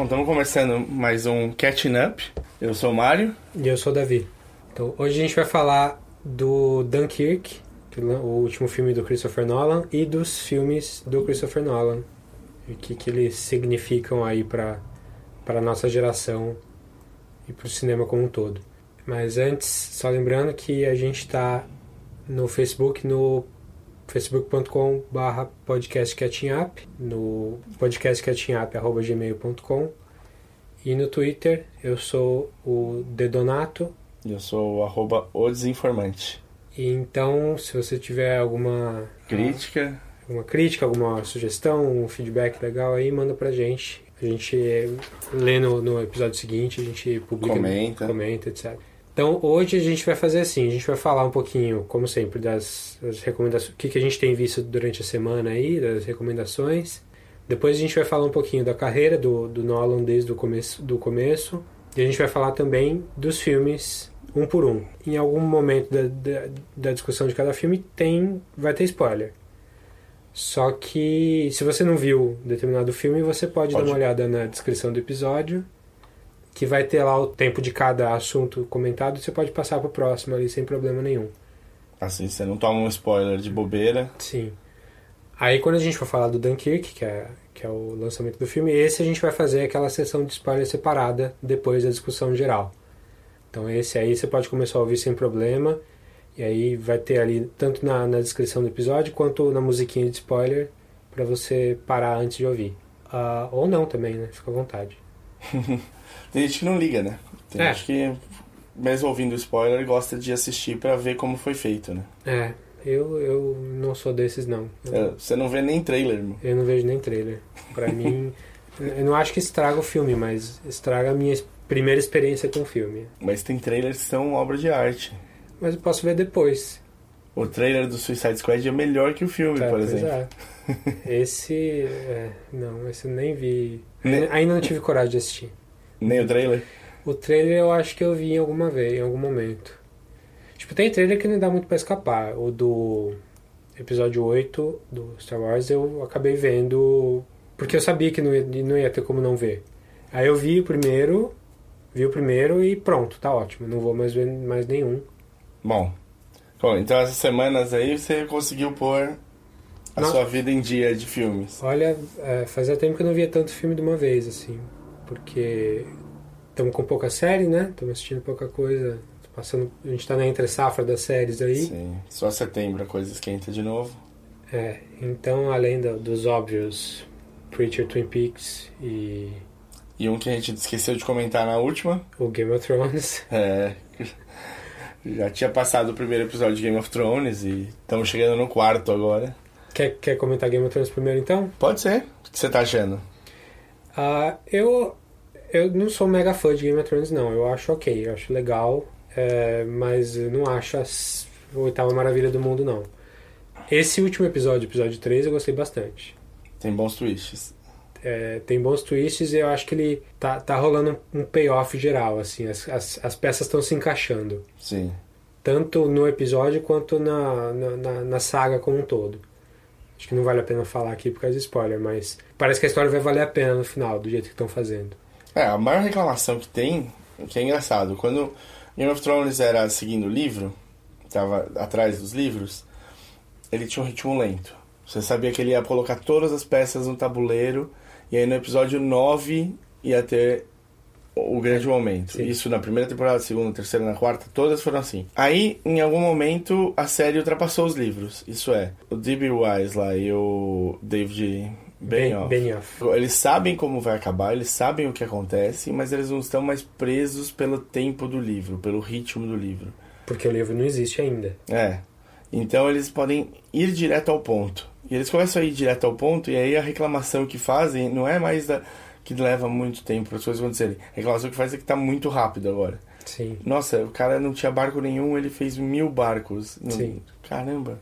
Bom, estamos começando mais um Catching Up. Eu sou o Mário. E eu sou o Davi. Então, hoje a gente vai falar do Dunkirk, o último filme do Christopher Nolan, e dos filmes do Christopher Nolan. E o que, que eles significam aí para a nossa geração e para o cinema como um todo. Mas antes, só lembrando que a gente está no Facebook, no facebook.com barra podcastcatchingup, no podcastcatchingup.gmail.com e no Twitter eu sou o Dedonato. E eu sou o arroba o desinformante. E então, se você tiver alguma... Crítica. Ah, alguma crítica, alguma sugestão, um feedback legal aí, manda pra gente. A gente lê no, no episódio seguinte, a gente publica, comenta, comenta etc. Então hoje a gente vai fazer assim, a gente vai falar um pouquinho, como sempre, das, das recomendações, o que, que a gente tem visto durante a semana aí, das recomendações. Depois a gente vai falar um pouquinho da carreira do, do Nolan desde o começo, do começo. E a gente vai falar também dos filmes um por um. Em algum momento da, da, da discussão de cada filme tem vai ter spoiler. Só que se você não viu determinado filme, você pode, pode. dar uma olhada na descrição do episódio que vai ter lá o tempo de cada assunto comentado, você pode passar para o próximo ali sem problema nenhum. Assim, você não toma um spoiler de bobeira. Sim. Aí quando a gente for falar do Dunkirk, que é, que é o lançamento do filme, esse a gente vai fazer aquela sessão de spoiler separada depois da discussão geral. Então esse aí você pode começar a ouvir sem problema. E aí vai ter ali, tanto na, na descrição do episódio, quanto na musiquinha de spoiler, para você parar antes de ouvir. Uh, ou não também, né? Fica à vontade. Tem gente que não liga, né? Tem é. gente que, mesmo ouvindo spoiler, gosta de assistir para ver como foi feito, né? É, eu, eu não sou desses, não. Eu, é, você não vê nem trailer, irmão. Eu não vejo nem trailer. Pra mim, eu não acho que estraga o filme, mas estraga a minha primeira experiência com o filme. Mas tem trailers que são obra de arte. Mas eu posso ver depois. O trailer do Suicide Squad é melhor que o filme, tá, por exemplo. É. Esse. É, não, esse eu nem vi. Nem... Ainda não tive coragem de assistir. Nem o trailer? O trailer eu acho que eu vi em alguma vez, em algum momento. Tipo, tem trailer que não dá muito para escapar. O do episódio 8 do Star Wars eu acabei vendo porque eu sabia que não ia, não ia ter como não ver. Aí eu vi o primeiro, vi o primeiro e pronto, tá ótimo. Não vou mais ver mais nenhum. Bom, Bom então essas semanas aí você conseguiu pôr a Nossa. sua vida em dia de filmes. Olha, é, fazia tempo que eu não via tanto filme de uma vez, assim porque estamos com pouca série, né? Estamos assistindo pouca coisa. Passando, a gente está na entre safra das séries aí. Sim, só setembro a coisa esquenta de novo. É, então além do, dos óbvios Preacher Twin Peaks e. E um que a gente esqueceu de comentar na última. O Game of Thrones. É. Já tinha passado o primeiro episódio de Game of Thrones e estamos chegando no quarto agora. Quer, quer comentar Game of Thrones primeiro então? Pode ser. O que você está achando? Uh, eu eu não sou mega fã de Game of Thrones, não. Eu acho ok, eu acho legal, é, mas eu não acho a oitava maravilha do mundo, não. Esse último episódio, episódio 3, eu gostei bastante. Tem bons twists. É, tem bons twists e eu acho que ele tá, tá rolando um payoff geral, assim. As, as, as peças estão se encaixando. Sim. Tanto no episódio quanto na, na, na, na saga como um todo. Acho que não vale a pena falar aqui por causa de spoiler, mas parece que a história vai valer a pena no final, do jeito que estão fazendo. É, a maior reclamação que tem, que é engraçado, quando Game of Thrones era seguindo o livro, estava atrás dos livros, ele tinha um ritmo lento. Você sabia que ele ia colocar todas as peças no tabuleiro, e aí no episódio 9 ia ter o grande momento. Sim. Isso na primeira temporada, segunda, terceira, na quarta, todas foram assim. Aí, em algum momento, a série ultrapassou os livros. Isso é, o D.B. Wise lá e o David Benioff. Benioff. Eles sabem como vai acabar, eles sabem o que acontece, mas eles não estão mais presos pelo tempo do livro, pelo ritmo do livro. Porque o livro não existe ainda. É. Então eles podem ir direto ao ponto. E eles começam a ir direto ao ponto, e aí a reclamação que fazem não é mais da, que leva muito tempo para as coisas acontecerem. A reclamação que faz é que está muito rápido agora. Sim. Nossa, o cara não tinha barco nenhum, ele fez mil barcos. Sim. Caramba.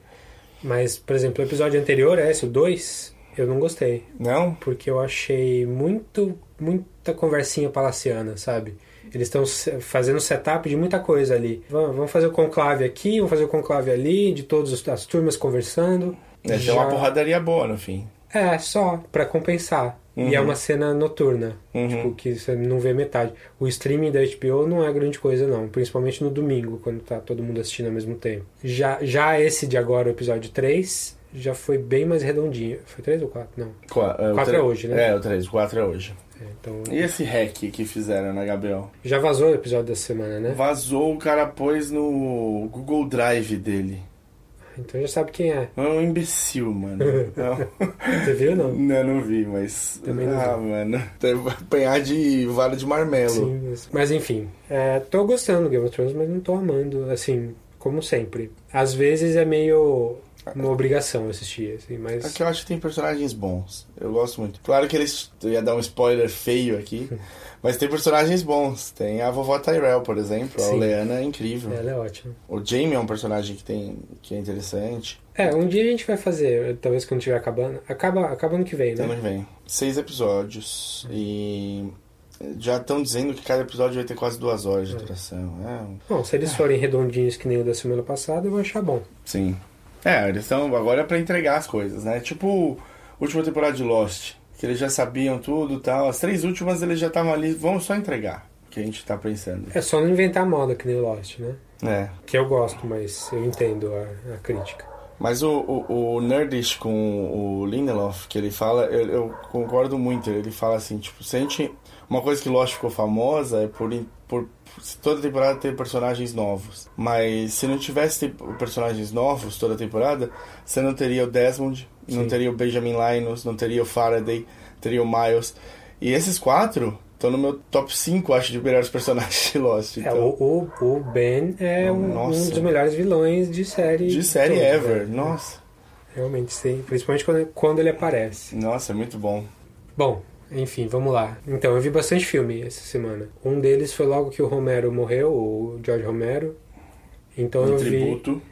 Mas, por exemplo, o episódio anterior, esse, o 2, eu não gostei. Não? Porque eu achei muito, muita conversinha palaciana, sabe? Eles estão fazendo setup de muita coisa ali. Vamos fazer o conclave aqui, vamos fazer o conclave ali, de todas as turmas conversando. É, já... Uma porradaria boa no fim. É, só, para compensar. E é uma cena noturna, Uhum. tipo, que você não vê metade. O streaming da HBO não é grande coisa, não. Principalmente no domingo, quando tá todo mundo assistindo ao mesmo tempo. Já, já esse de agora, o episódio 3, já foi bem mais redondinho. Foi 3 ou 4? Não. Qua- é, é hoje, né? É, o 3, o 4 é hoje. É, então, E esse hack que fizeram na HBO? já vazou o episódio dessa semana, né? Vazou, o cara pôs no Google Drive dele. Então já sabe quem é. É um imbecil, mano. Não, Você viu ou não? não, não vi, mas. Também não ah, mano. Deve apanhar de vara de marmelo. Sim, mas- mas enfim, é, tô gostando do Game of Thrones, mas não tô amando, assim, como sempre. Às vezes é meio uma obrigação assistir, assim, mas Aqui eu acho que tem personagens bons. Eu gosto muito. Claro que eles. Eu ia dar um spoiler feio aqui. Mas tem personagens bons. Tem a vovó Tyrell, por exemplo. A Sim. Oleana é incrível. ela é ótima. O Jamie é um personagem que, tem, que é interessante. É, um dia a gente vai fazer, talvez quando estiver acabando. Acaba, acaba ano que vem, Ano né? que vem. Seis episódios. E. Já estão dizendo que cada episódio vai ter quase duas horas de duração. É, Bom, se eles forem redondinhos que nem o da semana passada, eu vou achar bom. sim. É, eles estão. Agora é pra entregar as coisas, né? Tipo, última temporada de Lost. Que eles já sabiam tudo e tal. As três últimas eles já estavam ali. Vamos só entregar. O que a gente tá pensando. É só não inventar moda que nem Lost, né? É. Que eu gosto, mas eu entendo a, a crítica. Mas o, o, o Nerdish com o Lindelof, que ele fala, eu, eu concordo muito. Ele fala assim, tipo, se a gente. Uma coisa que Lost ficou famosa é por toda temporada ter personagens novos. Mas se não tivesse personagens novos toda temporada, você não teria o Desmond, não Sim. teria o Benjamin Linus, não teria o Faraday, teria o Miles. E esses quatro estão no meu top 5, acho, de melhores personagens de Lost. É, Então, o, o, o Ben é um, um dos melhores vilões de série. de série toda, ever. né? Nossa. Realmente, sim. Principalmente quando, quando ele aparece. Nossa, é muito bom. Bom, enfim, vamos lá. Então, eu vi bastante filme essa semana. Um deles foi logo que o Romero morreu, o George Romero. Então Um eu vi. tributo.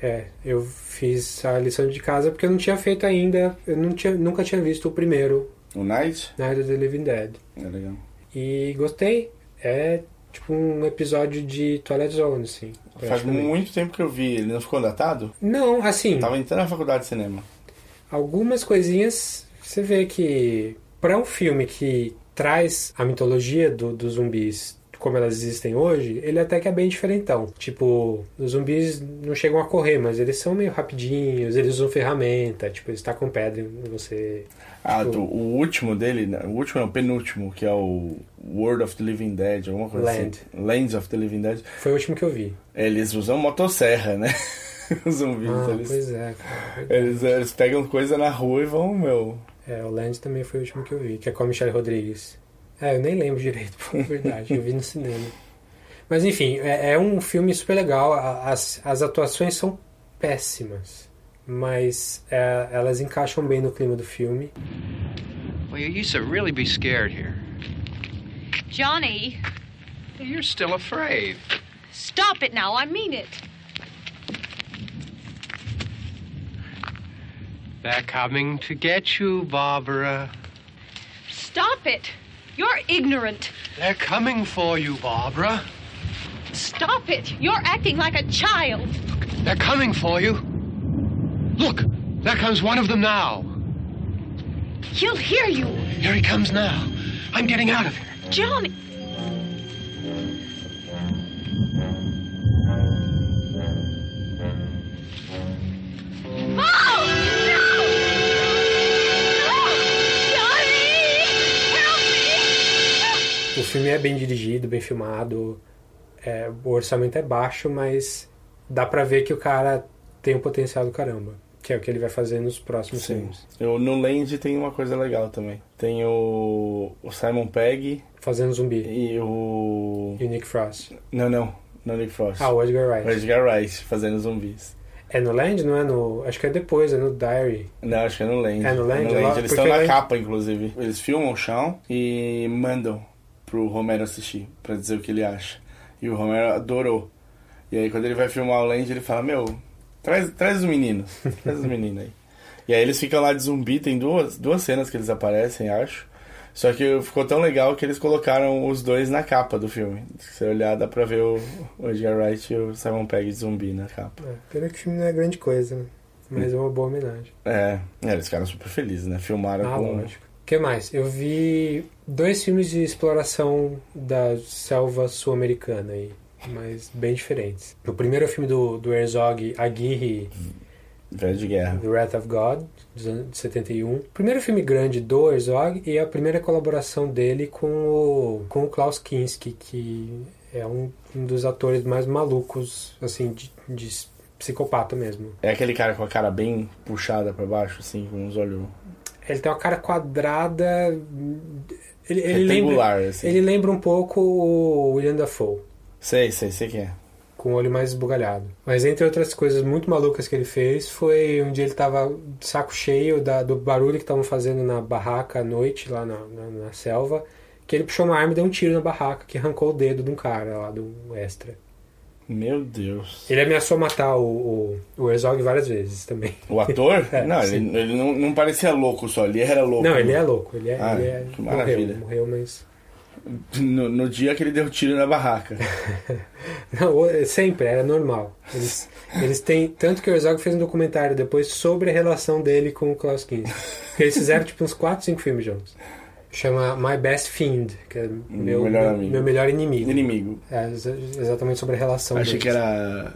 É, eu fiz a lição de casa porque eu não tinha feito ainda. Eu não tinha, nunca tinha visto o primeiro, O Night? Night of the Living Dead. É legal. E gostei. É tipo um episódio de Twilight Zone, assim. Faz muito tempo que eu vi. Ele não ficou datado? Não, assim. Tava entrando na faculdade de cinema. algumas coisinhas você vê que para um filme que traz a mitologia do, dos zumbis como elas existem hoje, ele até que é bem diferentão. Tipo, os zumbis não chegam a correr, mas eles são meio rapidinhos, eles usam ferramenta, tipo, eles tacam pedra em você. Ah, Tipo- o último dele, né? o último não, o penúltimo, que é o World of the Living Dead, alguma coisa Land. assim. Lands of the Living Dead. Foi o último que eu vi. Eles usam motosserra, né? Os zumbis. Ah, eles, pois é, cara. eles, eles pegam coisa na rua e vão, meu. É, o Land também foi o último que eu vi, que é com a Michelle Rodrigues. É, eu nem lembro direito, por verdade, eu vi no cinema. Mas enfim, é, é um filme super legal, as, as atuações são péssimas, mas é, elas encaixam bem no clima do filme. Well, you used to really be scared here. Johnny, You're still afraid. stop it now. I mean it. They're coming to get you, Barbara. Stop it. You're ignorant. They're coming for you, Barbara. Stop it. You're acting like a child. They're coming for you. Look, there comes one of them now. He'll hear you. Here he comes now. I'm getting out of here. Johnny. É bem dirigido, bem filmado, é, o orçamento é baixo, mas dá pra ver que o cara tem um potencial do caramba, que é o que ele vai fazer nos próximos Sim. filmes. Eu, no Land tem uma coisa legal também. Tem o, o Simon Pegg Fazendo zumbi. e o. E o Nick Frost. Não, não. Não Nick Frost. Ah, o Edgar o Wright. Edgar Wright fazendo zumbis. É no Land, não é no. Acho que é depois, é no Diary. Não, acho que é no Land. É no Land? Lá- Eles porque estão na lá- capa, inclusive. Eles filmam o chão e mandam pro Romero assistir, pra dizer o que ele acha. E o Romero adorou. E aí, quando ele vai filmar o Land, ele fala: Meu, traz, traz os meninos. Traz os meninos aí. E aí, eles ficam lá de zumbi. Tem duas, duas cenas que eles aparecem, acho. Só que ficou tão legal que eles colocaram os dois na capa do filme. Se você olhar, dá pra ver o, o Edgar Wright e o Simon Pegg de zumbi na capa. É, pena que o filme não é grande coisa, né? Mas é uma boa homenagem. É, é, eles ficaram super felizes, né? Filmaram Ah, com, lógico. que mais? Eu vi dois filmes de exploração da selva sul-americana aí, mas bem diferentes. O primeiro é o filme do, do Herzog, Aguirre, Velho de guerra. The Wrath of God, de 71. Primeiro filme grande do Herzog e a primeira colaboração dele com o, com o Klaus Kinski, que é um, um dos atores mais malucos, assim, de, de psicopata mesmo. É aquele cara com a cara bem puxada pra baixo, assim, com os olhos Ele tem uma cara quadrada. Ele, ele lembra, assim. ele lembra um pouco o William Dafoe. Sei, sei, sei quem é. com o olho mais esbugalhado. Mas entre outras coisas muito malucas que ele fez, foi um dia ele tava de saco cheio da, do barulho que estavam fazendo na barraca à noite, lá na, na, na selva, que ele puxou uma arma e deu um tiro na barraca, que arrancou o dedo de um cara lá, do extra. Meu Deus. Ele ameaçou matar o, o, o Herzog várias vezes também. O ator? É, não, sim. ele, ele não, não parecia louco só, ele era louco. Não, ele é louco, ele é, Ah, ele é que maravilha. morreu, morreu, mas No, no dia que ele deu tiro na barraca. Não, sempre, era normal. Eles, eles têm. Tanto que o Herzog fez um documentário depois sobre a relação dele com o Klaus Kinski. Eles fizeram tipo uns 4, 5 filmes juntos. Chama My Best Fiend, que é meu melhor meu, meu melhor inimigo. Inimigo. É, exa- exatamente sobre a relação Achei deles. que era.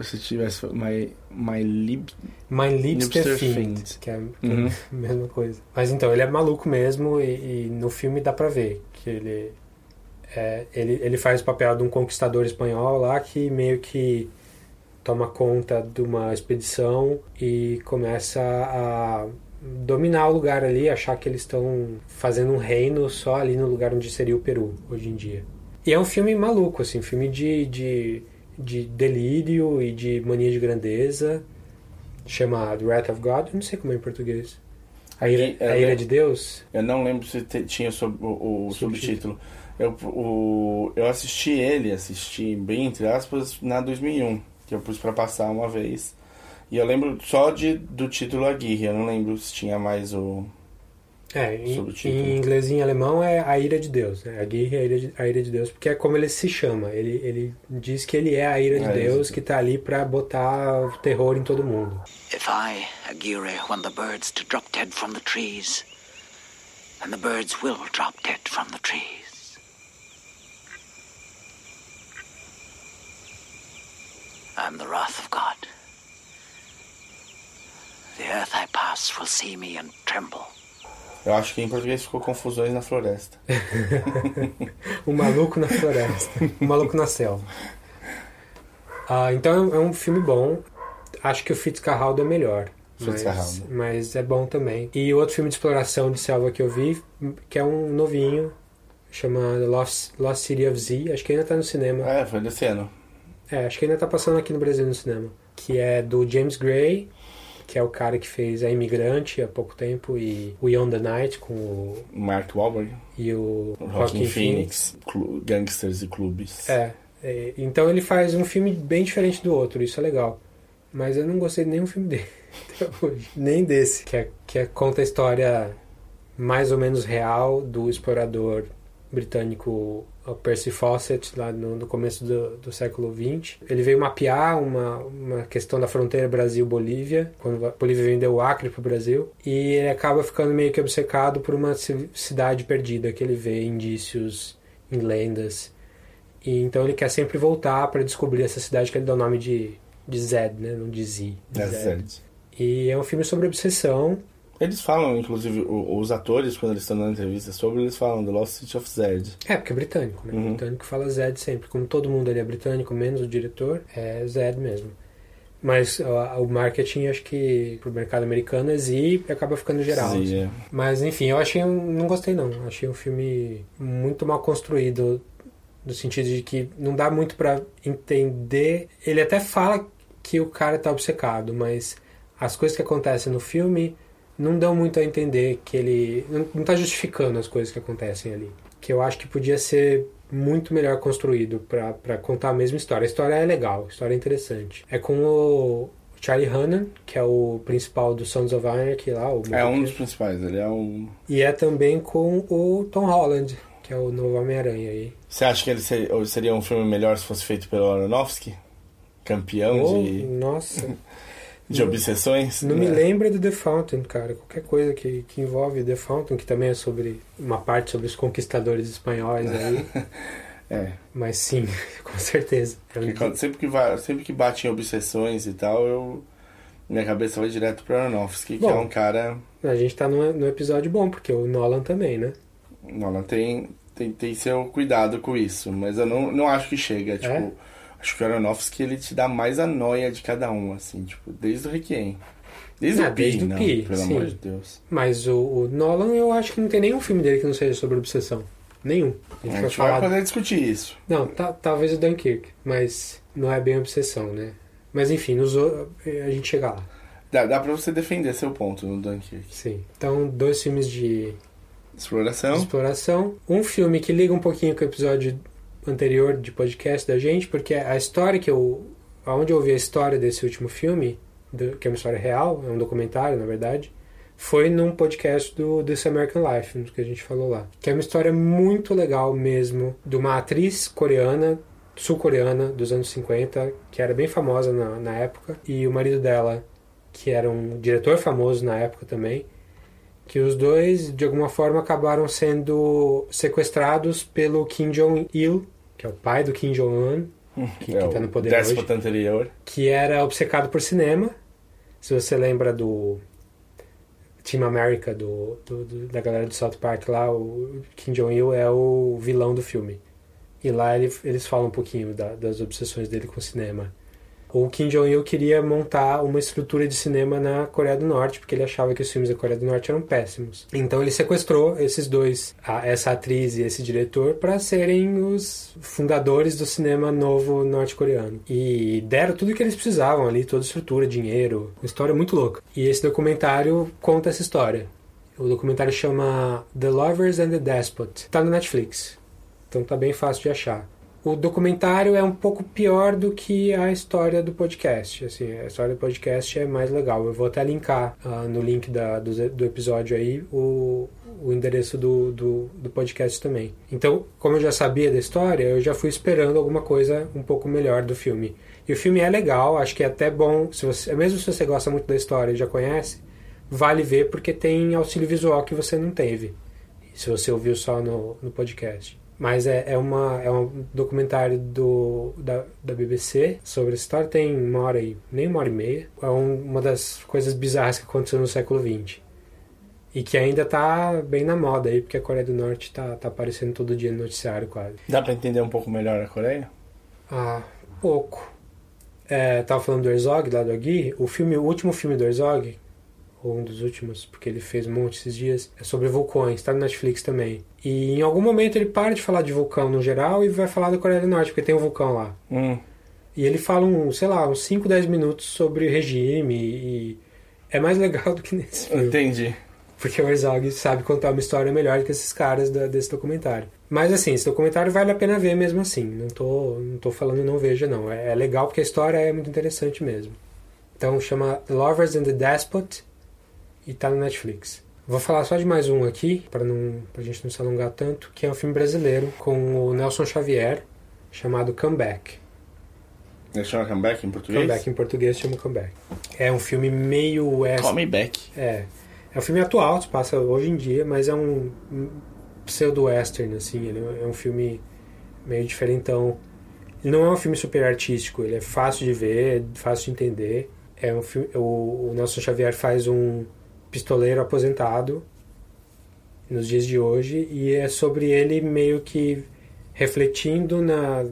Se tivesse. My, my Lib. My Liebster Fiend, Fiend. que é que é Uhum. a mesma coisa. Mas então, ele é maluco mesmo e, e no filme dá pra ver que ele, é, ele ele faz o papel de um conquistador espanhol lá que meio que toma conta de uma expedição e começa a dominar o lugar ali, achar que eles estão fazendo um reino só ali no lugar onde seria o Peru hoje em dia. E é um filme maluco, assim, um filme de, de, de delírio e de mania de grandeza. Chama The Wrath of God, eu não sei como é em português. A ira, E, é, a ira né? de Deus? Eu não lembro se te- tinha sob- o, o Subtítulo. subtítulo. Eu, o, eu assisti ele, assisti bem entre aspas, na 2001, que eu pus pra passar uma vez. E eu lembro só de, do título Aguirre, eu não lembro se tinha mais o. É, em, em inglês e em alemão é a ira de Deus, né? A guerra é a ira de, a ira de Deus, porque é como ele se chama. Ele, ele diz que ele é a ira de É, Deus isso. que tá ali pra botar o terror em todo mundo. If I, Aguirre, want the birds to drop dead from the trees, then the birds will drop dead from the trees. I'm the wrath of God. The earth I pass will see me and tremble. Eu acho que em português ficou Confusões na Floresta. O maluco na floresta, o maluco na selva. Ah, então é um filme bom. Acho que o Fitzcarraldo é melhor. Mas, mas é bom também. E outro filme de exploração de selva que eu vi, que é um novinho, chamado Lost, Lost City of Z. Acho que ainda tá no cinema. É, foi desse ano. É, acho que ainda tá passando aqui no Brasil no cinema. Que é do James Gray, que é o cara que fez A Imigrante há pouco tempo, e We On The Night com o, Mark Wahlberg, e o Rockin' Joaquin Phoenix. Phoenix, Gangsters e Clubes. É, é, então ele faz um filme bem diferente do outro, isso é legal. Mas eu não gostei de nenhum filme dele até hoje. Nem desse, que, é, que é, conta a história mais ou menos real do explorador britânico Percy Fawcett, lá no, no começo do, do século XX. Ele veio mapear uma, uma questão da fronteira Brasil-Bolívia, quando a Bolívia vendeu o Acre para o Brasil, e ele acaba ficando meio que obcecado por uma ci- cidade perdida, que ele vê indícios em lendas. E então ele quer sempre voltar para descobrir essa cidade que ele dá o nome de, de Zed, né? Não de Z. de É, Zed. E é um filme sobre obsessão. Eles falam, inclusive, o- os atores, quando eles estão dando entrevista sobre, eles falam do Lost City of Zed. É, porque é britânico, né? Uhum. Britânico fala Zed sempre. Como todo mundo ali é britânico, menos o diretor, é Zed mesmo. Mas ó, o marketing, acho que pro mercado americano é Z e acaba ficando geral. Sim, assim. é. Mas enfim, eu achei não gostei não. Achei um filme muito mal construído no sentido de que não dá muito pra entender. Ele até fala que o cara tá obcecado, mas as coisas que acontecem no filme não dão muito a entender que ele não, não tá justificando as coisas que acontecem ali. Que eu acho que podia ser muito melhor construído pra contar a mesma história. A história é legal, a história é interessante. É com o Charlie Hunnam, que é o principal do Sons of Anarchy lá, o É um dos principais, ele é um... e é também com o Tom Holland, que é o novo Homem-Aranha aí. Você acha que ele seria, seria um filme melhor se fosse feito pelo Aronofsky? Campeão Oh, de... Nossa. De obsessões? Não me É. lembra do The Fountain, cara. Qualquer coisa que, que envolve The Fountain, que também é sobre uma parte sobre os conquistadores espanhóis aí. É. Mas sim, com certeza. É Porque quando- sempre, que vai, sempre que bate em obsessões e tal, eu. Minha cabeça vai direto pro Aronofsky, que Bom. é um cara. A gente tá num, num episódio bom, porque o Nolan também, né? Nolan tem, tem, tem seu cuidado com isso, mas eu não, não acho que chega. Tipo, É? Acho que o Aronofsky ele te dá mais a noia de cada um, assim, tipo, desde o Requiem. Desde Ah, o Pi, desde o não, Pi, pelo sim. amor de Deus. Mas o, o Nolan, eu acho que não tem nenhum filme dele que não seja sobre obsessão. Nenhum. A A gente vai gente vai poder discutir isso. Não, ta- talvez o Dunkirk, mas não é bem obsessão, né? Mas enfim, nos, o- a gente chega lá. Dá, dá pra você defender seu ponto no Dunkirk. Sim. Então, dois filmes de de Exploração. exploração. Um filme que liga um pouquinho com o episódio anterior de podcast da gente, porque a história que eu. Onde eu ouvi a história desse último filme, do- que é uma história real, é um documentário, na verdade, foi num podcast do This American Life, que a gente falou lá. Que é uma história muito legal mesmo, de uma atriz coreana, sul-coreana, dos anos 50, que era bem famosa na, na época, e o marido dela, que era um diretor famoso na época também que os dois, de alguma forma, acabaram sendo sequestrados pelo Kim Jong-il, que é o pai do Kim Jong-un, que, é que tá no poder hoje, anterior. que era obcecado por cinema. Se você lembra do Team America, do, do- do- da galera do South Park lá, o Kim Jong-il é o vilão do filme. E lá ele- eles falam um pouquinho da- das obsessões dele com o cinema. O Kim Jong-il queria montar uma estrutura de cinema na Coreia do Norte, porque ele achava que os filmes da Coreia do Norte eram péssimos. Então ele sequestrou esses dois, a- essa atriz e esse diretor, para serem os fundadores do cinema novo norte-coreano. E deram tudo o que eles precisavam ali, toda estrutura, dinheiro, uma história muito louca. E esse documentário conta essa história. O documentário chama The Lovers and the Despot. Tá no Netflix. Então tá bem fácil de achar. O documentário é um pouco pior do que a história do podcast. Assim, a história do podcast é mais legal. Eu vou até linkar ah, no link da, do, do episódio aí o, o endereço do, do, do podcast também. Então, como eu já sabia da história, eu já fui esperando alguma coisa um pouco melhor do filme. E o filme é legal, acho que é até bom, se você, mesmo se você gosta muito da história e já conhece, vale ver porque tem auxílio visual que você não teve. Se você ouviu só no, no podcast. Mas é, é, uma, é um documentário do, da, da BBC sobre essa história. Tem uma hora e nem uma hora e meia. É um- uma das coisas bizarras que aconteceu no século XX. E que ainda tá bem na moda aí, porque a Coreia do Norte tá, tá aparecendo todo dia no noticiário quase. Dá pra entender um pouco melhor a Coreia? Ah, pouco. É, tava falando do Herzog, lá do Aguirre. O filme, o último filme do Herzog, ou um dos últimos, porque ele fez um monte esses dias, é sobre vulcões, tá no Netflix também. E em algum momento ele para de falar de vulcão no geral e vai falar da Coreia do Norte, porque tem um vulcão lá. Hum. E ele fala, um, sei lá, uns 5, 10 minutos sobre regime e é mais legal do que nesse filme. Entendi. Porque o Herzog sabe contar uma história melhor que esses caras da- desse documentário. Mas assim, esse documentário vale a pena ver mesmo assim. Não tô, não tô falando não veja, não. É, é legal porque a história é muito interessante mesmo. Então chama The Lovers and the Despot e tá no Netflix. Vou falar só de mais um aqui, para pra gente não se alongar tanto, que é um filme brasileiro com o Nelson Xavier, chamado Comeback. Ele chama comeback em português? Comeback em português chama Comeback. É um filme meio west, Come back. é. É um filme atual, se passa hoje em dia, mas é um, um pseudo-western, assim. Ele é um filme meio diferentão. Ele não é um filme super artístico, ele é fácil de ver, fácil de entender. É um filme, o, o Nelson Xavier faz um pistoleiro aposentado nos dias de hoje e é sobre ele meio que refletindo na,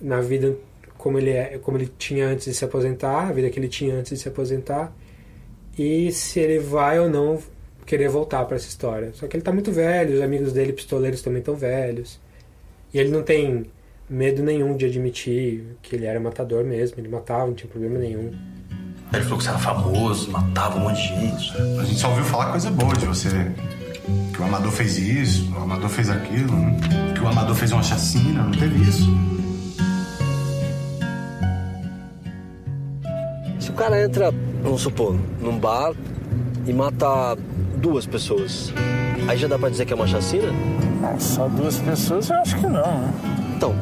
na vida como ele, é, como ele tinha antes de se aposentar, a vida que ele tinha antes de se aposentar e se ele vai ou não querer voltar para essa história. Só que ele tá muito velho, os amigos dele pistoleiros também estão velhos. E ele não tem medo nenhum de admitir que ele era matador mesmo, ele matava, não tinha problema nenhum. Ele falou que você era famoso, matava um monte de gente. A gente só ouviu falar coisa boa de você. Que o Amador fez isso, o Amador fez aquilo, né? que o Amador fez uma chacina, não teve isso. Se o cara entra, vamos supor, num bar e mata duas pessoas, aí já dá pra dizer que é uma chacina? Só duas pessoas eu acho que não. né? Então,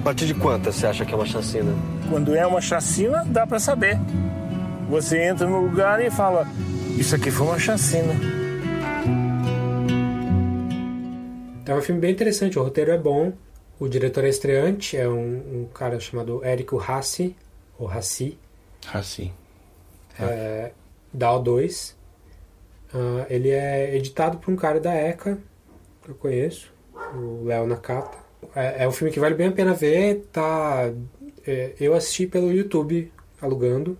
a partir de quantas você acha que é uma chacina? Quando é uma chacina, dá pra saber. Você entra no lugar e fala: Isso aqui foi uma chacina. É um filme bem interessante, o roteiro é bom, o diretor é estreante, é um, um cara chamado Érico Hassi, ou Hassi, Assim. é, da O2. Ah, ele é editado por um cara da ECA, que eu conheço, o Léo Nakata. É, é um filme que vale bem a pena ver, tá... é, eu assisti pelo YouTube, alugando,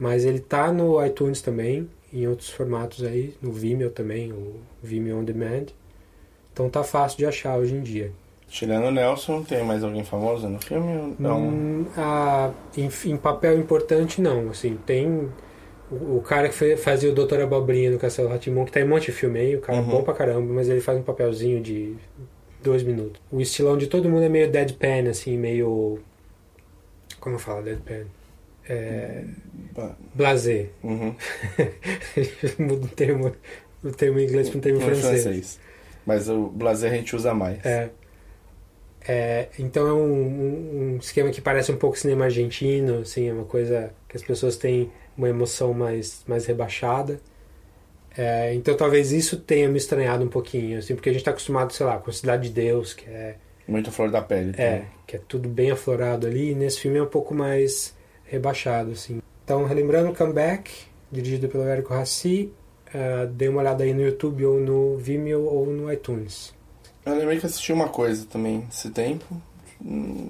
mas ele tá no iTunes também, em outros formatos aí, no Vimeo também, o Vimeo On Demand. Então tá fácil de achar hoje em dia. Tirando o Nelson, tem mais alguém famoso no filme? Não. Hum, ah, em, em papel importante, não. Assim, tem o, o cara que fe- fazia o Doutor Abobrinha no Castelo Ratimon, que tá em um monte de filme aí, o cara é Uhum. bom pra caramba, mas ele faz um papelzinho de dois minutos. O estilão de todo mundo é meio deadpan, assim, meio... Como eu falo deadpan? É... Ba- Blasé. Uhum. Muda o termo, o termo em inglês para um termo Em francês. Mas o blazer a gente usa mais. É. É, então é um, um- esquema que parece um pouco cinema argentino, assim, é uma coisa que as pessoas têm uma emoção mais, mais rebaixada. É, então talvez isso tenha me estranhado um pouquinho, assim, porque a gente está acostumado, sei lá, com Cidade de Deus, que é, Muito flor da pele. é, tá? que é tudo bem aflorado ali, e nesse filme é um pouco mais rebaixado, assim. Então, relembrando o Comeback, dirigido pelo Érico Rassi, é, dê uma olhada aí no YouTube ou no Vimeo ou no iTunes. Eu lembrei que assisti uma coisa também esse tempo. Hum,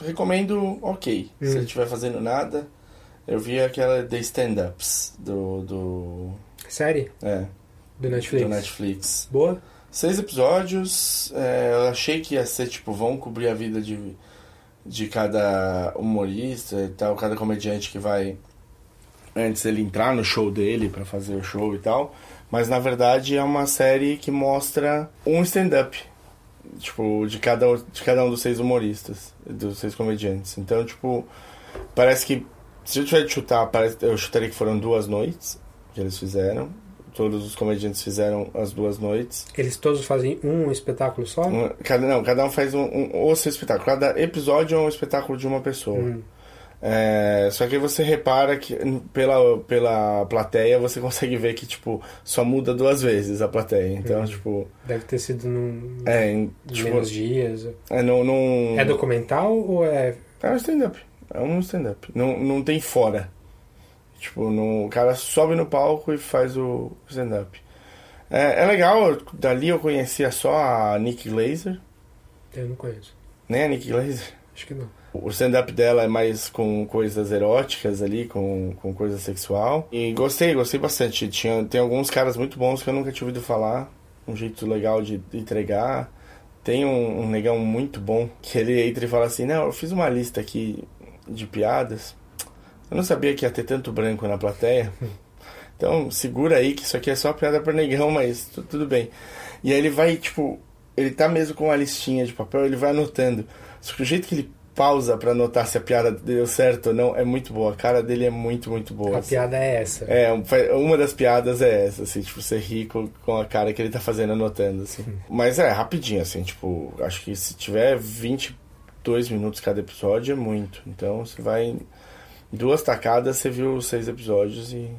recomendo, ok. Se Hum. ele estiver fazendo nada, eu vi aquela The Stand-Ups do, do. Série? É, Do Netflix. do Netflix. Boa? Seis episódios. é, eu achei que ia ser tipo, vão cobrir a vida de, de cada humorista e tal, cada comediante que vai antes ele entrar no show dele pra fazer o show e tal. Mas na verdade é uma série que mostra um stand-up. Tipo, de cada, de cada um dos seis humoristas, dos seis comediantes. Então, tipo, parece que. Se eu tiver de chutar, parece, eu chutaria que foram duas noites que eles fizeram. Todos os comediantes fizeram as duas noites. Eles todos fazem um espetáculo só? Um- cada, não, cada um faz um, um, ou seu espetáculo. Cada episódio é um espetáculo de uma pessoa. Hum. É, só que você repara que pela, pela plateia você consegue ver que, tipo, só muda duas vezes a plateia. Então, Hum. tipo. Deve ter sido num É, em, tipo, menos dias. é, não, não, É documental ou é. É um stand-up. É um stand-up. Não, não tem fora. Tipo, não, o cara sobe no palco e faz o stand-up. É, é legal, dali eu conhecia só a Nick Glazer. Eu não conheço. Nem a Nick Glazer. Acho que não. O stand-up dela é mais com coisas eróticas ali, com, com coisa sexual. E gostei, gostei bastante. Tinha, tem alguns caras muito bons que eu nunca tinha ouvido falar. Um jeito legal de entregar. Tem um, um negão muito bom que ele entra e fala assim: Não, eu fiz uma lista aqui de piadas. Eu não sabia que ia ter tanto branco na plateia. Então segura aí que isso aqui é só piada pra negão, mas tu- tudo bem. E aí ele vai, tipo, ele tá mesmo com uma listinha de papel, ele vai anotando. Só que o jeito que ele pausa pra anotar se a piada deu certo ou não é muito boa. A cara dele é muito, muito boa. A assim. piada é essa. É, um- uma das piadas é essa, assim, tipo, você ri com, com a cara que ele tá fazendo anotando, assim. Mas é, rapidinho, assim, tipo, acho que se tiver 22 minutos cada episódio é muito. Então você vai. Em Duas tacadas, você viu os seis episódios e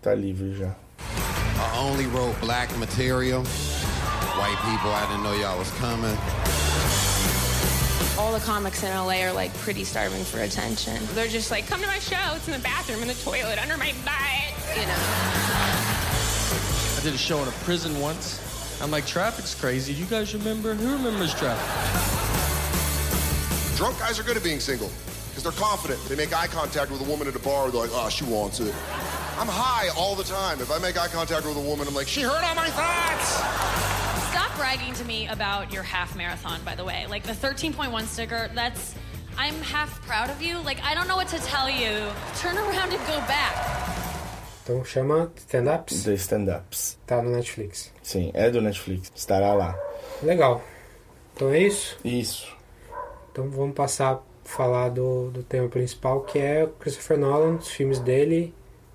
tá livre já. I only wrote black material. White people, I didn't know y'all was coming. All the comics in LA are like pretty starving for attention. They're just like, come to my show. It's in the bathroom, in the toilet, under my butt. You know. I did a show in a prison once. I'm like, traffic's crazy. Do you guys remember? Who remembers traffic? Drunk guys are good at being single because they're confident. They make eye contact with a woman at a bar, they're like, oh, she wants it. I'm high all the time. If I make eye contact with a woman, I'm like, she heard all my thoughts. Stop writing to me about your half marathon, by the way. Like the 13.1 sticker, that's. I'm half proud of you. Like, I don't know what to tell you. Turn around and go back. Então chama Stand-Ups. The Stand-Ups. Tá no Netflix. Sim, é do Netflix. Estará lá. Legal. Então é isso? Isso. Então vamos passar a falar do, do tema principal, que é o Christopher Nolan, os filmes dele,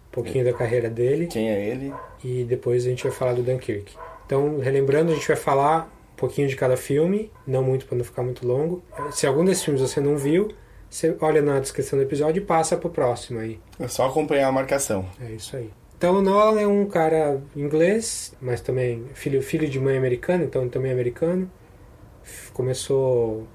um pouquinho da carreira dele. Quem é ele? E depois a gente vai falar do Dunkirk. Então, relembrando, a gente vai falar um pouquinho de cada filme, não muito para não ficar muito longo. Se algum desses filmes você não viu, você olha na descrição do episódio e passa pro próximo aí. É só acompanhar a marcação. É isso aí. Então o Nolan é um cara inglês, mas também filho, filho de mãe americana, então também é americano. Começou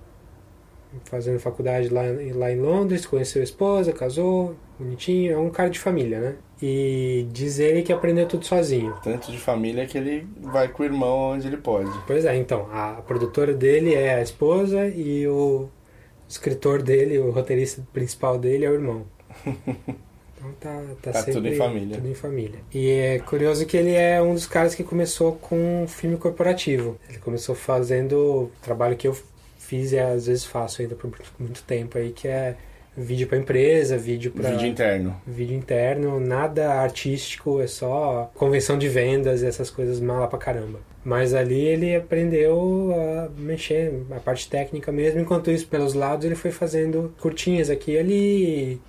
fazendo faculdade lá, lá em Londres, conheceu a esposa, casou, bonitinho, é um cara de família, né? E diz ele que aprendeu tudo sozinho. Tanto de família que ele vai com o irmão onde ele pode. Pois é, então, a produtora dele é a esposa e o escritor dele, o roteirista principal dele é o irmão. Então tá, tá, Tá sempre tudo em família. tudo em família. E é curioso que ele é um dos caras que começou com filme corporativo. Ele começou fazendo trabalho que eu fiz e às vezes faço ainda por muito tempo aí, que é vídeo para empresa, vídeo para Vídeo interno. vídeo interno, nada artístico, é só convenção de vendas e essas coisas mala pra caramba. Mas ali ele aprendeu a mexer, a parte técnica mesmo, enquanto isso pelos lados ele foi fazendo curtinhas aqui e ali,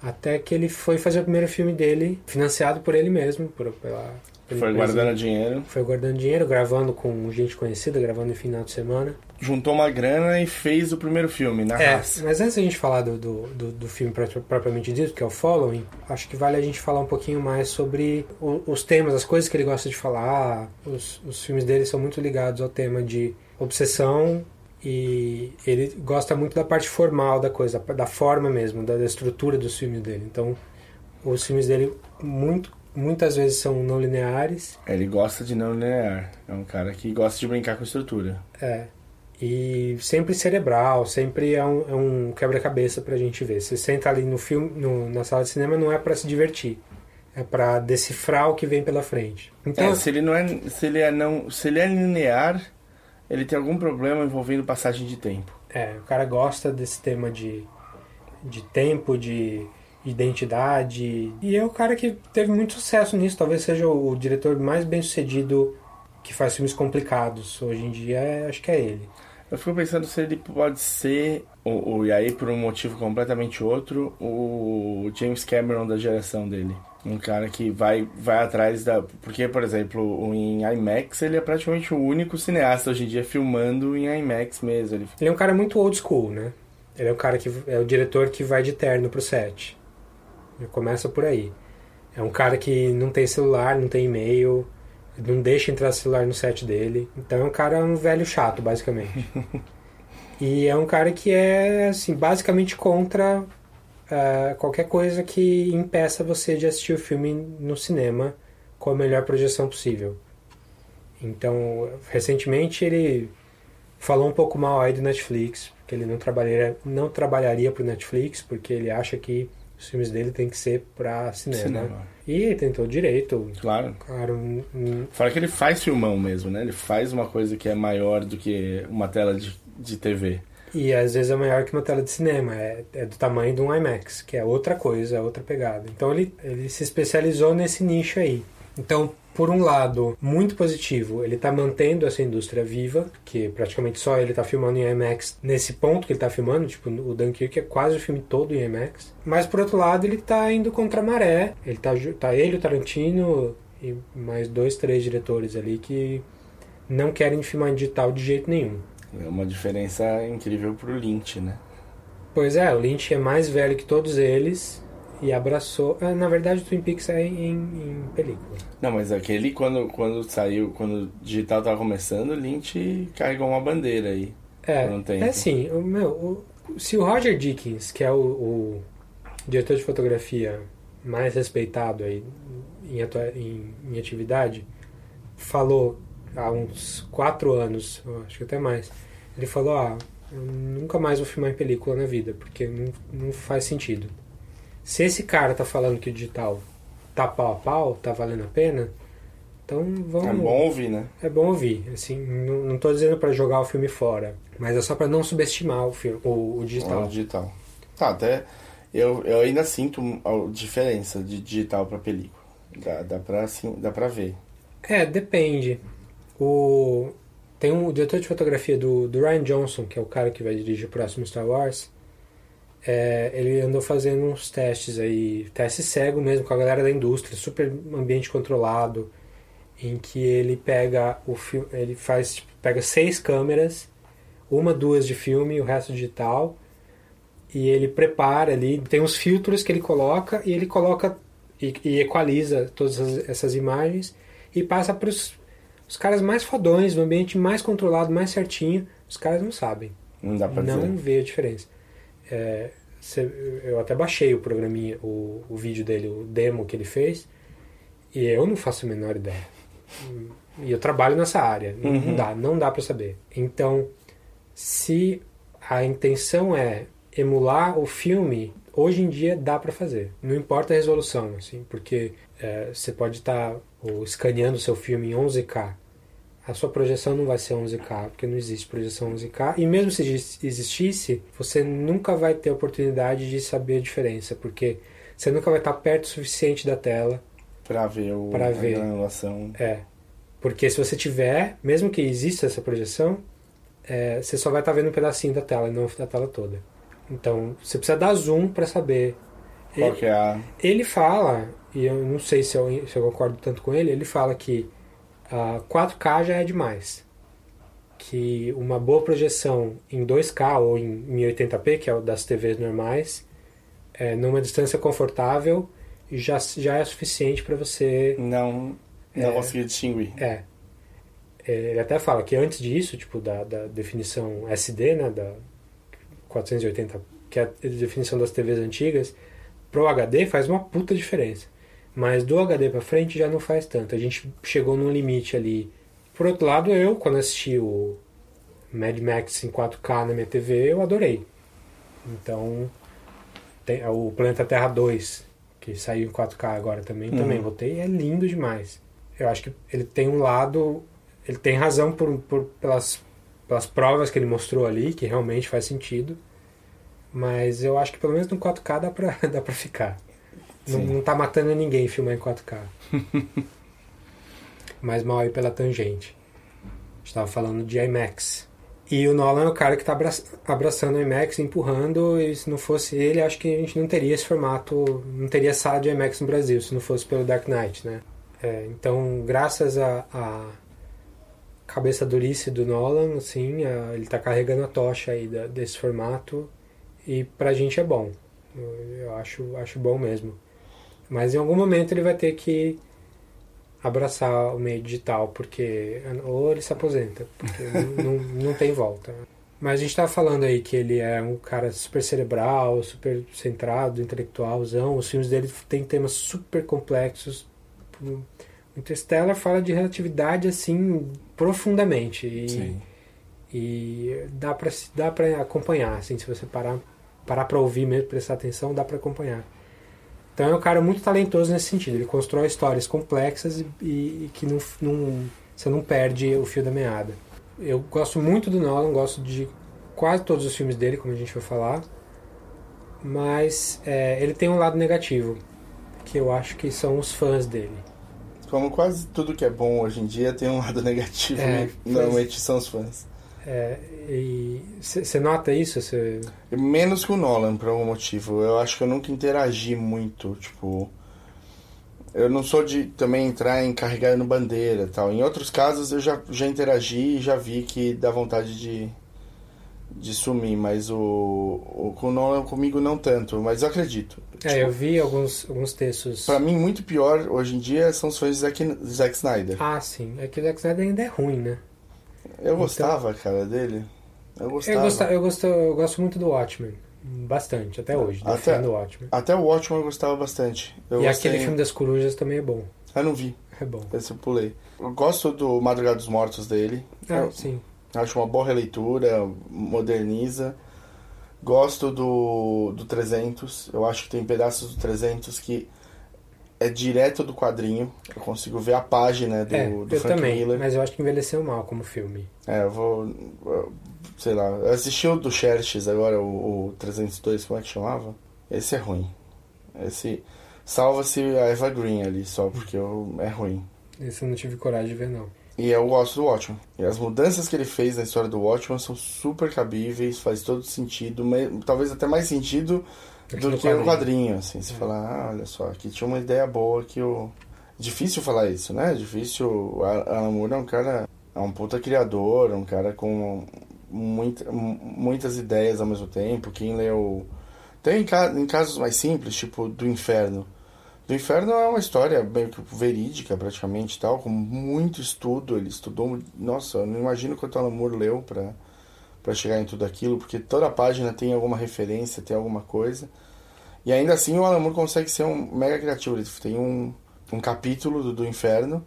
até que ele foi fazer o primeiro filme dele, financiado por ele mesmo, por, pela, Foi empresa. guardando dinheiro. Foi guardando dinheiro, gravando com gente conhecida, gravando no final de semana. Juntou uma grana e fez o primeiro filme, na É, raça. mas antes da gente falar do, do, do, do filme pro- propriamente dito, que é o Following, acho que vale a gente falar um pouquinho mais sobre o- os temas, as coisas que ele gosta de falar. Os, os filmes dele são muito ligados ao tema de obsessão e ele gosta muito da parte formal da coisa, da forma mesmo, da, da estrutura dos filmes dele. Então, os filmes dele muito, muitas vezes são não lineares. Ele gosta de não linear. É um cara que gosta de brincar com estrutura. É. E sempre cerebral, sempre é um, é um quebra-cabeça pra gente ver. Você senta ali no filme, no- na sala de cinema, não é pra se divertir. É pra decifrar o que vem pela frente. Então, É, se ele não é, se ele é não, se ele é linear, ele tem algum problema envolvendo passagem de tempo. é, o cara gosta desse tema de, de tempo, de identidade. E é o cara que teve muito sucesso nisso. Talvez seja o diretor mais bem sucedido que faz filmes complicados. Hoje em dia, é- acho que é ele. Eu fico pensando se ele pode ser, o, o, e aí por um motivo completamente outro, o James Cameron da geração dele. Um cara que vai, vai atrás da. Porque, por exemplo, em IMAX ele é praticamente o único cineasta hoje em dia filmando em IMAX mesmo. Ele Ele é um cara muito old school, né? Ele é o cara que é o diretor que vai de terno pro set. Começa por aí. É um cara que não tem celular, não tem e-mail, não deixa entrar celular no set dele. Então é um cara um velho chato, basicamente. e é um cara que é assim, basicamente contra ah, qualquer coisa que impeça você de assistir o filme no cinema com a melhor projeção possível. Então, recentemente ele falou um pouco mal aí do Netflix, porque ele não trabalharia, não trabalharia pro Netflix, porque ele acha que os filmes dele tem que ser pra cinema. Cinema. E ele tentou direito. Claro. Claro. um- um- Fora que ele faz filmão mesmo, né? Ele faz uma coisa que é maior do que uma tela de, de TV. E às vezes é maior que uma tela de cinema, é, é do tamanho de um IMAX, que é outra coisa, é outra pegada. Então ele, ele se especializou nesse nicho aí. Então, por um lado, muito positivo, ele está mantendo essa indústria viva, que praticamente só ele está filmando em IMAX nesse ponto que ele está filmando, tipo, o Dunkirk é quase o filme todo em IMAX. Mas por outro lado, ele está indo contra a maré, ele tá, tá ele, o Tarantino e mais dois, três diretores ali que não querem filmar em digital de jeito nenhum. É uma diferença incrível pro Lynch, né? Pois é, o Lynch é mais velho que todos eles e abraçou. ah, Na verdade, o Twin Peaks é em, em película. Não, mas aquele quando, quando saiu, quando o digital tava começando, o Lynch carregou uma bandeira aí. É, um tempo. é assim, o, meu, o- se o Roger Dickens, que é o, o diretor de fotografia mais respeitado aí em, atua- em- em atividade, falou há uns quatro anos, acho que até mais, ele falou, ah, eu nunca mais vou filmar em película na vida, porque não, não faz sentido. Se esse cara tá falando que o digital tá pau a pau, tá valendo a pena, então vamos... É bom ouvir, né? É bom ouvir, assim, não, não tô dizendo pra jogar o filme fora, mas é só pra não subestimar o, filme, o, o digital. O digital. Tá, até eu, eu ainda sinto a diferença de digital pra película. Dá, dá, pra, assim, dá pra ver. É, depende. O... Tem um diretor de fotografia do, do Ryan Johnson, que é o cara que vai dirigir o próximo Star Wars. É, ele andou fazendo uns testes aí, teste cego mesmo com a galera da indústria, super ambiente controlado, em que ele pega o filme, ele faz, tipo, pega seis câmeras, uma, duas de filme e o resto digital, e ele prepara ali, tem uns filtros que ele coloca e ele coloca e, e equaliza todas essas, essas imagens e passa para os caras mais fodões, no ambiente mais controlado, mais certinho, os caras não sabem. Não dá pra Não dizer. vê a diferença. É, eu até baixei o programinha, o, o vídeo dele, o demo que ele fez, e eu não faço a menor ideia. E eu trabalho nessa área, não- não Uhum. dá, não dá para saber. Então, se a intenção é emular o filme, hoje em dia dá para fazer. Não importa a resolução, assim, porque é, você pode estar escaneando o seu filme em 11K. A sua projeção não vai ser 11K, porque não existe projeção 11K. E mesmo se exis- existisse, você nunca vai ter oportunidade de saber a diferença, porque você nunca vai estar perto o suficiente da tela Pra ver o, Pra a ver. granulação. é. Porque se você tiver, mesmo que exista essa projeção, é, você só vai estar vendo um pedacinho da tela e não da tela toda. Então, você precisa dar zoom para saber. Qual Ele- que é a... Ele fala, e eu não sei se eu, se eu concordo tanto com ele, ele fala que ah, 4K já é demais. Que uma boa projeção em 2K ou em 1080p, que é o das TVs normais, é, numa distância confortável, já, já é suficiente para você Não, não É. consegui distinguir. é. É, Ele até fala que antes disso, tipo, da, da definição SD, né, da 480, que é a definição das TVs antigas, pro HD faz uma puta diferença. Mas do HD pra frente já não faz tanto. A gente chegou num limite ali. Por outro lado, eu, quando assisti o Mad Max em 4K na minha TV, eu adorei. Então, tem o Planeta Terra 2, que saiu em 4K agora também, Uhum. também votei, é lindo demais. Eu acho que ele tem um lado, ele tem razão por, por- pelas, pelas provas que ele mostrou ali, que realmente faz sentido. Mas eu acho que pelo menos no 4K dá pra, dá pra ficar. Não, não tá matando ninguém filmar em 4K. Mas mal aí pela tangente. A gente tava falando de IMAX. E o Nolan é o cara que tá abra- abraçando o IMAX, empurrando, e se não fosse ele, acho que a gente não teria esse formato, não teria sala de IMAX no Brasil, se não fosse pelo Dark Knight, né? É, então, graças a, a cabeça durice do Nolan, assim, a- ele tá carregando a tocha aí da- desse formato, e pra gente é bom. Eu, eu acho, acho bom mesmo. Mas em algum momento ele vai ter que abraçar o meio digital, porque ou ele se aposenta, porque não, não, tem volta. Mas a gente tava falando aí que ele é um cara super cerebral, super centrado, intelectualzão. Os filmes dele têm temas super complexos. O Interstellar fala de relatividade assim profundamente e, Sim. e dá para dá para acompanhar, assim, se você parar parar para ouvir mesmo, prestar atenção, dá para acompanhar. Então é um cara muito talentoso nesse sentido. Ele constrói histórias complexas e, e que não, não, você não perde o fio da meada. Eu gosto muito do Nolan, gosto de quase todos os filmes dele, como a gente vai falar. Mas é, ele tem um lado negativo, que eu acho que são os fãs dele. Como quase tudo que é bom hoje em dia tem um lado negativo, É, né? normalmente são os fãs. É, você nota isso? Cê... Menos com o Nolan, por algum motivo. Eu acho que eu nunca interagi muito, tipo... Eu não sou de também entrar em carregar no bandeira tal. Em outros casos eu já, já interagi e já vi que dá vontade de, de sumir, mas o, o com o Nolan comigo não tanto, mas eu acredito. É, eu vi alguns, alguns textos. Pra mim, muito pior hoje em dia são os fãs de Zack, Zack Snyder. Ah, sim. É que o Zack Snyder ainda é ruim, né? Eu gostava, cara, dele. Eu gostava. Eu, gosto, eu, gosto, eu gosto muito do Watchmen. Bastante, até hoje. Até, Defendo o Watchmen. até o Watchmen eu gostava bastante. Eu e gostei- aquele filme das corujas também é bom. Eu não vi. É bom. Esse eu pulei. Eu gosto do Madrugada dos Mortos dele. Ah, eu sim. Acho uma boa releitura, moderniza. Gosto do, do 300. Eu acho que tem pedaços do 300 que é direto do quadrinho. Eu consigo ver a página do, é, do eu Frank também, Miller. mas eu acho que envelheceu mal como filme. É, eu vou. eu- sei lá. Eu assisti o do Xerxes agora, o, o 302, como é que chamava? Esse é ruim. Esse. Salva-se a Eva Green ali só, porque eu, é ruim. Esse eu não tive coragem de ver, não. E eu gosto do Watchmen. E as mudanças que ele fez na história do Watchmen são super cabíveis, faz todo sentido, talvez até mais sentido Do que no quadrinho. assim. Se falar, ah, olha só, aqui tinha uma ideia boa que o... Difícil falar isso, né? Difícil... O Alan Moore é um cara... É um puta criador, um cara com muita, muitas ideias ao mesmo tempo. Quem leu Tem em, ca- em casos mais simples, tipo do Inferno. Do Inferno é uma história meio que verídica, praticamente, tal, com muito estudo. Ele estudou. Nossa, eu não imagino quanto Alan Moore leu pra, pra chegar em tudo aquilo, porque toda página tem alguma referência, tem alguma coisa. E ainda assim o Alan Moore consegue ser um mega criativo. Ele tem um, um capítulo do, do Inferno,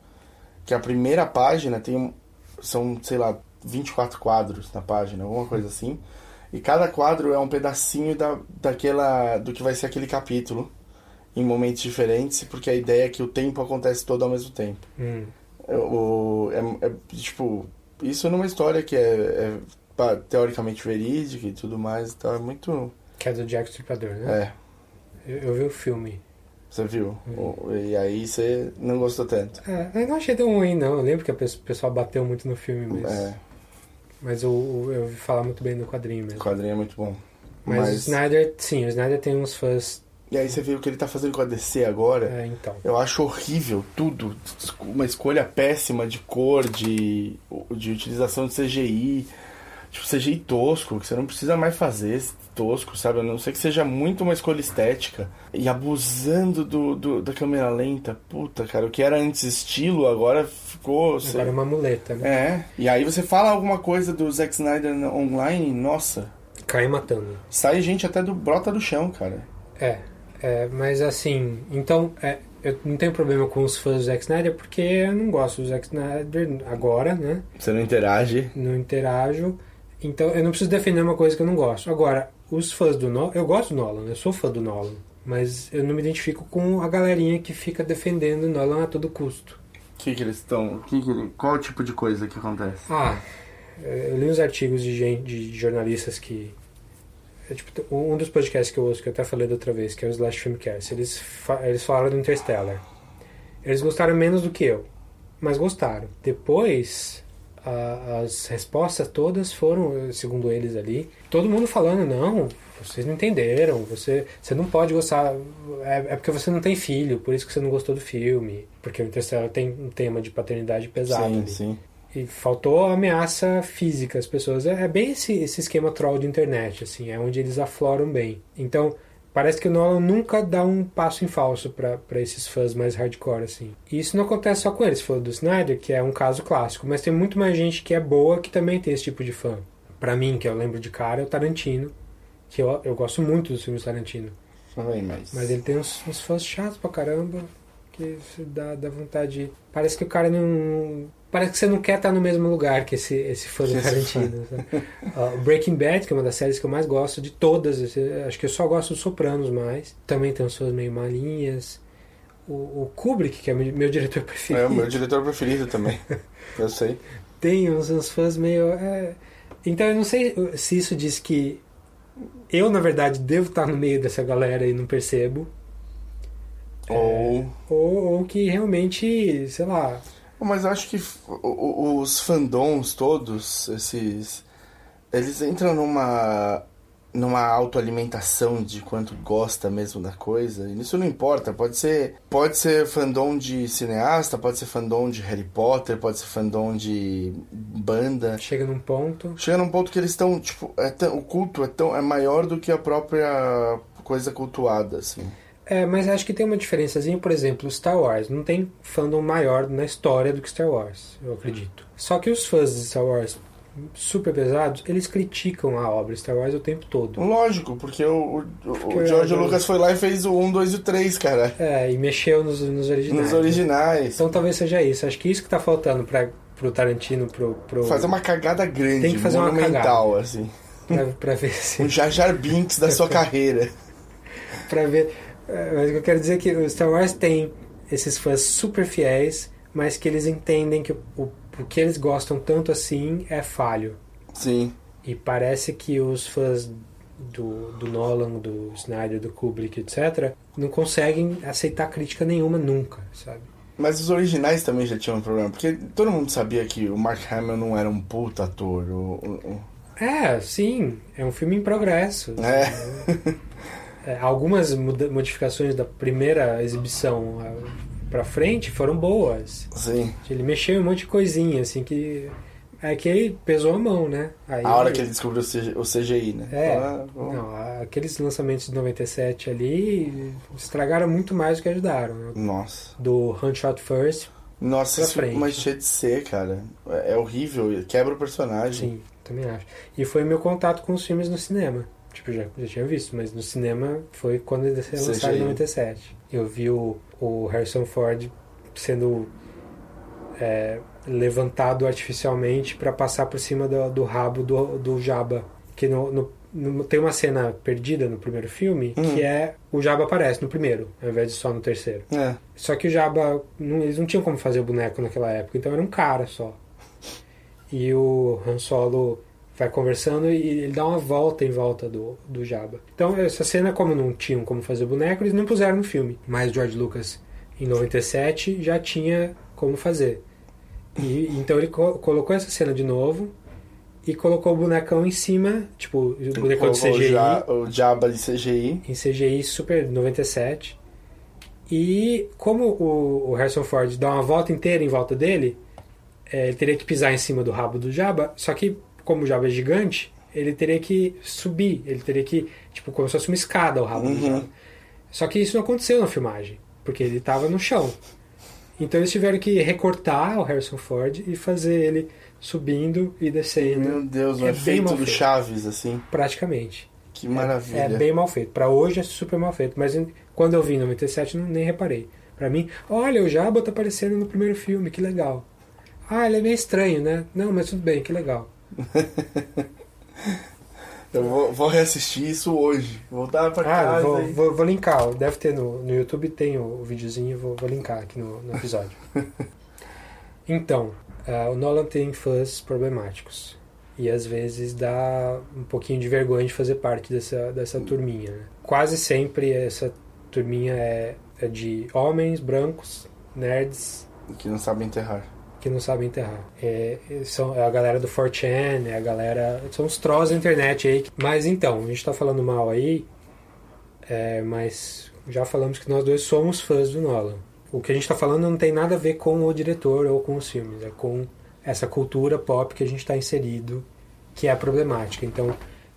que a primeira página tem são, sei lá, 24 quadros na página, alguma coisa assim. E cada quadro é um pedacinho da, daquela, do que vai ser aquele capítulo, em momentos diferentes, porque a ideia é que o tempo acontece todo ao mesmo tempo. Hum. O, é, é, tipo, isso numa história que é, é teoricamente verídica e tudo mais, então é muito. Que é do Jack Stripador, né? É, Eu, eu vi o filme. você viu? O- E aí você não gostou tanto. É, eu não achei tão ruim, não. Eu lembro que o pessoal bateu muito no filme, mas. É, Mas eu, eu ouvi falar muito bem do quadrinho o mesmo. quadrinho é muito bom. Mas, o Snyder, sim, o Snyder tem uns fãs. E aí você vê o que ele tá fazendo com a DC agora. É, então. Eu acho horrível tudo. Uma escolha péssima de cor, de, de utilização de CGI. Tipo, CGI tosco, que você não precisa mais fazer esse tosco, sabe? A não ser que seja muito uma escolha estética. E abusando do, do- da câmera lenta. Puta, cara, o que era antes estilo, agora ficou. sei- Agora é uma muleta, né? É, e aí você fala alguma coisa do Zack Snyder online, nossa, Cai matando. sai gente até do brota do chão, cara. É, é, mas assim, então, é, eu não tenho problema com os fãs do Zack Snyder porque eu não gosto do Zack Snyder agora, né? Você não interage. Não interajo, então eu não preciso defender uma coisa que eu não gosto. Agora, os fãs do Nolan, eu gosto do Nolan, eu sou fã do Nolan, mas eu não me identifico com a galerinha que fica defendendo o Nolan a todo custo. O que, que eles estão. Que que qual tipo de coisa que acontece? Ah, eu li uns artigos de, gente, de jornalistas que. é tipo, um dos podcasts que eu ouço, que eu até falei da outra vez, que é o Slash Filmcast, eles, fa eles falaram do Interstellar. Eles gostaram menos do que eu, mas gostaram. Depois, a- as respostas todas foram, segundo eles ali, todo mundo falando: não, vocês não entenderam, você, você não pode gostar, é, é porque você não tem filho, por isso que você não gostou do filme. Porque o Interstellar tem um tema de paternidade pesado. sim, ali. sim. E faltou ameaça física às pessoas. É, é bem esse, esse esquema troll de internet, assim, é onde eles afloram bem. Então, parece que o Nolan nunca dá um passo em falso para esses fãs mais hardcore, assim. E isso não acontece só com eles, falou do Snyder, que é um caso clássico, mas tem muito mais gente que é boa que também tem esse tipo de fã. Pra mim, que eu lembro de cara, é o Tarantino, que eu, eu gosto muito dos filmes Tarantino. Também, mas. Mas ele tem uns, uns fãs chatos pra caramba, que se dá, dá vontade. de- Parece que o cara não. Parece que você não quer estar no mesmo lugar que esse, esse fã do Tarantino. Ó, Breaking Bad, que é uma das séries que eu mais gosto de todas, acho que eu só gosto dos Sopranos mais. Também tem uns fãs meio malinhas. O, o Kubrick, que é meu, meu diretor preferido. É o meu diretor preferido também. Eu sei. Tem uns, uns fãs meio. é, Então eu não sei se isso diz que eu, na verdade, devo estar no meio dessa galera e não percebo. Ou. Ou, ou que realmente, sei lá. Mas eu acho que os fandoms todos, esses. Eles entram numa. numa autoalimentação de quanto gosta mesmo da coisa. E isso não importa. Pode ser. Pode ser fandom de cineasta, pode ser fandom de Harry Potter, pode ser fandom de banda. Chega num ponto. Chega num ponto que eles estão, tipo, é tão- o culto é tão é maior do que a própria coisa cultuada, assim. É, mas acho que tem uma diferençazinha, por exemplo, Star Wars. Não tem fandom maior na história do que Star Wars, eu acredito. Só que os fãs de Star Wars super pesados, eles criticam a obra Star Wars o tempo todo. Lógico, porque o, o, Porque o George eu- Lucas foi lá e fez o 1, 2 e o 3, cara. É, e mexeu nos, nos originais. Nos originais. Então talvez seja isso. Acho que isso que tá faltando pra, pro Tarantino, pro, pro... Fazer uma cagada grande, Tem que fazer uma cagada. assim. pra, pra ver se... Um Jar Jar Binks da sua carreira. pra ver. É, Mas o que eu quero dizer é que o Star Wars tem esses fãs super fiéis, mas que eles entendem que o, o, o que eles gostam tanto assim é falho. Sim. E parece que os fãs do, do Nolan, do Snyder, do Kubrick, etc., não conseguem aceitar crítica nenhuma nunca, sabe? Mas os originais também já tinham um problema, porque todo mundo sabia que o Mark Hamill não era um puta ator. O, o- o- É, sim, é um filme em progresso. É. É, algumas modificações da primeira exibição pra frente foram boas. Sim. Ele mexeu em um monte de coisinha, assim, que. é que ele pesou a mão, né? Aí, A hora que ele descobriu o CG o CGI, né? É, Ah, não, aqueles lançamentos de 97 ali estragaram muito mais do que ajudaram. né? Nossa. Do Hunt Shot First Nossa, pra isso frente. mas cheio de ser, cara. É é horrível, quebra o personagem. Sim, também acho. E foi meu contato com os filmes no cinema. Tipo, já, já tinha visto, mas no cinema foi quando ele foi lançado em CGI. 97. Eu vi o, o Harrison Ford sendo é, levantado artificialmente para passar por cima do, do rabo do, do Jabba. Que no, no- no- tem uma cena perdida no primeiro filme Hum. que é o Jabba aparece no primeiro, ao invés de só no terceiro. É. Só que o Jabba, não- eles não tinham como fazer o boneco naquela época, então era um cara só. E o Han Solo vai conversando e ele dá uma volta em volta do, do Jabba. Então, essa cena, como não tinham como fazer o boneco, eles não puseram no filme. Mas George Lucas, em 97, já tinha como fazer. E então ele co- colocou essa cena de novo e colocou o bonecão em cima, tipo, o bonecão de CGI já- o Jabba de CGI. em CGI Super 97. E como o, o Harrison Ford dá uma volta inteira em volta dele, é, ele teria que pisar em cima do rabo do Jabba, só que como o Jabba é gigante, ele teria que subir, ele teria que, tipo, como se fosse uma escada o rabo do Uhum. Jabba. Só que isso não aconteceu na filmagem, porque ele estava no chão. Então eles tiveram que recortar o Harrison Ford e fazer ele subindo e descendo. Meu Deus, um É bem efeito mal do feito. Chaves, assim. Praticamente. Que maravilha. É bem mal feito. Pra hoje é super mal feito. Mas quando eu vi em 97, não, nem reparei. Pra mim, olha, o Jabba tá aparecendo no primeiro filme, que legal. Ah, ele é meio estranho, né? Não, mas tudo bem, que legal. Eu vou, vou reassistir isso hoje. Voltar pra Ah, casa. vou, e- vou, vou linkar. Deve ter no, no YouTube, tem o, o videozinho, vou, vou linkar aqui no, no episódio. então, ah, o Nolan tem fãs problemáticos. E às vezes dá um pouquinho de vergonha de fazer parte dessa, dessa turminha. né? Quase sempre essa turminha é, é de homens brancos, nerds, Que não sabem enterrar. Que não sabem enterrar. É, é- são, é a galera do 4chan, é a galera. São os trolls da internet aí. Mas então, a gente tá falando mal aí, é, mas já falamos que nós dois somos fãs do Nolan. O que a gente tá falando não tem nada a ver com o diretor ou com os filmes, é com essa cultura pop que a gente está inserido, que é problemática. Então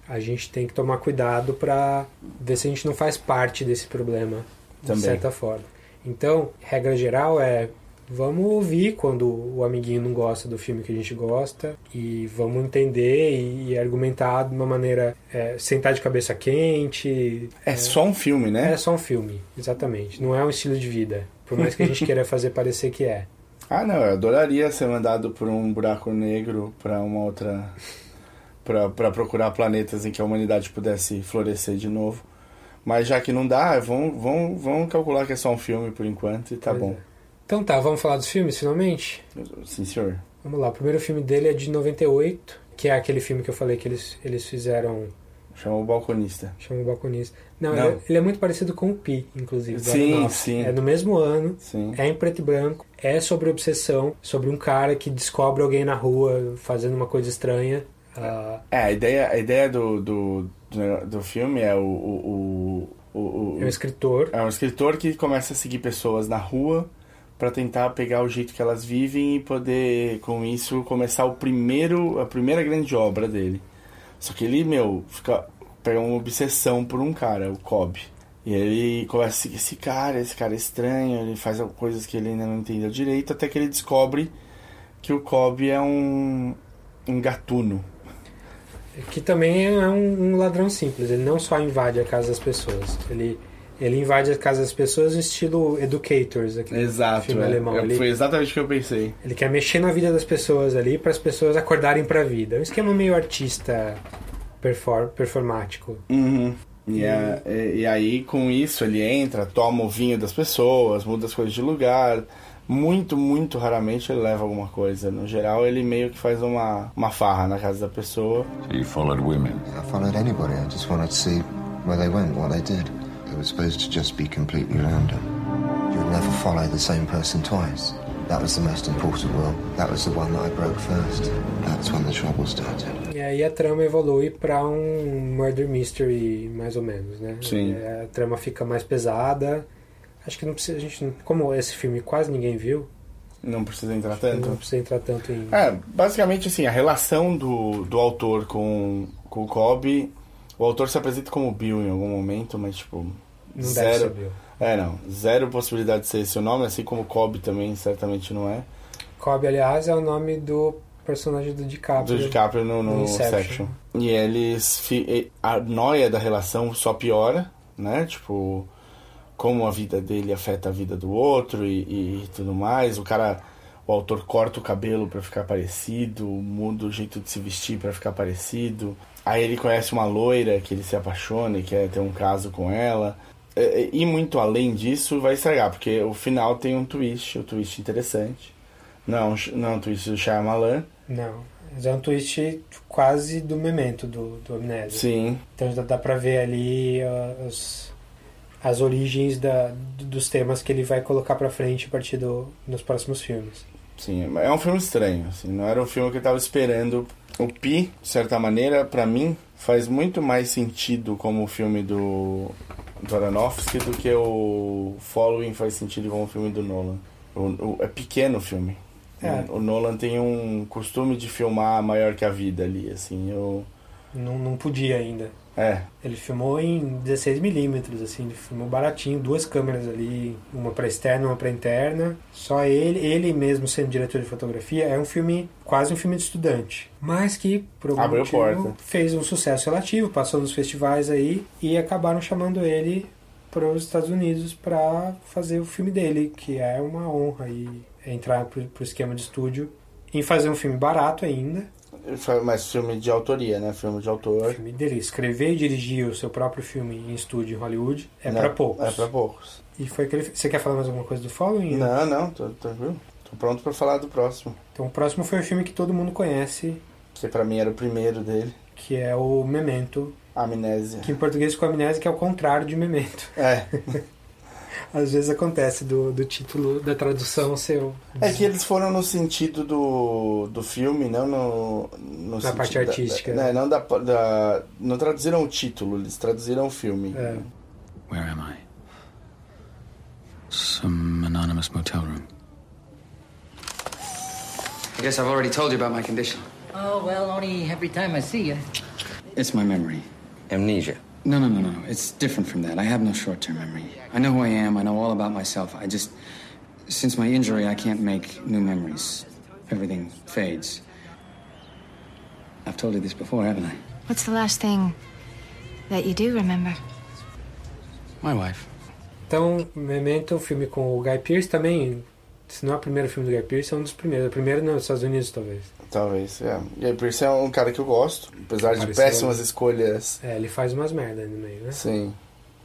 a gente tem que tomar cuidado para ver se a gente não faz parte desse problema de Também. certa forma. Então, regra geral é vamos ouvir quando o amiguinho não gosta do filme que a gente gosta e vamos entender e, e argumentar de uma maneira é, sentar de cabeça quente. É só um filme, né? É só um filme, exatamente. Não é um estilo de vida. Por mais que a gente queira fazer parecer que é. Ah, não, eu adoraria ser mandado por um buraco negro pra uma outra. pra procurar planetas em que a humanidade pudesse florescer de novo. Mas já que não dá, vamos, vamos, vamos calcular que é só um filme por enquanto e tá Pois bom. é. Então tá, vamos falar dos filmes finalmente? Sim, senhor. Vamos lá, o primeiro filme dele é de 98, que é aquele filme que eu falei que eles, eles fizeram. Chama o balconista. Chama o balconista. Não, Não. Ele, é, ele é muito parecido com o Pi, inclusive. Sim, Aronofsky. sim. É no mesmo ano, Sim. é em preto e branco, é sobre obsessão, sobre um cara que descobre alguém na rua fazendo uma coisa estranha. Ah, É, a ideia, a ideia do, do, do, filme é o, o, o, o- é um escritor. É um escritor que começa a seguir pessoas na rua pra tentar pegar o jeito que elas vivem e poder, com isso, começar o primeiro, a primeira grande obra dele. Só que ele, meu, fica pega uma obsessão por um cara, o Cobb. E ele começa a seguir esse cara, esse cara é estranho, ele faz coisas que ele ainda não entendeu direito, até que ele descobre que o Cobb é um, um gatuno. Que também é um, um ladrão simples. Ele não só invade a casa das pessoas. Ele, ele invade a casa das pessoas no estilo Educators, aquele Exato, filme é. alemão. É, Ele, foi exatamente o que eu pensei. ele quer mexer na vida das pessoas ali para as pessoas acordarem para a vida. É um esquema meio artista perfor, performático. Uhum. E, é- e- e aí, com isso, ele entra, toma o vinho das pessoas, muda as coisas de lugar. Muito, muito raramente ele leva alguma coisa. No geral, ele meio que faz uma, uma farra na casa da pessoa. So you followed women? I followed anybody. I just wanted to see where they went, what they did. Were supposed to just be completely random. You would never follow the same person twice. That was the most important rule. That was the one that I broke first. That's when the trouble started. E aí a trama evolui para um murder mystery, mais ou menos, né? Sim. É, A trama fica mais pesada. Acho que não precisa. A gente, como esse filme quase ninguém viu, Não precisa entrar tanto? Não precisa entrar tanto em. É, basicamente assim, a relação do, do autor com, com o Kobe. O autor se apresenta como Bill em algum momento, mas tipo. Não zero. deve ser Bill. É, não. Zero possibilidade de ser esse o nome, assim como Kobe também certamente não é. Kobe, aliás, é o nome do personagem do DiCaprio. Do DiCaprio no, no Inception. Inception. E eles. e- A noia da relação só piora, né? Tipo. Como a vida dele afeta a vida do outro e, e tudo mais. O cara. O autor corta o cabelo pra ficar parecido, muda o jeito de se vestir pra ficar parecido. Aí ele conhece uma loira que ele se apaixona e quer ter um caso com ela. E, e muito além disso vai estragar, porque o final tem um twist, um twist interessante. Não, é não é um twist do Shyamalan. Não. Mas é um twist quase do memento do, do Amnésia. Sim. Então já dá pra ver ali as, as origens da, dos temas que ele vai colocar pra frente a partir do, nos próximos filmes. Sim, é um filme estranho, assim, não era um filme que eu tava esperando. O Pi, de certa maneira, pra mim, faz muito mais sentido como o filme do Aronofsky do que o Following faz sentido como o filme do Nolan. O, o- é pequeno o filme. É. O, o Nolan tem um costume de filmar maior que a vida ali, assim, eu... Não, não podia ainda. É, Ele filmou em 16mm, assim, ele filmou baratinho, duas câmeras ali, uma pra externa, uma pra interna. Só ele, ele mesmo sendo diretor de fotografia, é um filme, quase um filme de estudante. Mas que, por algum Abriu motivo, porta. fez um sucesso relativo, passou nos festivais aí e acabaram chamando ele para os Estados Unidos para fazer o filme dele, que é uma honra aí entrar pro, pro esquema de estúdio em fazer um filme barato ainda. Mas filme de autoria, né? Filme de autor. Filme dele, escrever e dirigir o seu próprio filme em estúdio em Hollywood é pra poucos. É pra poucos. E foi que ele fez. Você quer falar mais alguma coisa do Following? Não, não, tô tranquilo. Tô pronto pra falar do próximo. Então o próximo foi o filme que todo mundo conhece, Que pra mim era o primeiro dele. que é o Memento, Amnésia. que em português ficou amnésia, que é o contrário de Memento. É. Às vezes acontece do, do título da tradução ser o- É que eles foram no sentido do, do filme, não no, no Na sentido parte da- artística. né, não da, da- Não traduziram o título, eles traduziram o filme. É. Where am I? Some anonymous motel room. I guess I've already told you about my condition. Oh, well, only every time I see you. It's my memory. Amnesia. No, no, no, no. It's different from that. I have no short term memory. I know who I am, I know all about myself. I just. Since my injury, I can't make new memories. Everything fades. I've told you this before, haven't I? What's the last thing that you do remember? My wife. Então, Memento, o filme com o Guy Pearce também. Se não é o primeiro filme do Guy Pearce, é um dos primeiros. É o primeiro nos Estados Unidos, talvez. Talvez, é. E aí, Pierce é um cara que eu gosto, apesar de péssimas escolhas. É, ele faz umas merdas no meio, né? Sim.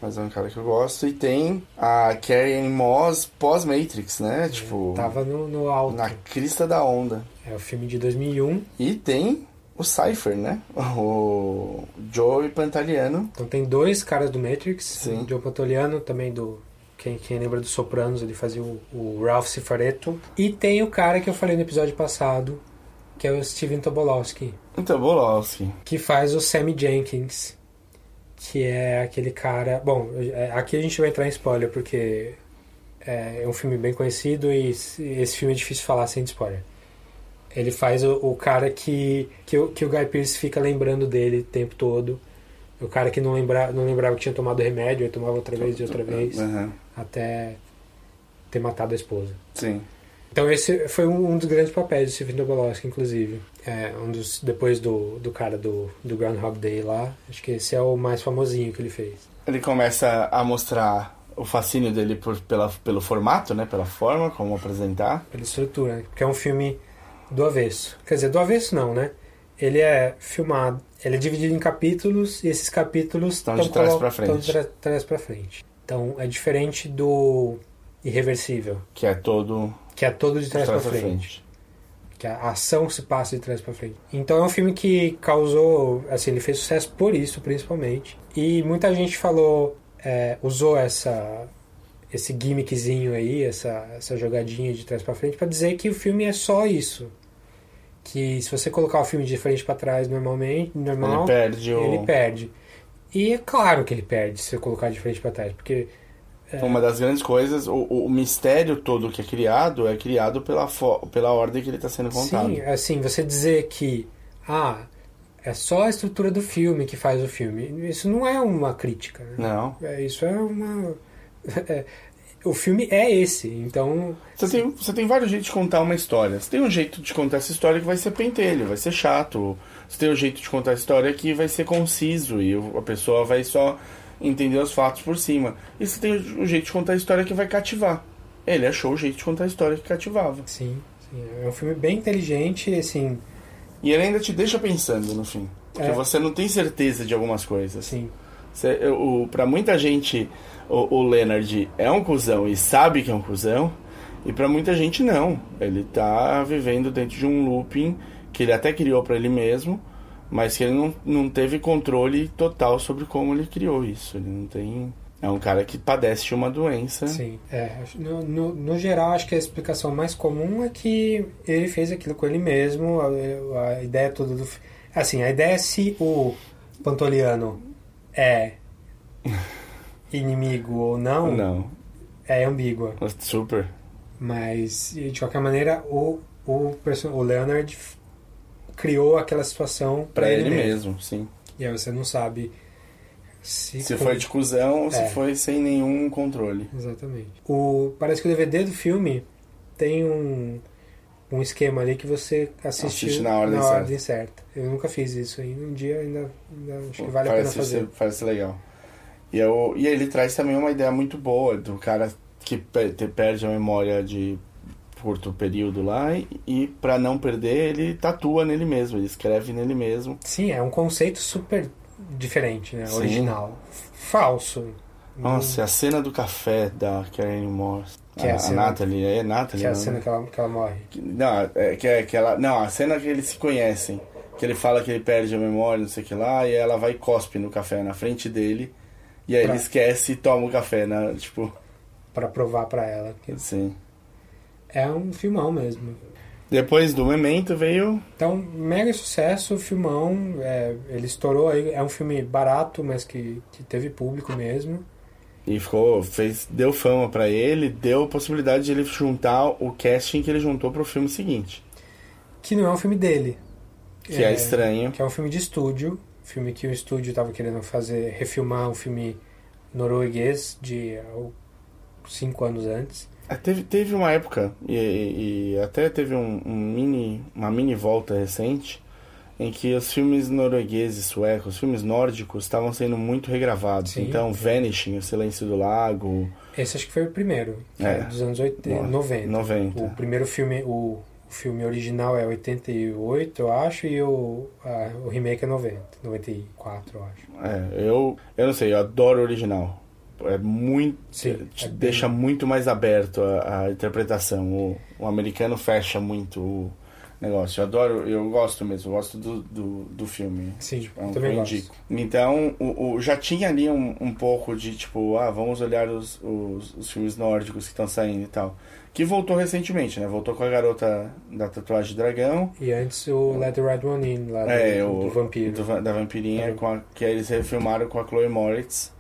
Mas é um cara que eu gosto. E tem a Carrie Ann Moss pós-Matrix, né? Tipo. Tava no, no alto. Na crista da onda. É o filme de 2001. E tem o Cypher, né? O Joe Pantaliano. Então tem dois caras do Matrix. Sim. O Joe Pantoliano, também do... Quem, quem lembra dos Sopranos, ele fazia o, o Ralph Cifaretto. E tem o cara que eu falei no episódio passado, que é o Steven Tobolowsky. Então, Bolowski. que faz o Sammy Jenkins, que é aquele cara. Bom, é, aqui a gente vai entrar em spoiler porque é um filme bem conhecido e esse filme é difícil falar sem spoiler. Ele faz o, o cara que, que, o, que o Guy Pearce fica lembrando dele o tempo todo. O cara que não, lembra, não lembrava que tinha tomado remédio, aí tomava outra vez e outra vez, Aham. até ter matado a esposa. Sim. Então esse foi um, um dos grandes papéis do Steven Tobolowsky, inclusive. É, um dos depois do, do cara do, do Groundhog Day lá, acho que esse é o mais famosinho que ele fez. Ele começa a mostrar o fascínio dele por, pela, pelo formato, né? Pela forma como apresentar. Pela estrutura, né? porque é um filme do avesso. Quer dizer, do avesso não, né? Ele é filmado, ele é dividido em capítulos e esses capítulos Estão tão de trás pra frente. de tra- trás pra frente. Então é diferente do Irreversível, Que é todo. Que é todo de trás, pra, frente. que a ação se passa de trás pra frente. Então é um filme que causou, assim, ele fez sucesso por isso, principalmente. E muita gente falou, é, usou essa esse gimmickzinho aí, essa, essa jogadinha de trás pra frente pra dizer que o filme é só isso. Que se você colocar o filme de frente pra trás normalmente, normal, Ele perde o- ele perde. E é claro que ele perde se você colocar de frente pra trás, porque É. Uma das grandes coisas, o, o mistério todo que é criado é criado pela, pela ordem que ele está sendo contado. Sim, assim, você dizer que ah, é só a estrutura do filme que faz o filme, isso não é uma crítica. né? Não. É, isso é uma. é, o filme é esse, então. Você tem, você tem vários jeitos de contar uma história. Você tem um jeito de contar essa história que vai ser pentelho, vai ser chato. Você tem um jeito de contar a história que vai ser conciso e a pessoa vai só entender os fatos por cima. E você tem o jeito de contar a história que vai cativar. Ele achou o jeito de contar a história que cativava. Sim, sim. É um filme bem inteligente, assim. E ele ainda te deixa pensando no fim. Porque É. você não tem certeza de algumas coisas. Sim. Você, o, pra muita gente, o, o Leonard é um cuzão e sabe que é um cuzão. E pra muita gente, não. Ele tá vivendo dentro de um looping que ele até criou pra ele mesmo, mas que ele não, não teve controle total sobre como ele criou isso. Ele não tem. É um cara que padece de uma doença. Sim, é. No, no, no geral, acho que a explicação mais comum é que ele fez aquilo com ele mesmo. A, a ideia toda do. Assim, a ideia é se o Pantoliano é inimigo ou não, Não. é ambígua. Super. Mas, de qualquer maneira, o, o, o Leonard criou aquela situação para ele, mesmo, sim. E aí você não sabe se, Se foi de cuzão ou É. se foi sem nenhum controle. Exatamente. O, parece que o DVD do filme tem um, um esquema ali que você assiste, Assiste na ordem certa. ordem certa. Eu nunca fiz isso ainda. Um dia ainda, ainda acho que vale a pena parece fazer. ser- parece legal. E, eu, e ele traz também uma ideia muito boa do cara que perde a memória de curto período lá e, para não perder ele tatua nele mesmo, ele escreve nele mesmo. Sim, é um conceito super diferente, né? Sim. Original. Falso. Nossa, a cena do café da Karen Moore. Que é a a, a cena- Natalie, é Natalie. Que é a não, cena né? que ela, que ela morre. Que- Não, é, que é que ela, não, a cena que eles se conhecem, que ele fala que ele perde a memória, não sei o que lá, e ela vai e cospe no café na frente dele, e aí Pra- ele esquece e toma o café, né? Tipo, Pra provar pra ela. que sim. É um filmão mesmo. Depois do Memento veio Então, mega sucesso, filmão. é, ele estourou aí. É um filme barato, mas que, que teve público mesmo. e ficou, fez, deu fama pra ele, deu possibilidade de ele juntar o casting que ele juntou pro filme seguinte. Que não é um filme dele. Que é estranho. Que é um filme de estúdio. Filme que o estúdio tava querendo fazer, refilmar um filme norueguês de cinco anos antes. Ah, Teve, teve uma época, e, e- até teve um, um mini, uma mini volta recente, em que os filmes noruegueses, suecos, os filmes nórdicos estavam sendo muito regravados. Sim. Então, Vanishing, O Silêncio do Lago, Esse acho que foi o primeiro, É. é dos anos 80, No- 90. 90. O primeiro filme, o, o filme original é 88, eu acho, e o, a- o remake é 90, 94, eu acho. É, eu, eu não sei, eu adoro o original. É muito. Sim, te é bem- deixa muito mais aberto a, a interpretação. O, o americano fecha muito o negócio. Eu adoro, eu gosto mesmo, eu gosto do, do, do filme. Sim, Tipo, é um também indico. Então, o, o- já tinha ali um, um pouco de tipo, ah, vamos olhar os, os, os filmes nórdicos que estão saindo e tal. Que voltou recentemente, né? Voltou com a garota da tatuagem dragão. E antes o Let the Right One In, lá do, É, do, o do vampiro. do da vampirinha, com a- que eles refilmaram com a Chloe Moritz,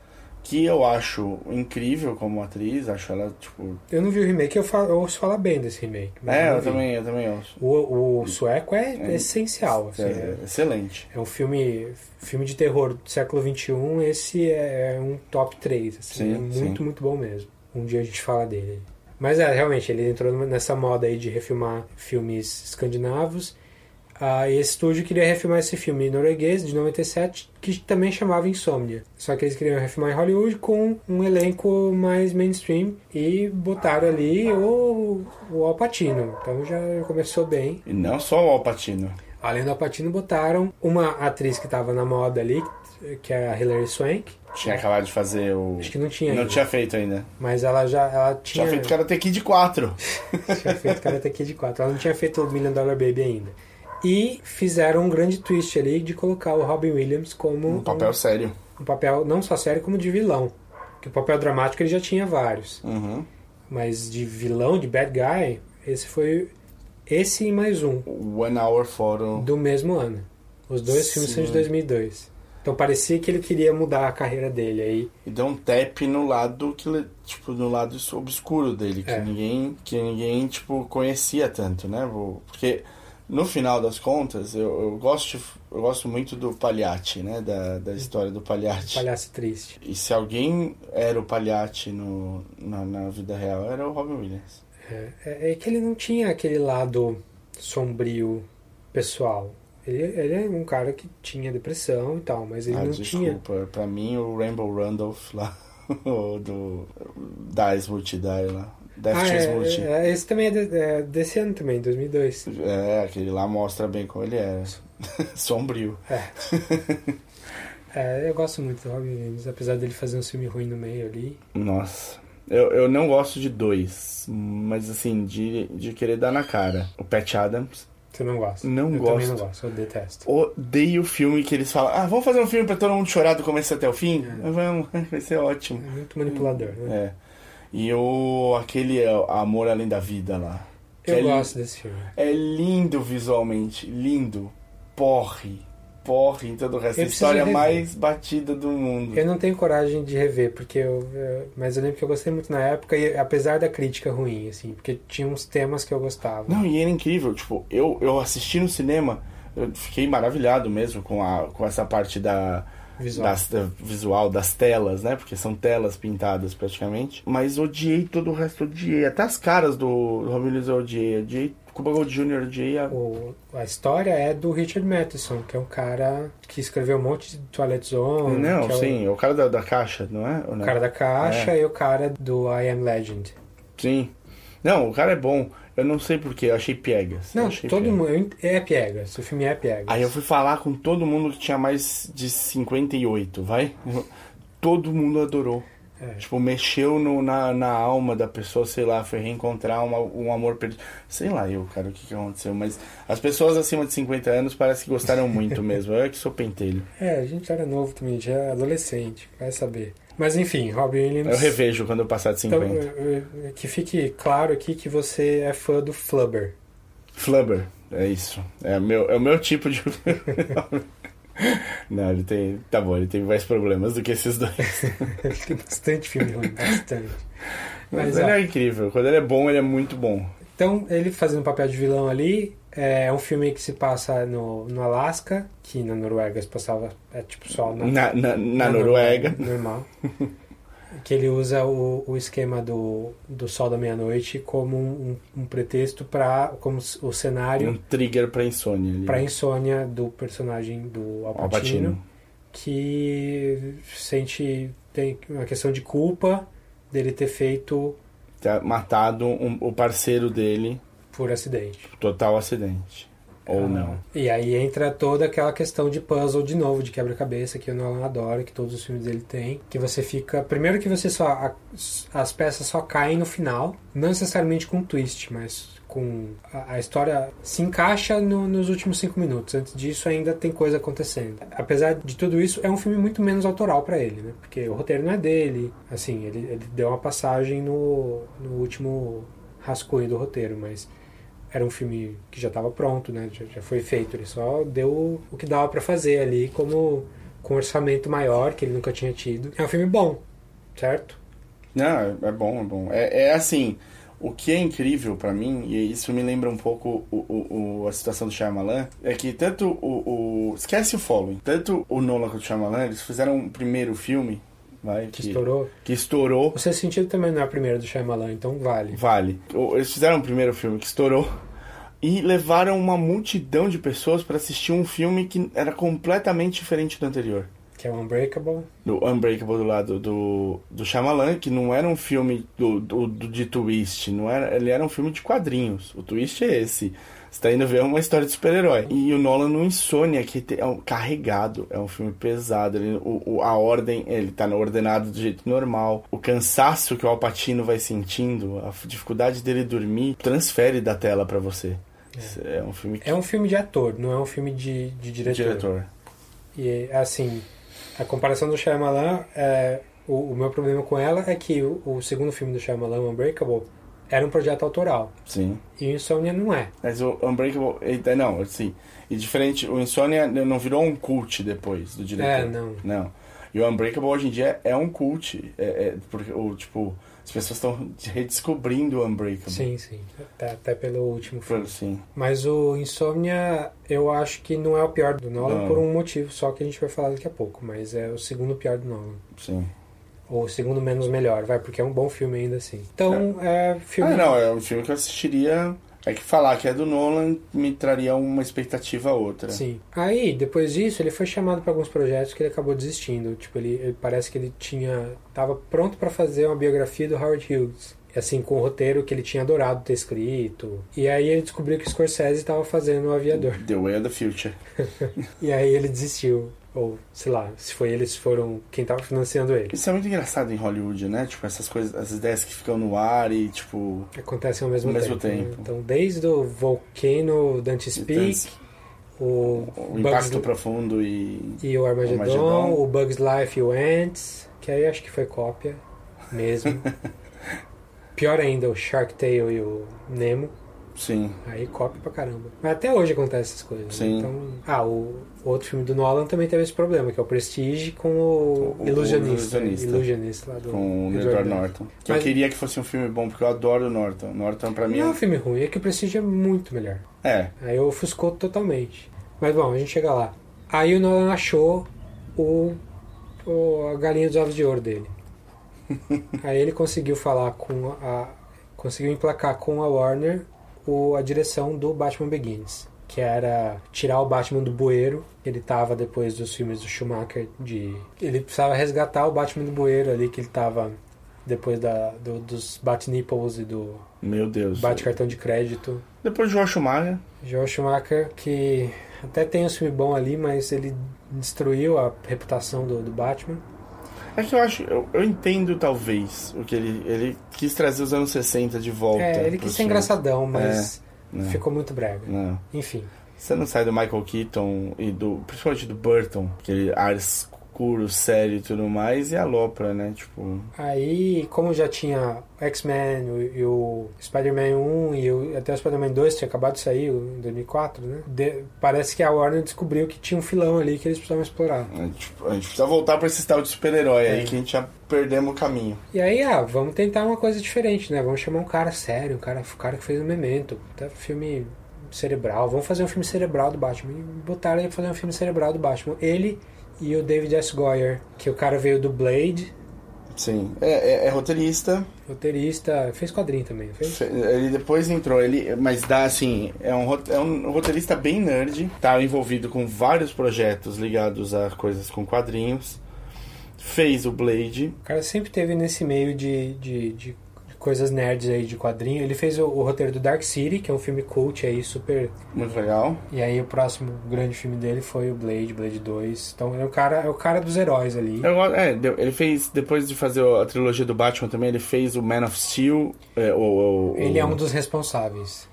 que eu acho incrível como atriz, acho ela, tipo... Eu não vi o remake, eu, falo, eu ouço falar bem desse remake. É, eu vi. também, eu também ouço. O, o sueco é, É. essencial. Assim, É, é, excelente. é um filme, filme de terror do século XXI, esse é um top 3. Assim, Sim, é muito, sim. muito bom mesmo. Um dia a gente fala dele. Mas é, realmente, ele entrou nessa moda aí de refilmar filmes escandinavos. Ah, e esse estúdio queria refilmar esse filme norueguês de 97, que também chamava Insomnia. Só que eles queriam refilmar em Hollywood com um elenco mais mainstream e botaram ali o, o Al Pacino. Então já começou bem. E não só o Alpatino. Além do Al Pacino, botaram uma atriz que estava na moda ali, que é a Hilary Swank. Tinha acabado de fazer o... Acho que não tinha Não ainda. tinha feito ainda. Mas ela já ela tinha, Tinha feito Karate Kid 4. tinha feito Karate Kid 4. Ela não tinha feito o Million Dollar Baby ainda. E fizeram um grande twist ali de colocar o Robin Williams como Um papel sério. um papel não só sério como de vilão. Que o papel dramático ele já tinha vários. Uhum. Mas de vilão, de bad guy, esse foi esse e mais um One Hour Photo. do mesmo ano. Os dois filmes são de Sim. 2002. Então parecia que ele queria mudar a carreira dele aí. E deu um tap no lado que tipo no lado obscuro dele, que É. ninguém que ninguém tipo conhecia tanto, né? Porque no final das contas, eu, eu gosto eu gosto muito do Pagliatti, né, da, da história do Pagliatti. Palhaço triste. E se alguém era o Pagliatti no, na, na vida real, era o Robin Williams. É, é- é que ele não tinha aquele lado sombrio pessoal. Ele, ele é um cara que tinha depressão e tal, mas ele ah, não tinha. desculpa, pra mim o Rainbow Randolph lá, do Dies Multi Die lá. Death Ah, Chase é, Multi. é, esse também é, de- é desse ano também, 2002. É, aquele lá mostra bem como ele era. Sombrio. É. É, eu gosto muito do Robin Williams, apesar dele fazer um filme ruim no meio ali. Nossa. Eu, eu não gosto de dois, mas assim, de, de querer dar na cara. O Pat Adams. Você não gosta? Não eu gosto. também não gosto, eu detesto. Odeio o filme que eles falam, ah, vamos fazer um filme pra todo mundo chorar do começo até o fim? É. Vamos, vai ser ótimo. É muito manipulador, né? É. E o aquele é, Amor Além da Vida lá. Eu É gosto desse filme. É lindo visualmente, lindo. Porre. Porre em todo o resto. A história rever. mais batida do mundo. Eu não tenho coragem de rever, porque eu, eu- Mas eu lembro que eu gostei muito na época, e apesar da crítica ruim, assim, porque tinha uns temas que eu gostava. Não, e era incrível. Tipo, eu, eu assisti no cinema, eu fiquei maravilhado mesmo com, a, com essa parte da Visual. Das, da- visual das telas, né? Porque são telas pintadas praticamente. Mas odiei todo o resto, odiei. Até as caras do Williams eu odiei. Odiei Cuba Gold Jr., odiei a... O- a história é do Richard Matheson, que é um cara que escreveu um monte de Twilight Zone. Não, é o- sim, é o cara da, da caixa, não é? Ou O não? cara da caixa É. e o cara do I Am Legend. Sim. Não, o cara é bom. Eu não sei porquê, eu achei piegas. Não, achei todo piegas. mundo. É piegas. O filme é piegas. Aí eu fui falar com todo mundo que tinha mais de 58, vai? Todo mundo adorou. É. Tipo, mexeu no- na, na alma da pessoa, sei lá, foi reencontrar uma- um amor perdido. Sei lá eu, cara, o que, que aconteceu. Mas as pessoas acima de 50 anos parece que gostaram muito mesmo. Eu é que sou pentelho. É, a gente era novo também, já adolescente, vai saber. Mas enfim, Robin Williams. Eu revejo quando eu passar de 50. Então, eh, eh, que fique claro aqui que você é fã do Flubber. Flubber, é isso. É, meu, é o meu tipo de. Não, ele tem. Tá bom, ele tem mais problemas do que esses dois. Tem bastante filme ruim, bastante. Mas, Mas, ele ó, é incrível. Quando ele é bom, ele é muito bom. Então, ele fazendo um papel de vilão ali, é um filme que se passa no, no Alasca, que na Noruega se passava, é tipo só na, Na, na, na Noruega. Normal. que ele usa o, o esquema do, do Sol da Meia-Noite como um, um pretexto para como o cenário Um trigger pra insônia para insônia do personagem do Al Al Pacino, Pacino. que sente tem uma questão de culpa dele ter feito Tá matado um- o parceiro dele, por acidente. total acidente. Ou não. E aí entra toda aquela questão de puzzle de novo, de quebra-cabeça que o Nolan adora, que todos os filmes dele têm, que você fica, primeiro que você só a- as peças só caem no final, não necessariamente com um twist, mas com a, a história se encaixa no- nos últimos cinco minutos. Antes disso ainda tem coisa acontecendo. Apesar de tudo isso, é um filme muito menos autoral pra ele, né? Porque o roteiro não é dele, assim, ele, ele deu uma passagem no, no último rascunho do roteiro, mas era um filme que já estava pronto, né? Já, já foi feito. Ele só deu o que dava para fazer ali, como com um orçamento maior que ele nunca tinha tido. É um filme bom, certo? Não, é- é bom, é bom. É, é assim, o que é incrível pra mim, e isso me lembra um pouco o, o- o- a situação do Shyamalan, é que tanto o, o... Esquece o Following. Tanto o Nolan quanto o Shyamalan, eles fizeram um primeiro filme, vai, Que estourou. Que estourou. O Sexto Sentido também não é a primeira do Shyamalan, então vale. Vale. O- Eles fizeram um primeiro filme que estourou e levaram uma multidão de pessoas pra assistir um filme que era completamente diferente do anterior. Que é o Unbreakable. Do Unbreakable do lado do, do Shyamalan, que não era um filme do, do, do- de twist, não era, ele era um filme de quadrinhos. O twist é esse. Você tá indo ver uma história de super-herói. E o Nolan no Insônia, que é um carregado, é um filme pesado. Ele, o, o- a ordem, ele tá ordenado do jeito normal. O cansaço que o Alpatino vai sentindo, a dificuldade dele dormir, transfere da tela pra você. É, um filme que... É um filme de ator, não é um filme de, de diretor. Diretor. E assim, a comparação do Shyamalan, é, o, o meu problema com ela é que o, o segundo filme do Shyamalan, Unbreakable, era um projeto autoral. Sim. E o Insomnia não é. Mas o Unbreakable. ele- Não, assim. E diferente, o Insomnia não virou um cult depois do diretor. É, não. Não. E o Unbreakable hoje em dia é um cult. É, é- porque o tipo. As pessoas estão redescobrindo o Unbreakable. Sim, sim. Até, até pelo último filme. Sim. Mas o Insomnia, eu acho que não é o pior do Nolan Não. por um motivo só que a gente vai falar daqui a pouco. Mas é o segundo pior do Nolan. Sim. Ou segundo menos melhor, vai, porque é um bom filme ainda assim. Então, é, filme. Ah, não, é um filme que eu assistiria. É que falar que é do Nolan me traria uma expectativa outra. Sim. Aí, depois disso, ele foi chamado para alguns projetos que ele acabou desistindo. Tipo, ele, ele- parece que ele tinha tava pronto para fazer uma biografia do Howard Hughes. Assim, com o roteiro que ele tinha adorado ter escrito. E aí ele descobriu que o Scorsese estava fazendo o Aviador. The Way of the Future. E aí ele desistiu. Ou, sei lá, se foi eles foram quem tava financiando ele. Isso é muito engraçado em Hollywood, né? Tipo, essas coisas, as ideias que ficam no ar e, tipo. Acontecem ao mesmo, Ao mesmo tempo. né? tempo. Então, desde o Volcano, Dante Speak, o, O Bugs impacto profundo e. e o Armageddon, Armageddon. o Bugs Life e o Ants, que aí acho que foi cópia mesmo. Pior ainda, o Shark Tale e o Nemo. Sim. Aí cópia pra caramba. Mas até hoje acontece essas coisas. né? Sim. Então, ah, o, outro filme do Nolan também teve esse problema, que é o Prestige com o, O- o Ilusionista. Ilusionista. Ilusionista lá do Com o Edward Norton. Que eu Mas- queria que fosse um filme bom, porque eu adoro o Norton. Norton, pra mim. Não é um filme ruim, é que o Prestige é muito melhor. É. Aí ofuscou totalmente. Mas bom, a gente chega lá. Aí o Nolan achou o, o- a galinha dos ovos de ouro dele. Aí ele conseguiu falar com a. conseguiu emplacar com a Warner o, a direção do Batman Begins. Que era tirar o Batman do bueiro. Ele tava depois dos filmes do Schumacher. De, ele precisava resgatar o Batman do bueiro ali que ele tava depois da, do- dos Bat-Nipples e do Meu Deus. Bate-cartão de crédito. Depois de Joel Schumacher. Joel Schumacher, que até tem um filme bom ali, mas ele destruiu a reputação do, do Batman. É que eu acho, eu, eu entendo talvez o que ele. Ele quis trazer os anos 60 de volta. É, ele quis ser engraçadão, mas É, ficou muito brega. Não. Enfim. Você não sai do Michael Keaton e do. Principalmente do Burton, aquele ar escuro, sério e tudo mais, e alopra, né? Tipo. Aí, como já tinha X-Men e o Spider-Man 1 e o, até o Spider-Man 2 tinha acabado de sair em 2004, né? De- parece que a Warner descobriu que tinha um filão ali que eles precisavam explorar. A gente, a gente precisa voltar pra esse tal de super-herói É. aí que a gente já perdemos o caminho. E aí, ah, vamos tentar uma coisa diferente, né? Vamos chamar um cara sério, um cara, o cara que fez o Memento, até filme cerebral. Vamos fazer um filme cerebral do Batman. E botaram ele pra fazer um filme cerebral do Batman. Ele e o David S. Goyer, que o cara veio do Blade, Sim. É, é- é roteirista. roteirista, fez quadrinho também, fez? Fe- Ele depois entrou, ele, mas dá assim, é um, é um roteirista bem nerd, tá envolvido com vários projetos ligados a coisas com quadrinhos. Fez o Blade. O cara sempre teve nesse meio de, de, de coisas nerds aí de quadrinho. Ele fez o, o roteiro do Dark City, que é um filme cult aí, super. Muito legal. E aí o próximo grande filme dele foi o Blade, Blade 2. Então é o cara, é o cara dos heróis ali. Eu é, ele fez, depois de fazer a trilogia do Batman também, ele fez o Man of Steel. É, o, o- Ele é um dos responsáveis.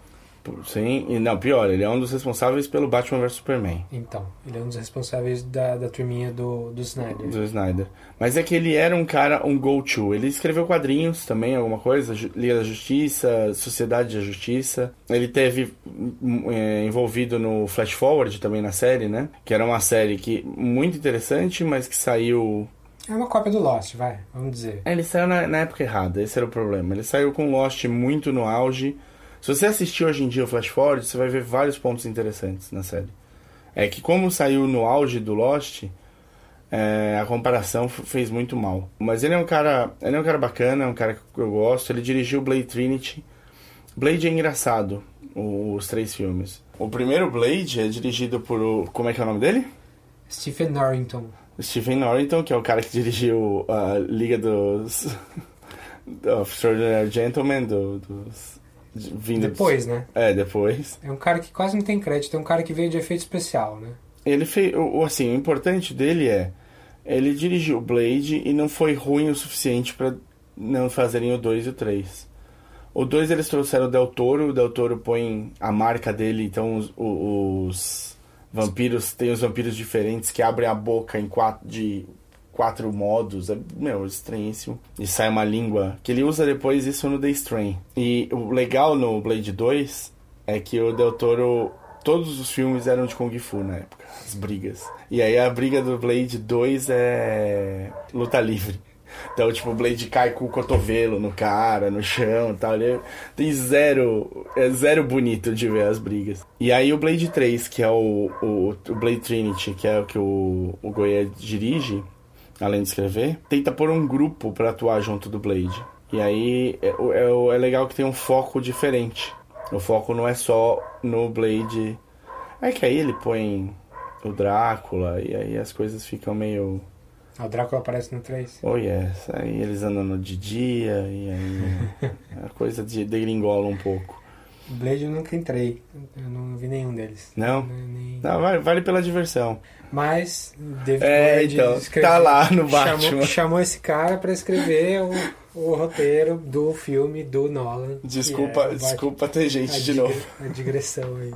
Sim, e não, pior, ele é um dos responsáveis pelo Batman vs Superman. Então, ele é um dos responsáveis da, da turminha do, do Snyder. Do Snyder. Mas é que ele era um cara, um go-to. Ele escreveu quadrinhos também, alguma coisa, Liga da Justiça, Sociedade da Justiça. Ele teve hum, é, envolvido no Flash Forward também na série, né? Que era uma série que muito interessante, mas que saiu. É uma cópia do Lost, vai, vamos dizer. É, ele saiu na, na época errada, esse era o problema. Ele saiu com Lost muito no auge. Se você assistir hoje em dia o Flash Forward, você vai ver vários pontos interessantes na série. É que como saiu no auge do Lost, é, a comparação fez muito mal. Mas ele é um cara, ele é um cara bacana, é um cara que eu gosto. Ele dirigiu Blade Trinity. Blade é engraçado, os três filmes. O primeiro Blade é dirigido por como é que é o nome dele? Stephen Norrington. Stephen Norrington, que é o cara que dirigiu a Liga dos of Extraordinary Gentlemen, do, dos Depois, né? É, depois. É um cara que quase não tem crédito, é um cara que veio de efeito especial, né? Ele fez, assim, o importante dele é ele dirigiu o Blade e não foi ruim o suficiente pra não fazerem o 2 e o 3. O 2 eles trouxeram o Del Toro, o Del Toro põe a marca dele, então os, os vampiros, tem os vampiros diferentes que abrem a boca em quatro, de quatro modos. É, meu, estranhíssimo. E sai uma língua que ele usa depois isso no The Strain. E o legal no Blade 2 é que o Del Toro. Todos os filmes eram de Kung Fu na época, as brigas. E aí a briga do Blade 2 é luta livre. Então, tipo, o Blade cai com o cotovelo no cara, no chão e tal. Tem zero. É zero bonito de ver as brigas. E aí o Blade 3, que é o, o, o Blade Trinity, que é o que o, o Goya dirige, além de escrever, tenta pôr um grupo pra atuar junto do Blade. E aí é, é, é legal que tem um foco diferente. O foco não é só no Blade. É que aí ele põe o Drácula e aí as coisas ficam meio. O Drácula aparece no 3. Oh yes, aí eles andam de dia e aí a coisa de degringola um pouco. Blade eu nunca entrei, eu não vi nenhum deles. Não? Nem... Não, vale, vale pela diversão. Mas David É, Blade então, escreveu- tá lá no chamou, Batman. chamou esse cara pra escrever o, o roteiro do filme do Nolan. Desculpa, é desculpa ter gente de novo. A digressão aí.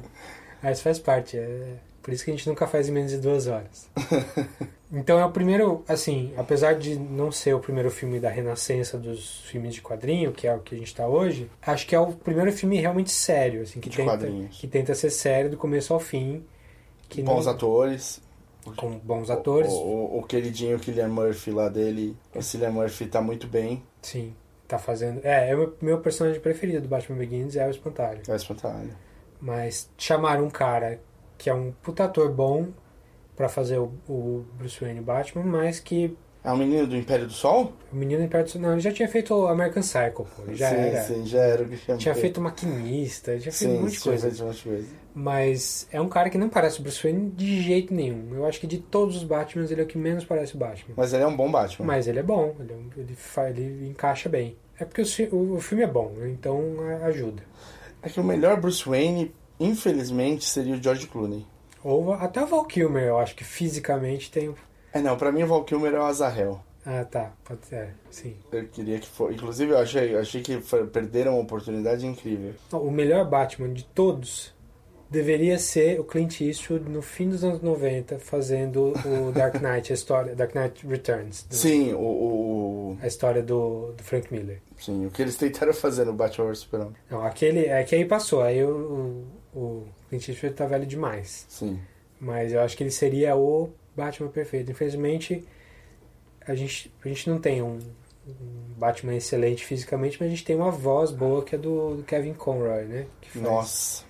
Mas faz parte, é por isso que a gente nunca faz em menos de duas horas. Então é o primeiro, assim, apesar de não ser o primeiro filme da renascença dos filmes de quadrinho, que é o que a gente tá hoje, acho que é o primeiro filme realmente sério, assim, que De tenta quadrinhos. que tenta ser sério do começo ao fim, que Bons não- atores. Com bons atores. O, o, o queridinho Killian Murphy lá dele. O Cillian Murphy tá muito bem. Sim, tá fazendo. É, é o meu, personagem preferido do Batman Begins é o Espantalho. É o Espantalho. Mas chamaram um cara que é um puta ator bom pra fazer o, o Bruce Wayne Batman, mas que É o menino do Império do Sol? o menino Império do Sul- Não, ele já tinha feito o American Psycho, pô. Ele já sim, era. sim, já era o Christian Tinha Bale. feito maquinista, já fez um monte de tinha coisa. coisa. Mas é um cara que não parece o Bruce Wayne de jeito nenhum. Eu acho que de todos os Batmans ele é o que menos parece o Batman. Mas ele é um bom Batman. Mas ele é bom, ele, é um- ele, ele encaixa bem. É porque o, o- filme é bom, então ajuda. É que o melhor Bruce Wayne, infelizmente, seria o George Clooney. Ou até o Val Kilmer, eu acho que fisicamente tem. É, não, pra mim o Val Kilmer é o Azarel. Ah, tá. Pode ser, sim. Eu queria que fosse. Inclusive, eu achei, achei que perderam uma oportunidade incrível. O melhor Batman de todos deveria ser o Clint Eastwood no fim dos anos 90 fazendo o Dark Knight, a história, Dark Knight Returns. do- Sim, o, o- A história do, do Frank Miller. Sim, o que eles tentaram fazer no Batman vs Superman. Não, aquele. É que aí passou, aí o, o, o Clint Eastwood tá velho demais. Sim. Mas eu acho que ele seria o Batman perfeito. Infelizmente, a gente, a gente não tem um, um Batman excelente fisicamente, mas a gente tem uma voz boa que é do, do Kevin Conroy, né? Que faz Nossa,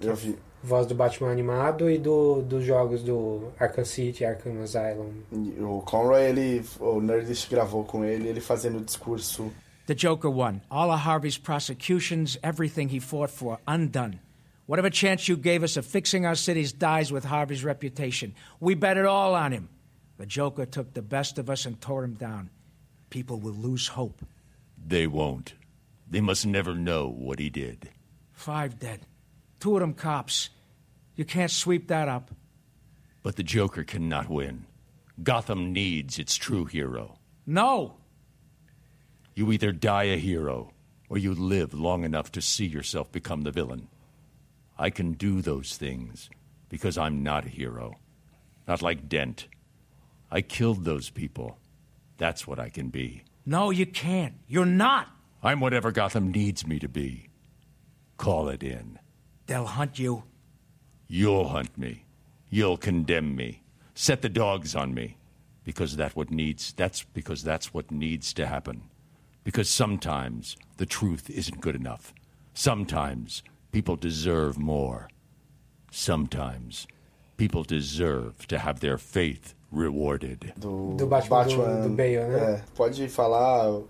eu vi. Voz do Batman animado e do, dos jogos do Arkham City, Arkham Asylum. O Conroy, ele, o Nerdist gravou com ele, ele fazendo o discurso. The Joker won. All of Harvey's prosecutions, everything he fought for, undone. Whatever chance you gave us of fixing our cities dies with Harvey's reputation. We bet it all on him. The Joker took the best of us and tore him down. People will lose hope. They won't. They must never know what he did. Five dead. Two of them cops. You can't sweep that up. But the Joker cannot win. Gotham needs its true hero. No! You either die a hero, or you live long enough to see yourself become the villain. I can do those things because I'm not a hero. Not like Dent. I killed those people. That's what I can be. No, you can't. You're not. I'm whatever Gotham needs me to be. Call it in. They'll hunt you. You'll hunt me. You'll condemn me. Set the dogs on me. Because that what needs that's because that's what needs to happen. Because sometimes the truth isn't good enough. Sometimes people deserve more. Sometimes people deserve to have their faith rewarded. Do, Do Batman do- do Bale, né? É, pode falar,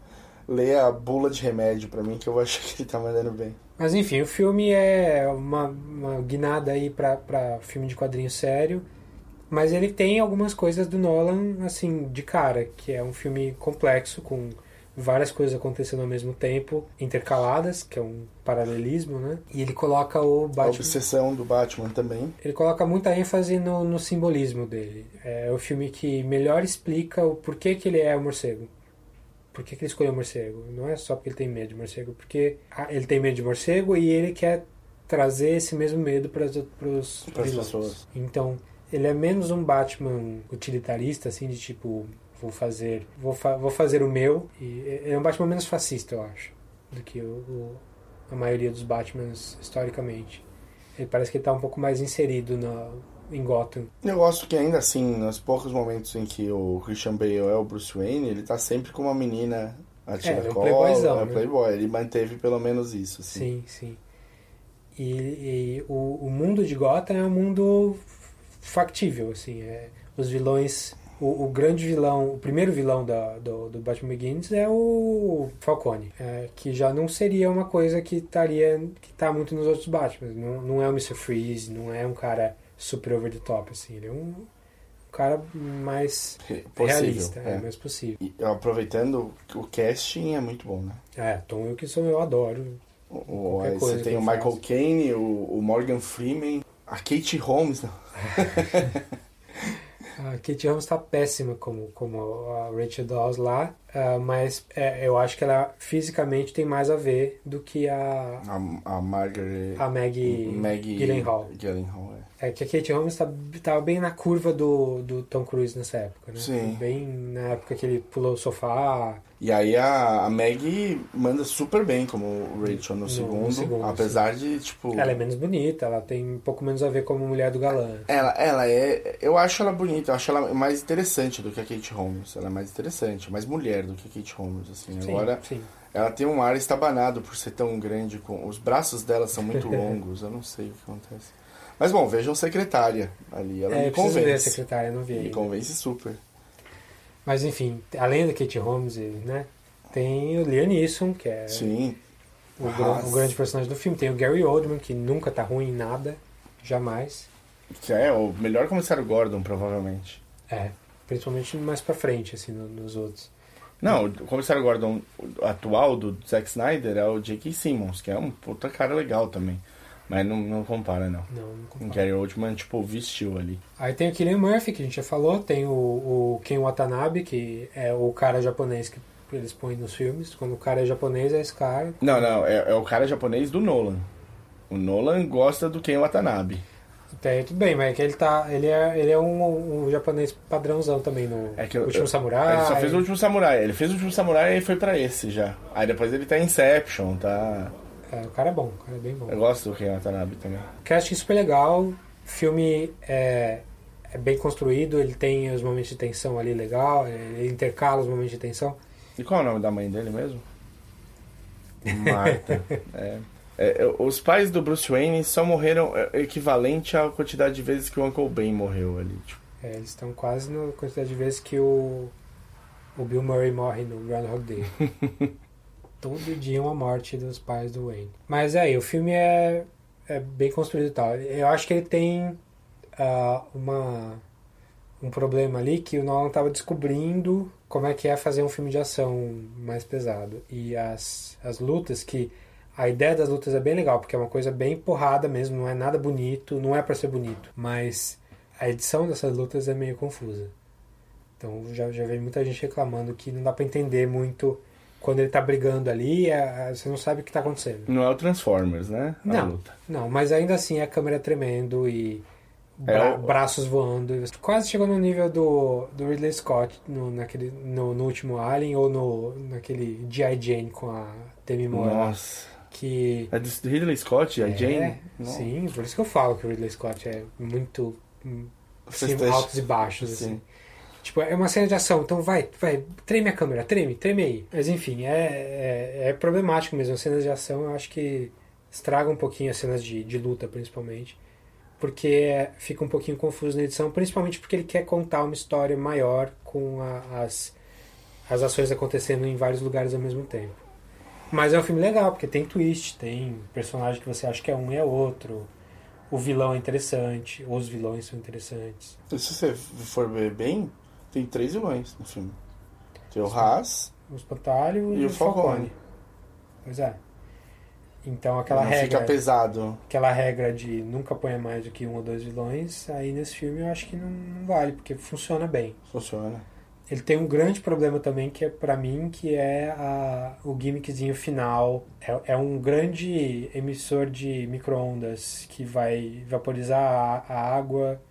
leia a bula de remédio pra mim, que eu acho que ele tá mandando bem. Mas enfim, o filme é uma, uma guinada aí pra, pra filme de quadrinho sério. Mas ele tem algumas coisas do Nolan, assim, de cara, que é um filme complexo, com várias coisas acontecendo ao mesmo tempo, intercaladas, que é um paralelismo, né? E ele coloca o A Batman. obsessão do Batman também. Ele coloca muita ênfase no, no simbolismo dele. É o filme que melhor explica o porquê que ele é o morcego. Por que, que ele escolheu o morcego? Não é só porque ele tem medo de morcego, porque ele tem medo de morcego e ele quer trazer esse mesmo medo para os Pras pessoas. Então, ele é menos um Batman utilitarista, assim, de tipo, vou fazer, vou, fa vou fazer o meu. E é um Batman menos fascista, eu acho, do que o, o, a maioria dos Batmans historicamente. Ele parece que ele tá um pouco mais inserido na, em Gotham. Eu gosto que ainda assim, nos poucos momentos em que o Christian Bale é o Bruce Wayne, ele tá sempre com uma menina a É, ele é um cola, playboyzão, é né? playboy. Ele manteve pelo menos isso, assim. Sim, sim. E, e o, o mundo de Gotham é um mundo factível, assim. É, os vilões... O, o grande vilão, o primeiro vilão da, do, do Batman Begins é o Falcone, é, que já não seria uma coisa que estaria que tá muito nos outros Batman. Não, não é o Mr. Freeze, não é um cara super over the top, assim. Ele é um, um cara mais Possível, realista, é, é. mais possível. E, aproveitando, o casting é muito bom, né? É, Tom Wilkinson eu adoro. O, você tem o Michael. Caine, o, o Morgan Freeman, a Kate Holmes. A Kate Holmes tá péssima como, como a Rachel Dawes lá, ah, mas é, eu acho que ela fisicamente tem mais a ver do que a, A, a Margaret... a Maggie, Maggie Gyllenhaal. Gyllenhaal, é. É que a Kate Holmes tá, tava bem na curva do, do Tom Cruise nessa época, né? Sim. Bem na época que ele pulou o sofá. E aí a, a Maggie manda super bem como Rachel no, No- segundo, no segundo, apesar de, tipo... Ela é menos bonita, ela tem um pouco menos a ver como mulher do galã. Ela, ela é. Eu acho ela bonita, eu acho ela mais interessante do que a Kate Holmes. Ela é mais interessante, mais mulher do que a Kate Holmes, assim. Sim, Agora, sim. ela tem um ar estabanado por ser tão grande. com Os braços dela são muito longos, eu não sei o que acontece. Mas bom, vejam Secretária ali. Ela é, me preciso ver a convence. secretária, não vi Me ainda. convence super. Mas enfim, além da Kate Holmes, né? Tem o Liam Neeson, que é Sim. o, o grande personagem do filme. Tem o Gary Oldman, que nunca tá ruim em nada, jamais. Que é o melhor comissário Gordon, provavelmente. É, principalmente mais pra frente, assim, no- nos outros. Não, o comissário Gordon atual do Zack Snyder é o J.K. Simmons, que é um puta cara legal também. Mas não, não compara, não. Não, não compara. O Gary Oldman, tipo, vestiu ali. Aí tem o Killian Murphy, que a gente já falou. Tem o, o Ken Watanabe, que é o cara japonês que eles põem nos filmes. Quando o cara é japonês, é esse cara. Não, não, é, é o cara japonês do Nolan. O Nolan gosta do Ken Watanabe. Até tudo bem, mas é que ele tá. Ele é, ele é um, um japonês padrãozão também no É que Último eu- Samurai. Ele só fez o Último Samurai. Ele fez o Último Samurai e foi pra esse já. Aí depois ele tá em Inception, tá... É, o cara é bom, o cara é bem bom. Eu gosto do Ken Watanabe também. Casting super legal. O filme é, é bem construído, ele tem os momentos de tensão ali legal, ele intercala os momentos de tensão. E qual é o nome da mãe dele mesmo? Marta. é. É, é, os pais do Bruce Wayne só morreram é, equivalente à quantidade de vezes que o Uncle Ben morreu ali. Tipo. É, eles estão quase na quantidade de vezes que o, o Bill Murray morre no Groundhog Day. Todo dia uma morte dos pais do Wayne. Mas é, o filme é, é bem construído e tal. Eu acho que ele tem ah, uma, um problema ali que o Nolan estava descobrindo como é que é fazer um filme de ação mais pesado. E as, as lutas que... A ideia das lutas é bem legal, porque é uma coisa bem porrada mesmo, não é nada bonito, não é pra ser bonito. Mas a edição dessas lutas é meio confusa. Então já, já veio muita gente reclamando que não dá pra entender muito quando ele tá brigando ali, é- é- você não sabe o que tá acontecendo. Não é o Transformers, né? A Não, luta. não, mas ainda assim a câmera tremendo e É, bra- o- braços voando. Quase chegou no nível do, do Ridley Scott no, naquele, no, no último Alien ou no, naquele G.I. Jane com a Demi Moore. lá, Nossa. Que É do Ridley Scott, a é, Jane? Nossa. Sim, por isso que eu falo que o Ridley Scott é muito está- altos e baixos, Sim. Tipo, é uma cena de ação, então vai, vai, treme a câmera, treme, treme aí. Mas enfim, é, é, é problemático mesmo. As cenas de ação eu acho que estragam um pouquinho as cenas de, de luta, principalmente. Porque fica um pouquinho confuso na edição, principalmente porque ele quer contar uma história maior com a- as, as ações acontecendo em vários lugares ao mesmo tempo. Mas é um filme legal, porque tem twist, tem personagem que você acha que é um e é outro. O vilão é interessante, os vilões são interessantes. Se você for ver bem, tem três vilões no filme. Tem o Haas O espantalho e, e o Falcone. Falcone. Pois é. Então aquela Não regra. fica pesado. Aquela regra de nunca ponha mais do que um ou dois vilões, aí nesse filme eu acho que não, não vale, porque funciona bem. Funciona. Ele tem um grande problema também, que é pra mim, que é a, o gimmickzinho final. É, é um grande emissor de micro-ondas que vai vaporizar a, a água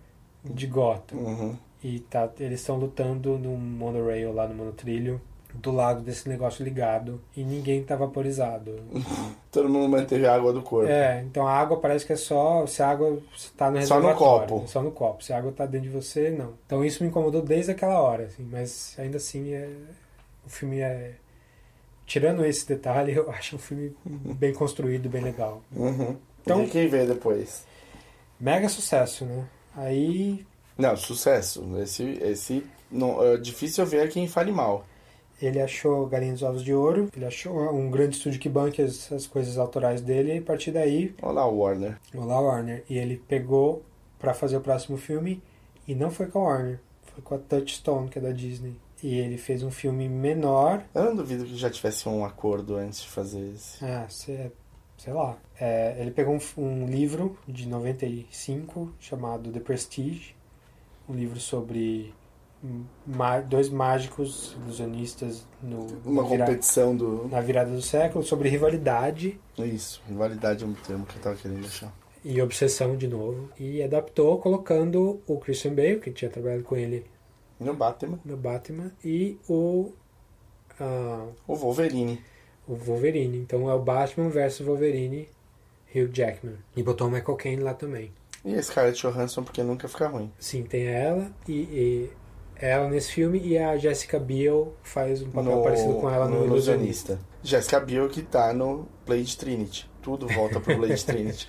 de Gotham. Uhum. E tá, eles estão lutando no monorail lá no monotrilho, do lado desse negócio ligado, e ninguém tá vaporizado. Todo mundo manteve a água do corpo. É, então a água parece que é só se a água tá no Só no copo. Só no copo. Se a água tá dentro de você, não. Então isso me incomodou desde aquela hora, assim, mas ainda assim é, o filme é tirando esse detalhe, eu acho um filme bem construído, bem legal. Uhum. Então- Então, quem vê depois? Mega sucesso, né? Aí Não, sucesso. Esse, esse não, é difícil ver quem fale mal. ele achou Galinha dos Ovos de Ouro, ele achou um grande estúdio que banque as, as coisas autorais dele, e a partir daí, Olá, Warner. olá Warner, e ele pegou pra fazer o próximo filme e não foi com a Warner, foi com a Touchstone, que é da Disney. E ele fez um filme menor, Eu não duvido que já tivesse um acordo antes de fazer esse. ah, sei, sei lá. É, ele pegou um, um livro de 95 chamado The Prestige, um livro sobre dois mágicos ilusionistas no, Uma competição do. na virada do século sobre rivalidade Isso, rivalidade é um termo que eu tava querendo achar. e obsessão de novo e adaptou colocando o Christian Bale que tinha trabalhado com ele No Batman. no Batman e o ah, O Wolverine. o Wolverine então é o Batman versus Wolverine Hugh Jackman e botou o Michael Caine lá também E a Scarlett Johansson, porque nunca fica ruim. sim tem ela e, e ela nesse filme e a Jessica Biel faz um papel parecido com ela no, Ilusionista. Jessica Biel que tá no Blade Trinity. Tudo volta pro Blade Trinity.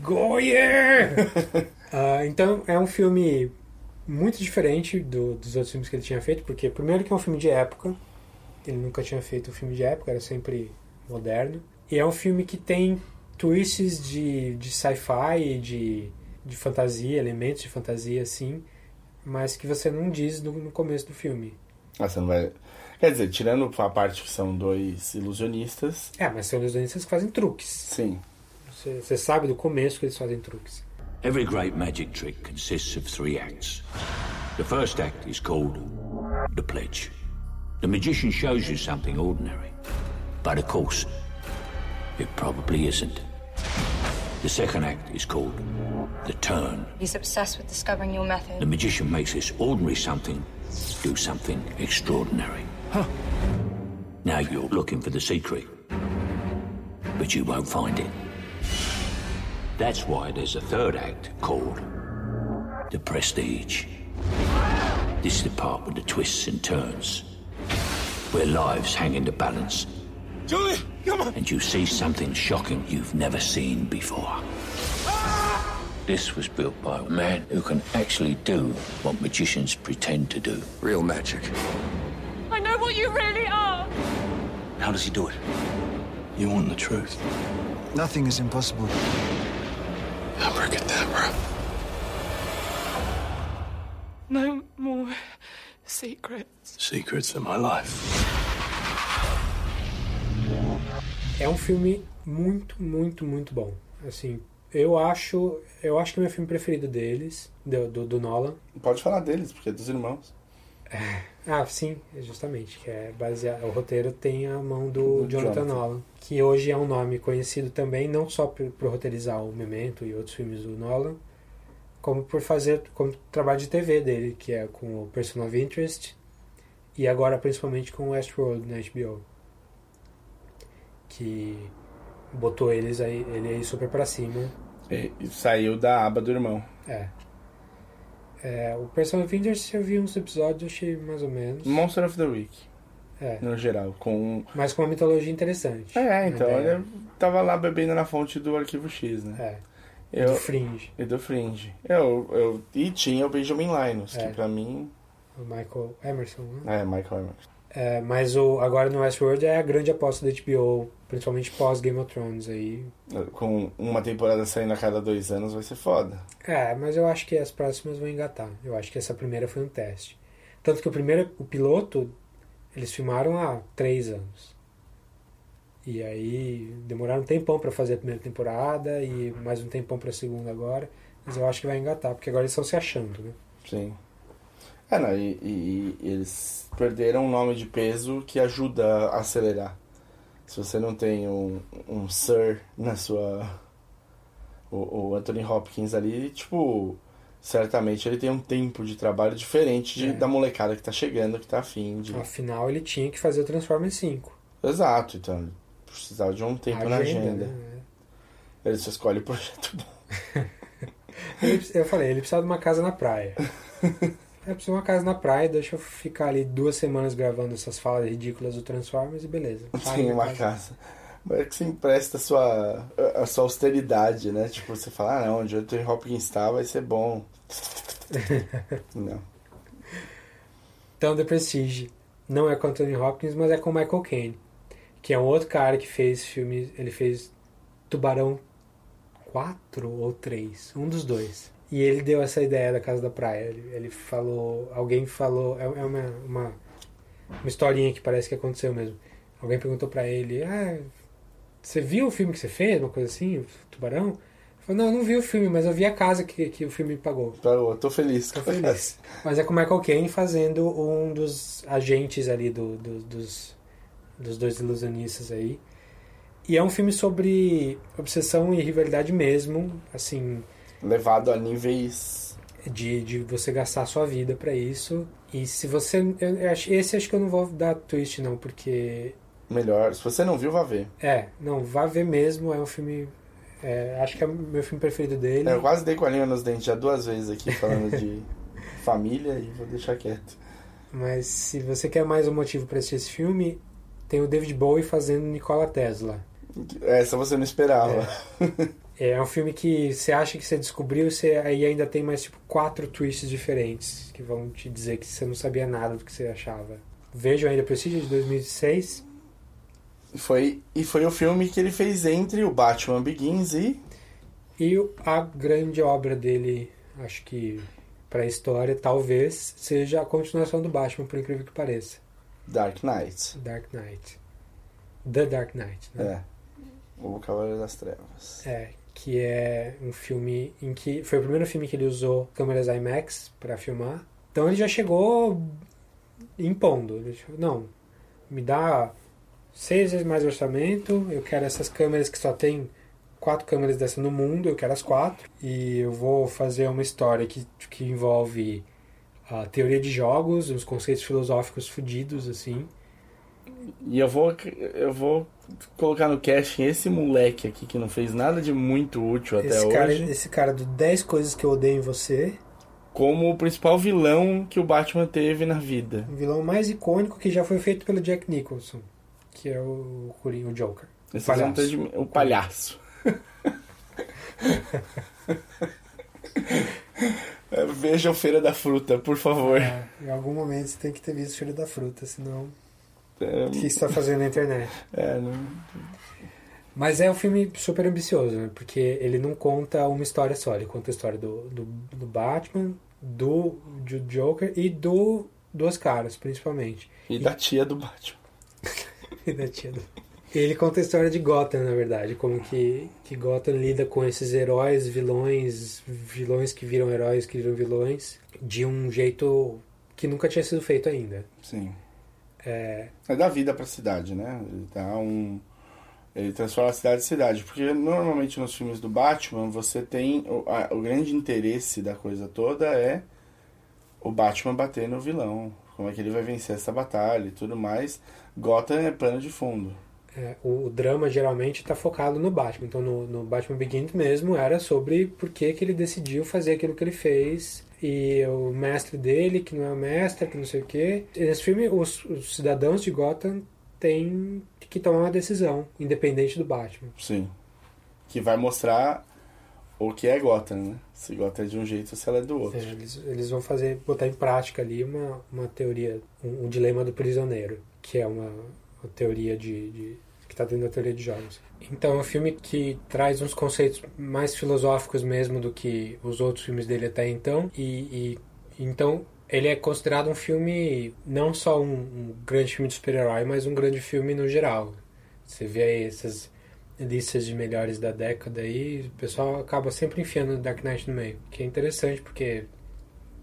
Goyer! Ah, então é um filme muito diferente do- dos outros filmes que ele tinha feito, porque primeiro que é um filme de época, ele nunca tinha feito um filme de época, era sempre moderno. E é um filme que tem twists de, de sci-fi, e de, de fantasia, elementos de fantasia assim, mas que você não diz no, no começo do filme. Ah, você não vai. Quer dizer, tirando a parte que são dois ilusionistas. É, mas são ilusionistas que fazem truques. Sim. Você, você sabe do começo que eles fazem truques. Every great magic trick consists of three acts. The first act is called the pledge. The magician shows you something ordinary, but of course, it probably isn't. The second act is called the turn. He's obsessed with discovering your method. The magician makes this ordinary something do something extraordinary. Huh. Now you're looking for the secret, but you won't find it. That's why there's a third act called the prestige. This is the part with the twists and turns, where lives hang in the balance. Julie, come on! And you see something shocking you've never seen before. This was built by a man who can actually do what magicians pretend to do. Real magic. I know what you really are. How does he do it? You want the truth? Nothing is impossible. Abracadabra. No more secrets. Secrets of my life. É um filme muito, muito, muito bom. Assim, eu acho, eu acho que é o meu filme preferido deles, do, do, do Nolan. Pode falar deles, porque é dos irmãos. Ah, sim, justamente, que é baseado, o roteiro tem a mão do, Do Jonathan, Jonathan. Nolan, que hoje é um nome conhecido também não só por, por roteirizar o Memento e outros filmes do Nolan, como por fazer como trabalho de TV dele, que é com o Person of Interest e agora principalmente com Westworld na HBO. Que botou eles aí, ele aí super pra cima. E, e saiu da aba do irmão. É. É, o Person Interest eu vi uns episódios, achei mais ou menos. Monster of the Week, É. no geral. Com. Mas com uma mitologia interessante. É, então Uma ideia. ele tava lá bebendo na fonte do arquivo X, né? É. Eu, Do Fringe. E do Fringe. Eu, eu, e tinha o Benjamin Linus, É. que pra mim. O Michael Emerson, né? É, Michael Emerson. É, mas o, agora no Westworld é a grande aposta da HBO, principalmente pós Game of Thrones aí. Com uma temporada saindo a cada dois anos vai ser foda. É, mas eu acho que as próximas vão engatar. Eu acho que essa primeira foi um teste. Tanto que o primeiro, o piloto, eles filmaram há três anos. E aí demoraram um tempão pra fazer a primeira temporada e mais um tempão pra segunda agora. Mas eu acho que vai engatar, porque agora eles estão se achando, né? Sim. É, não, e, e- e eles perderam um nome de peso que ajuda a acelerar. Se você não tem um, um Sir na sua. O, o Anthony Hopkins ali, tipo. certamente ele tem um tempo de trabalho diferente de, É. da molecada que tá chegando, que tá afim de. Afinal, ele tinha que fazer o Transformers 5. Exato, então precisava de um tempo na agenda. né? Ele só escolhe o projeto bom. Eu falei, ele precisava de uma casa na praia. É, precisa de uma casa na praia, deixa eu ficar ali duas semanas gravando essas falas ridículas do Transformers e beleza. Minha uma casa. Mas é que você empresta a sua, a sua austeridade, né? Tipo, você fala, ah não, onde o Anthony Hopkins tá vai ser bom. não. Então, The Prestige não é com Anthony Hopkins, mas é com Michael Caine, que é um outro cara que fez filme. Ele fez Tubarão 4 ou 3, um dos dois. E ele deu essa ideia da Casa da Praia. Ele, ele falou. Alguém falou. É, é uma, uma, uma historinha que parece que aconteceu mesmo. Alguém perguntou pra ele: Ah, você viu o filme que você fez? Uma coisa assim? Tubarão? Ele falou: Não, eu não vi o filme, mas eu vi a casa que, que o filme pagou. Pagou, tô feliz. Tô feliz. Mas é com o Michael Caine fazendo um dos agentes ali do, do- dos, dos dois ilusionistas aí. E é um filme sobre obsessão e rivalidade mesmo, assim, Levado a níveis. de, de você gastar sua vida pra isso. E se você. Eu, acho, esse acho que eu não vou dar twist, não, porque. Melhor. Se você não viu, vá ver. É, não, vá ver mesmo, é um filme. é, acho que é o meu filme preferido dele. Eu quase dei com a língua nos dentes já duas vezes aqui falando de família e vou deixar quieto. Mas se você quer mais um motivo pra assistir esse filme, tem o David Bowie fazendo Nikola Tesla. Essa você não esperava. É um filme que você acha que você descobriu, você aí ainda tem mais tipo quatro twists diferentes que vão te dizer que você não sabia nada do que você achava. Vejam ainda Prestige de 2006 Foi, e foi o filme que ele fez entre o Batman Begins e. e a grande obra dele, acho que pra história, talvez seja a continuação do Batman, por incrível que pareça. Dark Knight. Dark Knight. The Dark Knight, né? É. O Cavaleiro das Trevas. É, que é um filme em que foi o primeiro filme que ele usou câmeras IMAX para filmar. Então ele já chegou impondo. Ele falou, não, me dá seis vezes mais orçamento, eu quero essas câmeras que só tem quatro câmeras dessa no mundo, eu quero as quatro. E eu vou fazer uma história que, que envolve a teoria de jogos, uns conceitos filosóficos fodidos, assim. E eu vou, eu vou colocar no casting esse moleque aqui que não fez nada de muito útil até Esse hoje. cara, esse cara do 10 coisas que eu odeio em você, Como o principal vilão que o Batman teve na vida. o vilão mais icônico que já foi feito pelo Jack Nicholson, que é o Coringa, o Joker. Esse Palhaço. palhaço. De, o palhaço. É, Veja o Feira da Fruta, por favor. É, em algum momento você tem que ter visto Filho da Fruta, senão. É, O que você está fazendo na internet? é, não... Mas é um filme super ambicioso, né? Porque ele não conta uma história só, ele conta a história do, do, do Batman, do, do Joker e do Duas Caras, principalmente. E da tia do Batman. E da tia do... Ele conta a história de Gotham, na verdade, como que, que Gotham lida com esses heróis, vilões, vilões que viram heróis, que viram vilões, de um jeito que nunca tinha sido feito ainda. Sim. É, É vida pra cidade, né? Ele dá um. Ele transforma a cidade em cidade. Porque normalmente nos filmes do Batman você tem. O, a- o grande interesse da coisa toda é o Batman bater no vilão. Como é que ele vai vencer essa batalha e tudo mais. Gotham é pano de fundo. É, o, drama geralmente está focado no Batman. Então, no, no Batman Begins mesmo era sobre por que, que ele decidiu fazer aquilo que ele fez. E o mestre dele, que não é o mestre, que não sei o quê. Nesse filme, os, os cidadãos de Gotham têm que tomar uma decisão, independente do Batman. Sim. Que vai mostrar o que é Gotham, né? Se Gotham é de um jeito ou se ela é do outro. É, eles, eles vão fazer, botar em prática ali uma, uma teoria, um, um dilema do prisioneiro, que é uma, uma teoria de, de que está dentro da teoria de jogos. Então é um filme que traz uns conceitos mais filosóficos mesmo do que os outros filmes dele até então e, e então ele é considerado um filme não só um, um grande filme de super-herói, mas um grande filme no geral. Você vê aí essas listas de melhores da década aí, o pessoal acaba sempre enfiando Dark Knight no meio, que é interessante porque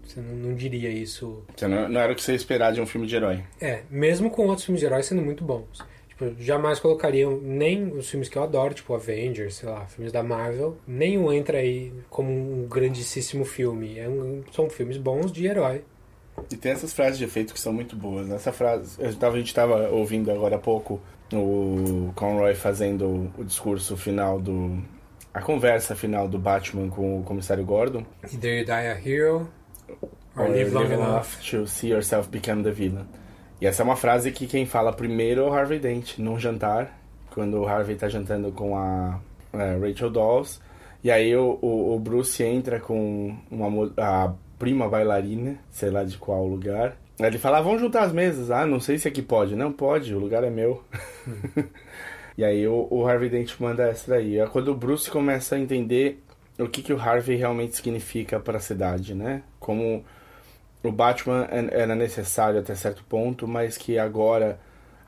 você não, não diria isso Que não, não era o que você esperar de um filme de herói. é, mesmo com outros filmes de heróis sendo muito bons. Tipo, jamais colocariam nem os filmes que eu adoro, tipo Avengers, sei lá, filmes da Marvel, nenhum entra aí como um grandíssimo filme. É um, são filmes bons de herói. E tem essas frases de efeito que são muito boas. Essa frase, eu tava, a gente estava ouvindo agora há pouco o Conroy fazendo o discurso final do. a conversa final do Batman com o comissário Gordon. Either you die a hero or, Or live long live enough. to see yourself become the villain. E essa é uma frase que quem fala primeiro é o Harvey Dent, num jantar, quando o Harvey tá jantando com a é, Rachel Dawes. E aí o, o, o Bruce entra com uma, a prima bailarina, sei lá de qual lugar. Ele fala, ah, vamos juntar as mesas. Ah, não sei se aqui pode. Não pode, o lugar é meu. e aí o, o Harvey Dent manda essa daí. É quando o Bruce começa a entender o que, que o Harvey realmente significa para a cidade, né? Como o Batman é- era necessário até certo ponto, mas que agora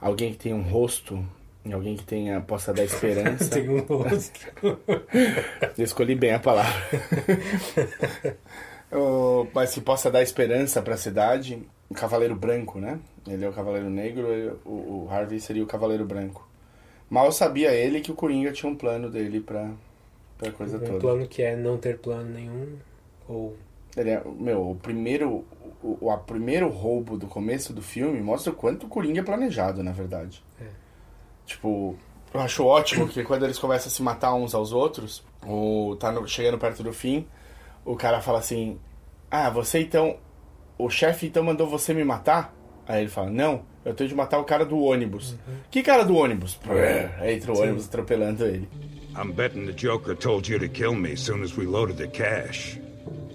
alguém que tem um rosto, alguém que tenha possa dar esperança. Tem um rosto. Eu escolhi bem a palavra. O- mas que possa dar esperança para a cidade. O Cavaleiro Branco, né? Ele é o Cavaleiro Negro, ele- o, o Harvey seria o Cavaleiro Branco. Mal sabia ele que o Coringa tinha um plano dele pra, pra coisa Um toda. plano que é não ter plano nenhum, ou Ele é, meu, o primeiro, o, o a primeiro roubo do começo do filme mostra o quanto o Coringa é planejado, na verdade. É. Tipo, eu acho ótimo que quando eles começam a se matar uns aos outros, o, tá no- chegando perto do fim, o cara fala assim: Ah, você então. O chefe então mandou você me matar? Aí ele fala: Não, eu tenho de matar o cara do ônibus. Que cara do ônibus? Aí entra o Sim. ônibus atropelando ele. I'm betting the Joker told you to kill me as soon as we loaded the cash.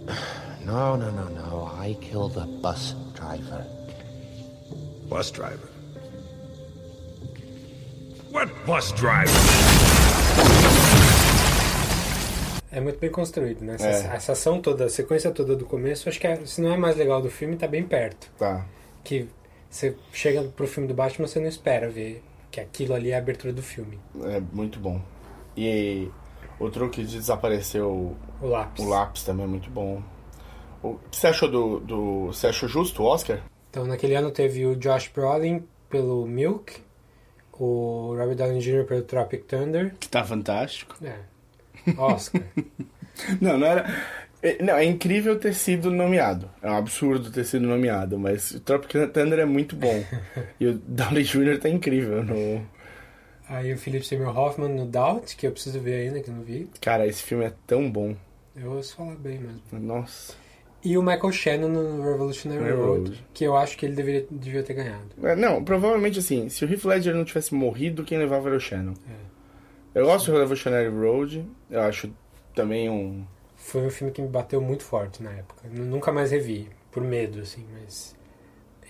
No, no, no, no. I killed the bus driver. Bus driver? What bus driver? É muito bem construído, né? Essa, É. essa ação toda, a sequência toda do começo, acho que é- se não é mais legal do filme, tá bem perto. Tá. Que você chega pro filme do Batman, você não espera ver que aquilo ali é a abertura do filme. É muito bom. E o truque de desaparecer o, O lápis. o lápis também é muito bom. O que você achou do, do. Você achou justo o Oscar? Então, naquele ano teve o Josh Brolin pelo Milk, o Robert Downey Jr. pelo Tropic Thunder. Que tá fantástico. É. Oscar. Não, não era. é- Não, é incrível ter sido nomeado. É um absurdo ter sido nomeado, mas o Tropic Thunder é muito bom. e o Downey Jr. tá incrível no. Aí o Philip Seymour Hoffman no Doubt, que eu preciso ver ainda, que eu não vi. Cara, esse filme é tão bom. Eu ouço falar bem mesmo. Nossa. E o Michael Shannon no Revolutionary Railroad. Road, que eu acho que ele deveria, devia ter ganhado. É, Não, provavelmente assim, se o Heath Ledger não tivesse morrido, quem levava era o Shannon. Eu gosto do Revolutionary Road, eu acho também um. Foi um filme que me bateu muito forte na época. Nu- Nunca mais revi, por medo, assim, mas...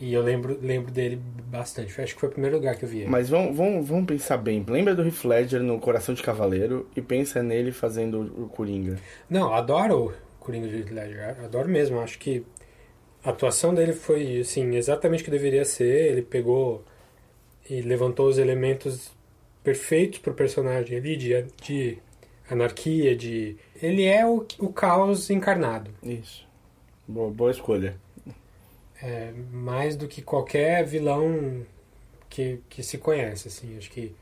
E eu lembro, lembro dele bastante. Acho que foi o primeiro lugar que eu vi ele. Mas vamos, vamos, vamos pensar bem. Lembra do Heath Ledger no Coração de Cavaleiro e pensa nele fazendo o Coringa. Não, adoro Coringa de Ledger. Adoro mesmo. Acho que a atuação dele foi, assim, exatamente o que deveria ser. Ele pegou e levantou os elementos perfeitos pro personagem ali, de, de anarquia, de... Ele é o, o caos encarnado. Isso. Boa, boa escolha. É, mais do que qualquer vilão que, que se conhece, assim. Acho que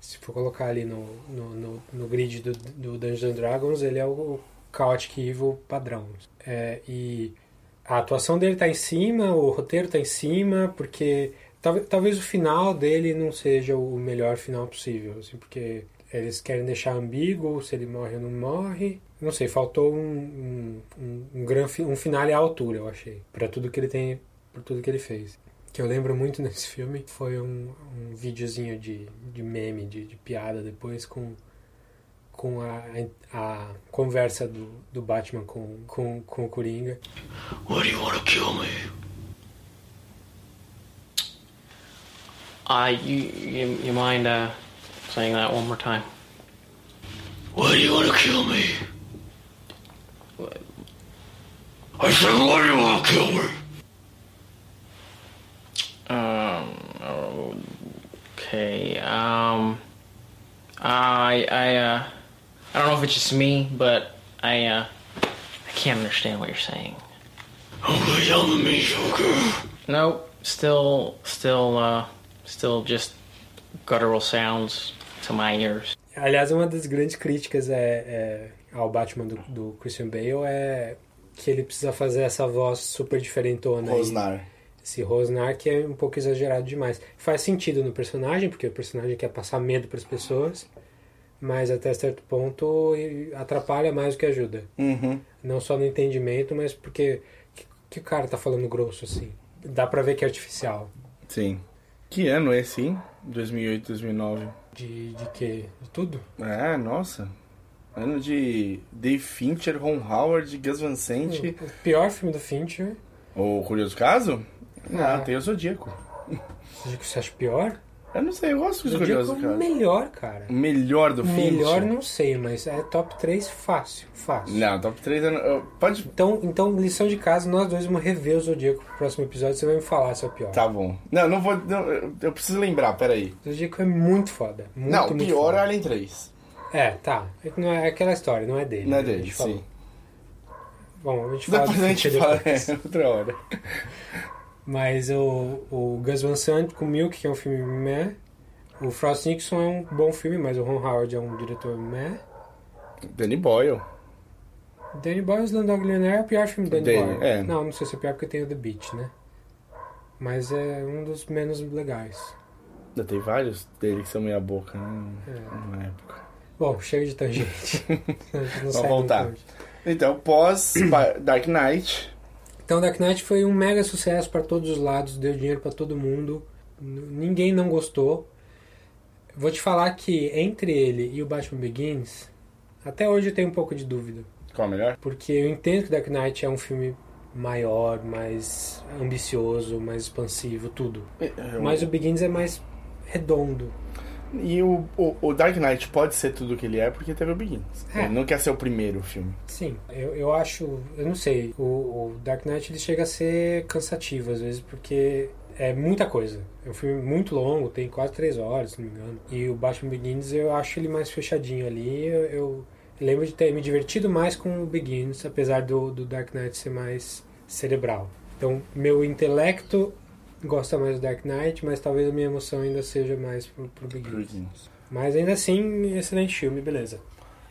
se for colocar ali no, no, no, no grid do, do Dungeons and Dragons, ele é o Chaotic Evil padrão. É, e a atuação dele tá em cima, o roteiro tá em cima, porque talvez, talvez o final dele não seja o melhor final possível, assim, porque eles querem deixar ambíguo se ele morre ou não morre. Não sei, faltou um, um, um, um, gran, fi- um finale à altura, eu achei, para tudo que ele tem, por tudo que ele fez. Que eu lembro muito nesse filme foi um, um videozinho de, de meme, de, de piada depois com com a, a conversa do, do Batman com, com, com o Coringa. Why do you want to kill me? Uh, you, you, you mind uh, saying that one more time? Why do you want to kill me? I said, why do you want to kill me? Um, okay, um, I, I, uh, I don't know if it's just me, but I, uh, I can't understand what you're saying. Okay, yell at me, Joker. Nope, still, still, uh, still just guttural sounds to my ears. Aliás, uma das grandes críticas é, é ao Batman do, do Christian Bale é que ele precisa fazer essa voz super diferentona. Rosnar. Esse Rosnar que é um pouco exagerado demais. Faz sentido no personagem, porque o personagem quer passar medo para as pessoas, mas até certo ponto atrapalha mais do que ajuda. Uhum. Não só no entendimento, mas porque que, que o cara tá falando grosso assim. Dá pra ver que é artificial. Sim. Que ano é esse, hein? 2008, 2009. De, de quê? De tudo? É, nossa. Ano de Dave Fincher, Ron Howard, Gus Van Sant. O pior filme do Fincher. O Curioso Caso? Não, Ah. tem o Zodíaco. Você acha pior? Eu não sei, eu gosto do Zodíaco Curioso é o Caso. melhor, cara. Melhor do Fincher. Melhor não sei, mas é top 3 fácil, fácil. Não, top 3 eu não- eu- pode. Então, então, lição de casa, nós dois vamos rever o Zodíaco pro próximo episódio, você vai me falar se é o pior. Tá bom. Não, não vou. não, eu- eu preciso lembrar, peraí. O Zodíaco é muito foda. Muito, não, o muito pior foda. é Alien 3. É, tá. É que não é aquela história, não é dele. Não é né? A dele, gente falou. sim. Bom, a gente fala Depois do a gente fala, é, outra hora. Mas o, o Gus Van Sant com Milk, que é um filme meh. O Frost Nixon é um bom filme, mas o Ron Howard é um diretor meh. Danny Boyle. Danny Boyle, Slumdog Millionaire é o pior filme do Danny, Danny, Boyle. é. Não, não sei se é pior porque tem o The Beach, né? Mas é um dos menos legais. Ainda tem vários dele que são meia boca, né? É. Na época. Bom, chega de tangente. Vamos voltar. Então, pós Dark Knight. Então, Dark Knight foi um mega sucesso para todos os lados, deu dinheiro para todo mundo. Ninguém não gostou. Vou te falar que entre ele e o Batman Begins, até hoje eu tenho um pouco de dúvida. Qual é melhor? Porque eu entendo que Dark Knight é um filme maior, mais ambicioso, mais expansivo, tudo. eu- Mas o Begins é mais redondo. E o, o, o Dark Knight pode ser tudo o que ele é porque teve o Begins. É. Ele não quer ser o primeiro filme. Sim, eu, eu acho, eu não sei, o, o Dark Knight ele chega a ser cansativo às vezes, porque é muita coisa. É um filme muito longo, tem quase três horas, se não me engano. E o Batman Begins eu acho ele mais fechadinho ali. Eu, eu lembro de ter me divertido mais com o Begins, apesar do, do Dark Knight ser mais cerebral. Então, meu intelecto gosta mais do Dark Knight, mas talvez a minha emoção ainda seja mais pro, pro Begins. Mas ainda assim, excelente filme, beleza.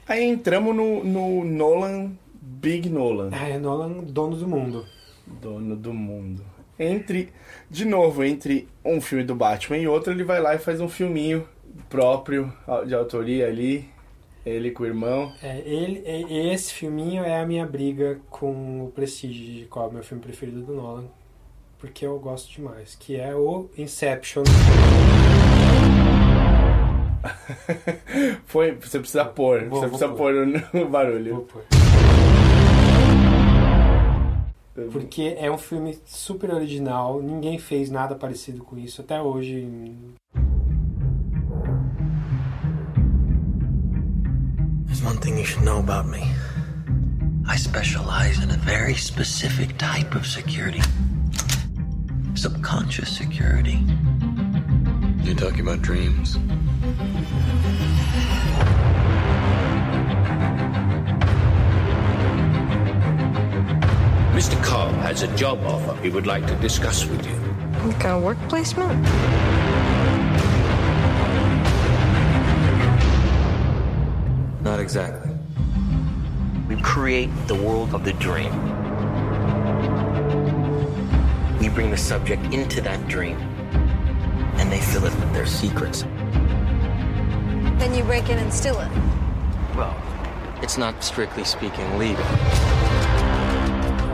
Aí entramos no, no Nolan, Big Nolan. É, Nolan, dono do mundo. Dono do mundo. Entre, de novo, entre um filme do Batman e outro, ele vai lá e faz um filminho próprio, de autoria ali. Ele com o irmão. É, ele, e- esse filminho é a minha briga com o Prestige, de qual é o meu filme preferido do Nolan, porque eu gosto demais, que é o Inception. Foi, você precisa pôr, Vou- você vou precisa pôr no, no barulho. Vou pôr. Porque é um filme super original, ninguém fez nada parecido com isso até hoje. There's one thing you should know about me. I specialize in a very specific type of security. Subconscious security. You're talking about dreams? Mr. Cobb has a job offer he would like to discuss with you. Like a work placement? Not exactly. We create the world of the dream. We bring the subject into that dream, and they fill it with their secrets. Then you break in and steal it. Well, it's not strictly speaking legal.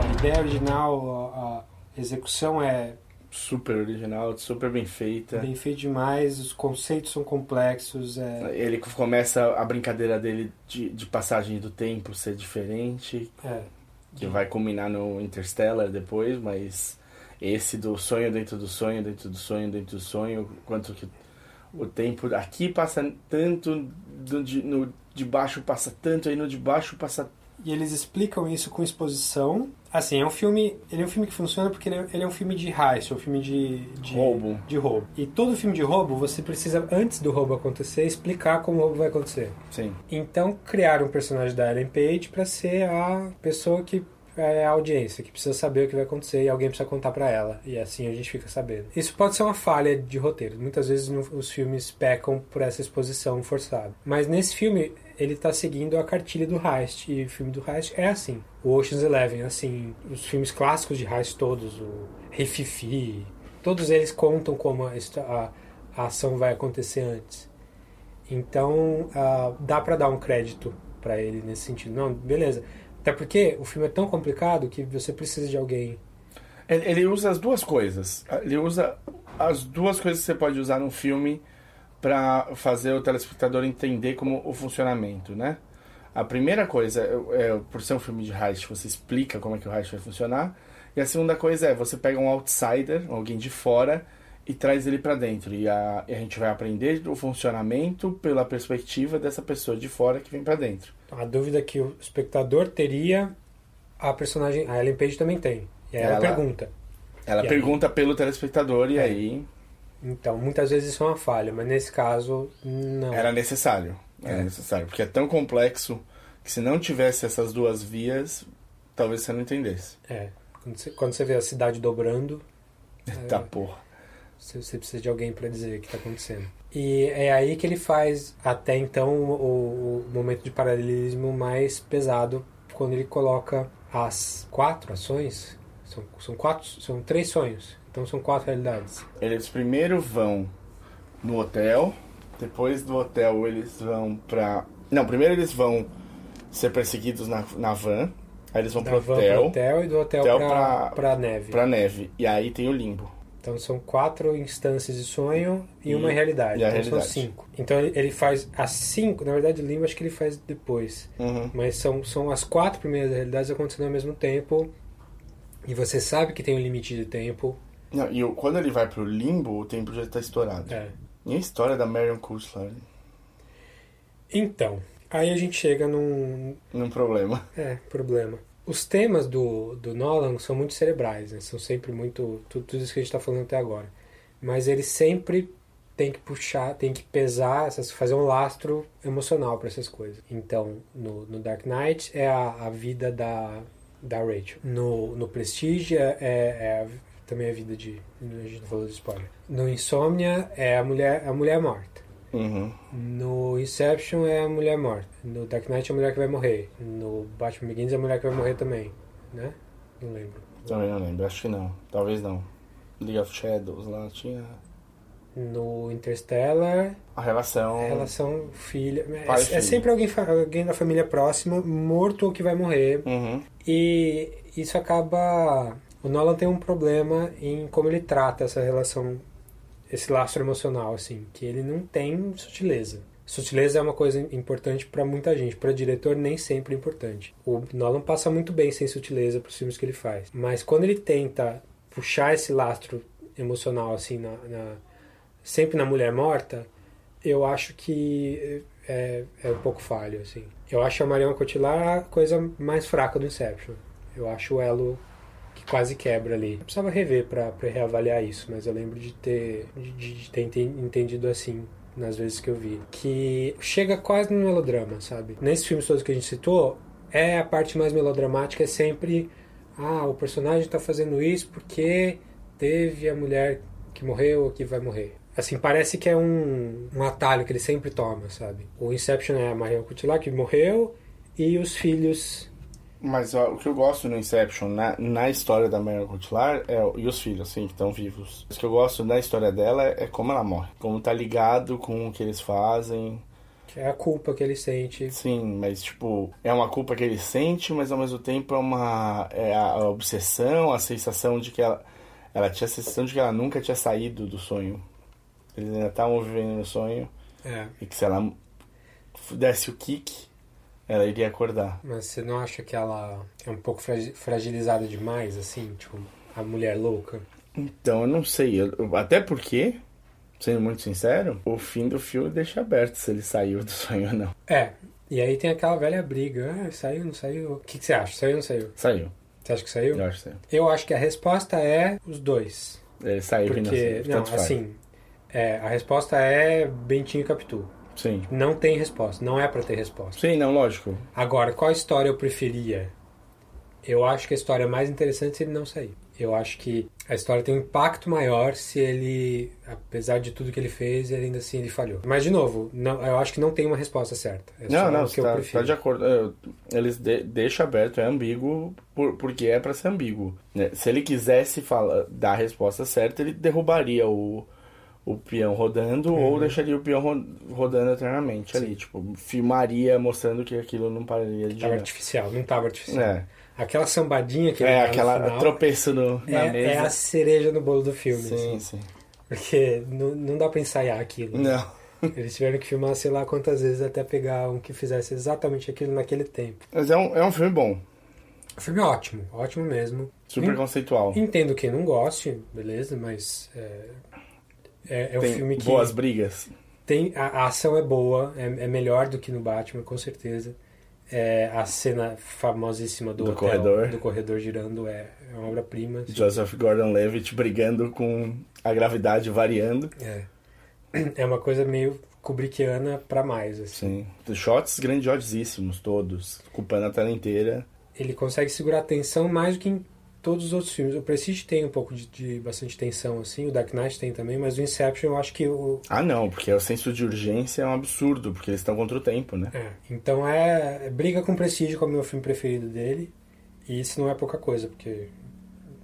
A ideia original, a, execução é Super original, super bem feita. bem feita demais, os conceitos são complexos. É, Ele começa a brincadeira dele de, de passagem do tempo ser diferente. É. Que vai culminar no Interstellar depois, mas esse do sonho dentro do sonho, dentro do sonho, dentro do sonho, quanto que o tempo aqui passa tanto, do, de, no de baixo passa tanto, aí no de baixo passa. E eles explicam isso com exposição. Assim, é um filme. Ele é um filme que funciona porque ele é, ele é um filme de heist, é um filme de, de Roubo. De roubo. E todo filme de roubo, você precisa, antes do roubo acontecer, explicar como o roubo vai acontecer. Sim. Então criaram um personagem da Ellen Page para ser a pessoa que é a audiência, que precisa saber o que vai acontecer e alguém precisa contar pra ela. E assim a gente fica sabendo. Isso pode ser uma falha de roteiro. Muitas vezes os filmes pecam por essa exposição forçada. Mas nesse filme, ele tá seguindo a cartilha do Heist. E o filme do Heist é assim. O Ocean's Eleven, assim, os filmes clássicos de Heist todos, o Rei Fifi, todos eles contam como a, a- a ação vai acontecer antes. Então, ah, dá pra dar um crédito pra ele nesse sentido. Não, beleza. Até porque o filme é tão complicado que você precisa de alguém. Ele, usa as duas coisas. Ele usa as duas coisas que você pode usar num filme para fazer o telespectador entender como o funcionamento, né? A primeira coisa é, é, por ser um filme de heist, você explica como é que o heist vai funcionar. E a segunda coisa é, você pega um outsider, alguém de fora, e traz ele para dentro. E a, e a gente vai aprender o funcionamento pela perspectiva dessa pessoa de fora que vem para dentro. A dúvida que o espectador teria, a personagem, a Ellen Page também tem. E aí ela, Ela- pergunta. Ela E aí- pergunta pelo telespectador e É. aí Então, muitas vezes isso é uma falha, mas nesse caso, não. Era necessário. Era É. necessário. Porque é tão complexo que se não tivesse essas duas vias, talvez você não entendesse. É. Quando você, quando você vê a cidade dobrando, Tá porra. Você, você precisa de alguém pra dizer o que tá acontecendo. E é aí que ele faz, até então, o, o momento de paralelismo mais pesado, quando ele coloca as quatro ações. São, são quatro, são três sonhos. Então são quatro realidades. Eles primeiro vão no hotel, depois do hotel eles vão pra. Não, primeiro eles vão ser perseguidos na, na van, aí eles vão Da pro hotel. pro hotel e do hotel, pra, pra neve. Pra neve. E aí tem o limbo. Então são quatro instâncias de sonho e, E- uma realidade. e então realidade. são cinco. Então ele, faz as cinco, na verdade o Limbo acho que ele faz depois. Uhum. Mas são, são as quatro primeiras realidades acontecendo ao mesmo tempo. E você sabe que tem um limite de tempo. Não, e quando ele vai pro limbo, o tempo já tá estourado. É. E a história da Marion Cotillard? Então, aí a gente chega num, Num problema. É, problema. Os temas do, do Nolan são muito cerebrais, né? São sempre muito. Tudo, tudo isso que a gente está falando até agora. Mas ele sempre tem que puxar, tem que pesar, essas, fazer um lastro emocional para essas coisas. Então, no, no Dark Knight é a, a vida da, da Rachel. No, no Prestige é, é a- também a vida de. A gente não falou de spoiler. No Insomnia é a mulher, a mulher morta. Uhum. No Inception é a mulher morta. No Dark Knight é a mulher que vai morrer. No Batman Begins é a mulher que vai morrer também. Né? Não lembro. Também não lembro, acho que não. Talvez não. League of Shadows lá tinha. No Interstellar, A relação. a relação filha. É, é filho. sempre alguém, alguém da família próxima, morto ou que vai morrer. Uhum. E isso acaba. O Nolan tem um problema em como ele trata essa relação, esse lastro emocional, assim, que ele não tem sutileza. Sutileza é uma coisa importante pra muita gente, para diretor nem sempre é importante. O Nolan passa muito bem sem sutileza pros filmes que ele faz, mas quando ele tenta puxar esse lastro emocional assim na, na- sempre na mulher morta, eu acho que é, é um pouco falho assim. Eu acho a Marion Cotillard a coisa mais fraca do Inception. Eu acho o elo que quase quebra ali. Eu precisava rever pra reavaliar isso, mas eu lembro de ter, de, de ter enten- entendido assim nas vezes que eu vi. Que chega quase no melodrama, sabe? Nesses filmes todos que a gente citou, é a parte mais melodramática, é sempre ah, o personagem tá fazendo isso porque teve a mulher que morreu ou que vai morrer. Assim, parece que é um, um atalho que ele sempre toma, sabe? O Inception é a Marion Cotillard que morreu e os filhos Mas ó, o que eu gosto no Inception, na, na história da Marion Cotillard, é, e os filhos, assim, que estão vivos. O que eu gosto na história dela é, é como ela morre. Como tá ligado com o que eles fazem. é a culpa que ele sente. Sim, mas tipo, é uma culpa que ele sente, mas ao mesmo tempo é uma é a obsessão, a sensação de que ela ela tinha a sensação de que ela nunca tinha saído do sonho. Eles ainda estavam vivendo no sonho É. e que se ela desse o kick, ela iria acordar. Mas você não acha que ela é um pouco fragi- fragilizada demais, assim? Tipo, a mulher louca? Então, eu não sei. eu- até porque, sendo muito sincero, o fim do filme deixa aberto se ele saiu do sonho ou não. É. E aí tem aquela velha briga. Ah, saiu, não saiu? O que, que você acha? Saiu ou não saiu? Saiu. Você acha que saiu? Eu acho que saiu. Eu acho que a resposta é os dois. Ele saiu e não Porque, saiu. não, assim, é, a resposta é Bentinho e Capitu. Sim. Não tem resposta, não é pra ter resposta. Sim, não, lógico. Agora, qual história eu preferia? Eu acho que a história é mais interessante se ele não sair. Eu acho que a história tem um impacto maior se ele, apesar de tudo que ele fez, ele ainda assim ele falhou. Mas de novo, não, eu acho que não tem uma resposta certa. É Não, não, que você eu tá, prefiro. tá de acordo. Eu- Eles de, deixam aberto, é ambíguo, por- porque é pra ser ambíguo. né? Se ele quisesse falar, dar a resposta certa, ele derrubaria o, o peão rodando Uhum. ou deixaria o peão ro- rodando eternamente ali. Tipo, filmaria mostrando que aquilo não pararia de Tava artificial, não tava artificial. É. Aquela sambadinha que É, aquela final tropeço no, na é, mesa. é a cereja no bolo do filme. Sim, assim. sim. Porque não, não dá pra ensaiar aquilo. né? Não. Eles tiveram que filmar sei lá quantas vezes até pegar um que fizesse exatamente aquilo naquele tempo. Mas é um, é um filme bom. O filme é ótimo, ótimo mesmo. Super conceitual. Entendo quem não goste, beleza, mas é, é, é um filme que. boas brigas. Tem, a, a ação é boa, é, é melhor do que no Batman, com certeza. É, a cena famosíssima do, Do hotel, corredor. do corredor girando é, é uma obra-prima. assim. Joseph Gordon-Levitt brigando com a gravidade variando. É. É uma coisa meio kubrickiana pra mais, assim. Sim. Shots grandiosíssimos, todos. Ocupando a tela inteira. Ele consegue segurar a tensão mais do que em todos os outros filmes. O Prestige tem um pouco de, de bastante tensão, assim. O Dark Knight tem também, mas o Inception eu acho que o... Ah, não, porque o senso de urgência é um absurdo, porque eles estão contra o tempo, né? É, então é, é Briga com Prestige como é o meu filme preferido dele. E isso não é pouca coisa, porque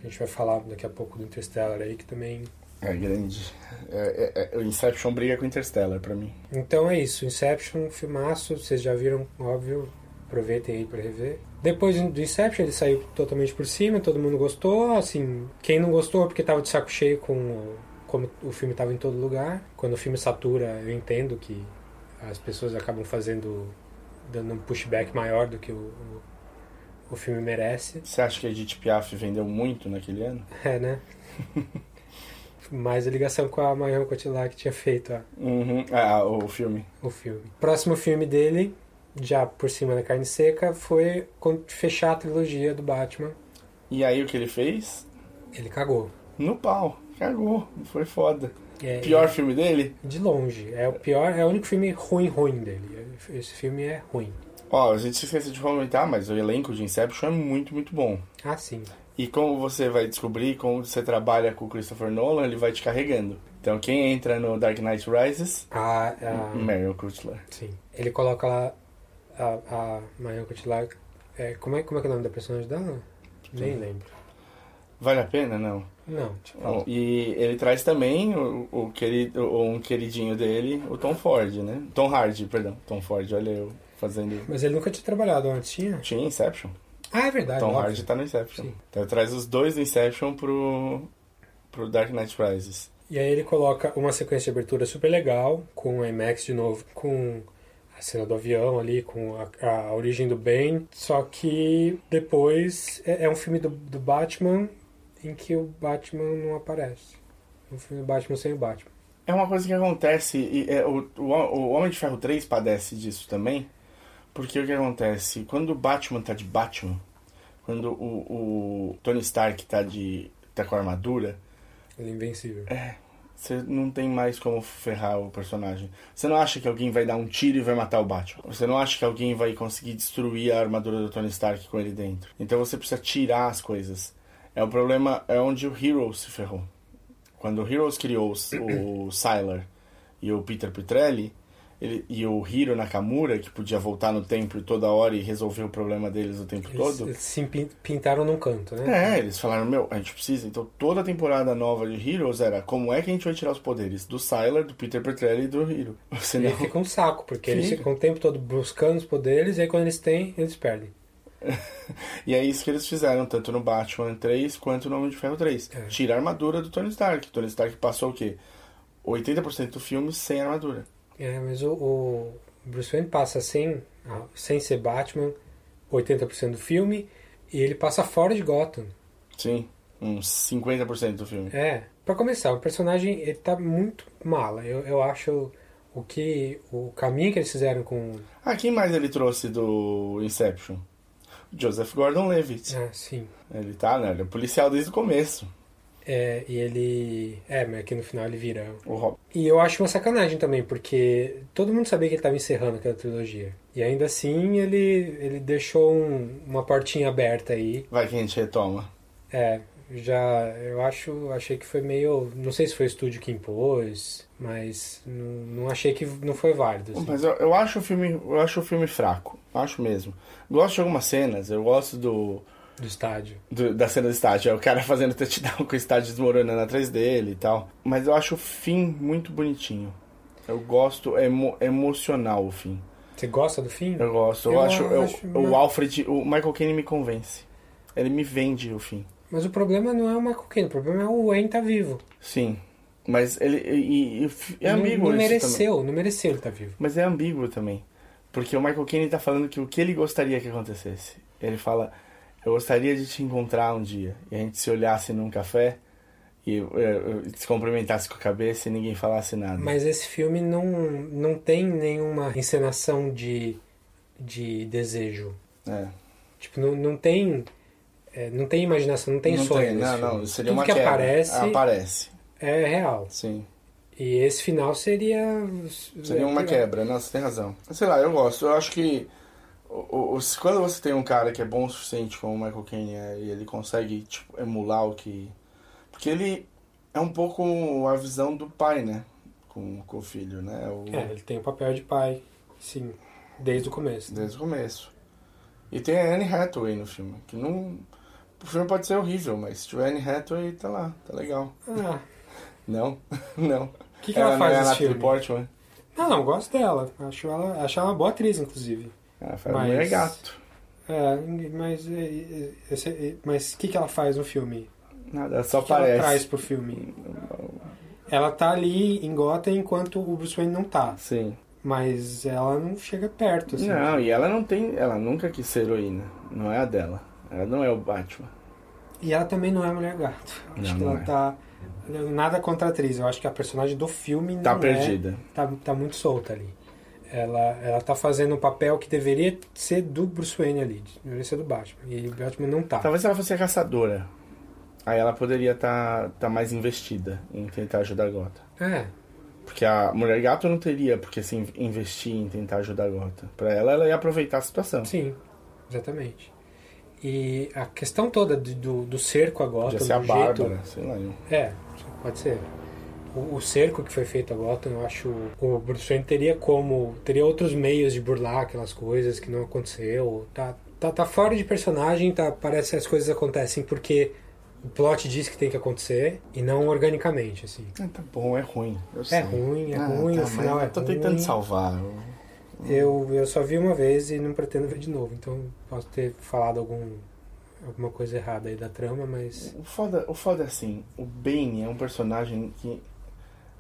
a gente vai falar daqui a pouco do Interstellar aí, que também... É grande. É, é, é, o Inception briga com Interstellar pra mim. Então é isso, Inception, filmaço, vocês já viram, óbvio, aproveitem aí pra rever. Depois do Inception ele saiu totalmente por cima, todo mundo gostou, assim, quem não gostou é porque tava de saco cheio com o- como o filme tava em todo lugar. Quando o filme satura, eu entendo que as pessoas acabam fazendo, dando um pushback maior do que o, o, o filme merece. Você acha que a Edith Piaf vendeu muito naquele ano? É, né? Mais a ligação com a Marion Cotillard que tinha feito a, Uhum. Ah, o filme. o filme. Próximo filme dele, já por cima da carne seca, foi fechar a trilogia do Batman. E aí o que ele fez? Ele cagou. No pau. Cagou. Foi foda. É, Pior é- filme dele? De longe. É o pior, é o único filme ruim, ruim dele. Esse filme é ruim. Ó, a gente se esqueceu de comentar, mas o elenco de Inception é muito, muito bom. Ah, sim. E como você vai descobrir, como você trabalha com o Christopher Nolan, ele vai te carregando. Então quem entra no Dark Knight Rises, A, a, Marion Cotillard. sim. Ele coloca lá a, a Marion Cotillard. É, como, é, como é que é o nome da personagem dela? Nem lembro. Vale a pena? Não. Não, Bom, E ele traz também o, o querido, um queridinho dele, o Tom Ford, né? Tom Hardy, perdão. Tom Ford, olha eu fazendo... mas ele nunca tinha trabalhado antes, tinha? Tinha Inception. Ah, é verdade. Tom óbvio. Hardy tá no Inception. Sim. Então traz os dois do Inception pro, pro Dark Knight Rises. E aí ele coloca uma sequência de abertura super legal, com o IMAX de novo, com a cena do avião ali, com a, a origem do bem. Só que depois é, é um filme do, do Batman em que o Batman não aparece. Um filme do Batman sem o Batman. É uma coisa que acontece, e é, o, o, o Homem de Ferro 3 padece disso também, porque o que acontece? Quando o Batman tá de Batman, quando o, o Tony Stark tá, de, tá com a armadura, Ele é invencível. é, você não tem mais como ferrar o personagem. Você não acha que alguém vai dar um tiro e vai matar o Batman. Você não acha que alguém vai conseguir destruir a armadura do Tony Stark com ele dentro. Então você precisa tirar as coisas. É o problema, é onde o Heroes se ferrou. Quando o Heroes criou os- o Sylar e o Peter Petrelli, ele, e o Hiro Nakamura, que podia voltar no tempo toda hora e resolver o problema deles o tempo Eles, todo. eles se pin- pintaram num canto, né? É, eles falaram, meu, a gente precisa. Então toda a temporada nova de Heroes era como é que a gente vai tirar os poderes do Sylar, do Peter Petrelli e do Hiro. E Senão... aí fica um saco, porque eles Fica. ficam o tempo todo buscando os poderes, e aí quando eles têm, eles perdem. E é isso que eles fizeram, tanto no Batman 3 quanto no Homem de Ferro 3. É. Tira a armadura do Tony Stark. Tony Stark passou o quê? 80% do filme sem armadura. É, mas o, o Bruce Wayne passa sem, sem ser Batman 80% do filme e ele passa fora de Gotham. Sim, uns 50% do filme. É, pra começar, o personagem ele tá muito mala. Eu, eu acho o que o caminho que eles fizeram com Ah, quem mais ele trouxe do Inception? Joseph Gordon-Levitt. ah, sim. Ele tá, né? Ele é policial desde o começo. É, e ele. É, mas aqui no final ele vira. O Rob. E eu acho uma sacanagem também, porque todo mundo sabia que ele tava encerrando aquela trilogia. E ainda assim ele, ele deixou um- uma portinha aberta aí. Vai que a gente retoma. É, já eu acho, achei que foi meio, não sei se foi o estúdio que impôs, mas não, não achei que não foi válido. assim. Mas eu, eu acho o filme, eu acho o filme fraco, acho mesmo. Gosto de algumas cenas, eu gosto do do estádio. do- da cena do estádio, é o cara fazendo touchdown com o estádio desmoronando atrás dele e tal. Mas eu acho o fim muito bonitinho. Eu gosto, é emo- emocional o fim. Você gosta do fim? Eu gosto, eu, Eu acho, eu- acho- o Alfred, o Michael Caine me convence. Ele me vende o fim. Mas o problema não é o Michael Caine, o problema é o Wayne tá vivo. Sim. Mas ele e, e- é não, ambíguo não isso mereceu, também. não mereceu ele tá vivo. Mas é ambíguo também. Porque o Michael Caine tá falando que o que ele gostaria que acontecesse. Ele fala, eu gostaria de te encontrar um dia. E a gente se olhasse num café e eh, se cumprimentasse com a cabeça e ninguém falasse nada. Mas esse filme não, não tem nenhuma encenação de, de desejo. É. Tipo, não, não tem. é, não tem imaginação, não tem Não sonho. tem, não, filme. não, seria Tudo uma que quebra. aparece, Aparece. é real. Sim. E esse final seria. Seria uma quebra, não, você tem razão. Sei lá, eu gosto. Eu acho que os- quando você tem um cara que é bom o suficiente como o Michael Caine é, e ele consegue tipo, emular o que. Porque ele é um pouco a visão do pai, né? Com, com o filho, né? O, É, ele tem o papel de pai, sim, desde o começo. Desde o começo. E tem a Anne Hathaway no filme, que não. O filme pode ser horrível, mas se tiver a Anne Hathaway, tá lá, tá legal. Ah, Não? não. O que que ela faz é a nesse filme? Portman? não, não, gosto dela. Acho ela, acho ela uma boa atriz, inclusive. Ela faz mulher gato. É, mas. é, é, é, mas o que, que ela faz no filme? Nada, ela só que que ela aparece. traz pro filme? Ela tá ali em Gotham enquanto o Bruce Wayne não tá. Sim. Mas ela não chega perto, assim. Não, e ela não tem. Ela nunca quis ser heroína. Não é a dela. Ela não é o Batman. E ela também não é mulher gato. Acho Não, que não ela é. tá. Nada contra a atriz. Eu acho que a personagem do filme não Tá é- perdida. tá, tá muito solta ali. Ela, ela tá fazendo um papel que deveria ser do Bruce Wayne ali. Deveria ser do Batman. E o Batman não tá. Talvez ela fosse a caçadora. Aí ela poderia estar tá, mais investida em tentar ajudar a Gota. É. Porque a mulher gato não teria porque se in- investir em tentar ajudar a Gota. Pra ela, ela ia aproveitar a situação. Sim, exatamente. E a questão toda do, do, cerco a Gotham, Podia ser a do jeito... Bárbara, sei lá. eu- É, pode ser. O, o cerco que foi feito a Gotham, eu acho... O Bruce Wayne teria como... Teria outros meios de burlar aquelas coisas que não aconteceu. Tá, tá, tá fora de personagem, tá, parece que as coisas acontecem porque o plot diz que tem que acontecer e não organicamente, assim. Ah, tá bom, é ruim. É ruim, é Ah, ruim, tá, o final é tô ruim. tentando salvar. eu- Eu, eu só vi uma vez e não pretendo ver de novo, então posso ter falado algum, alguma coisa errada aí da trama, mas. O foda, o foda é assim, o Bane é um personagem que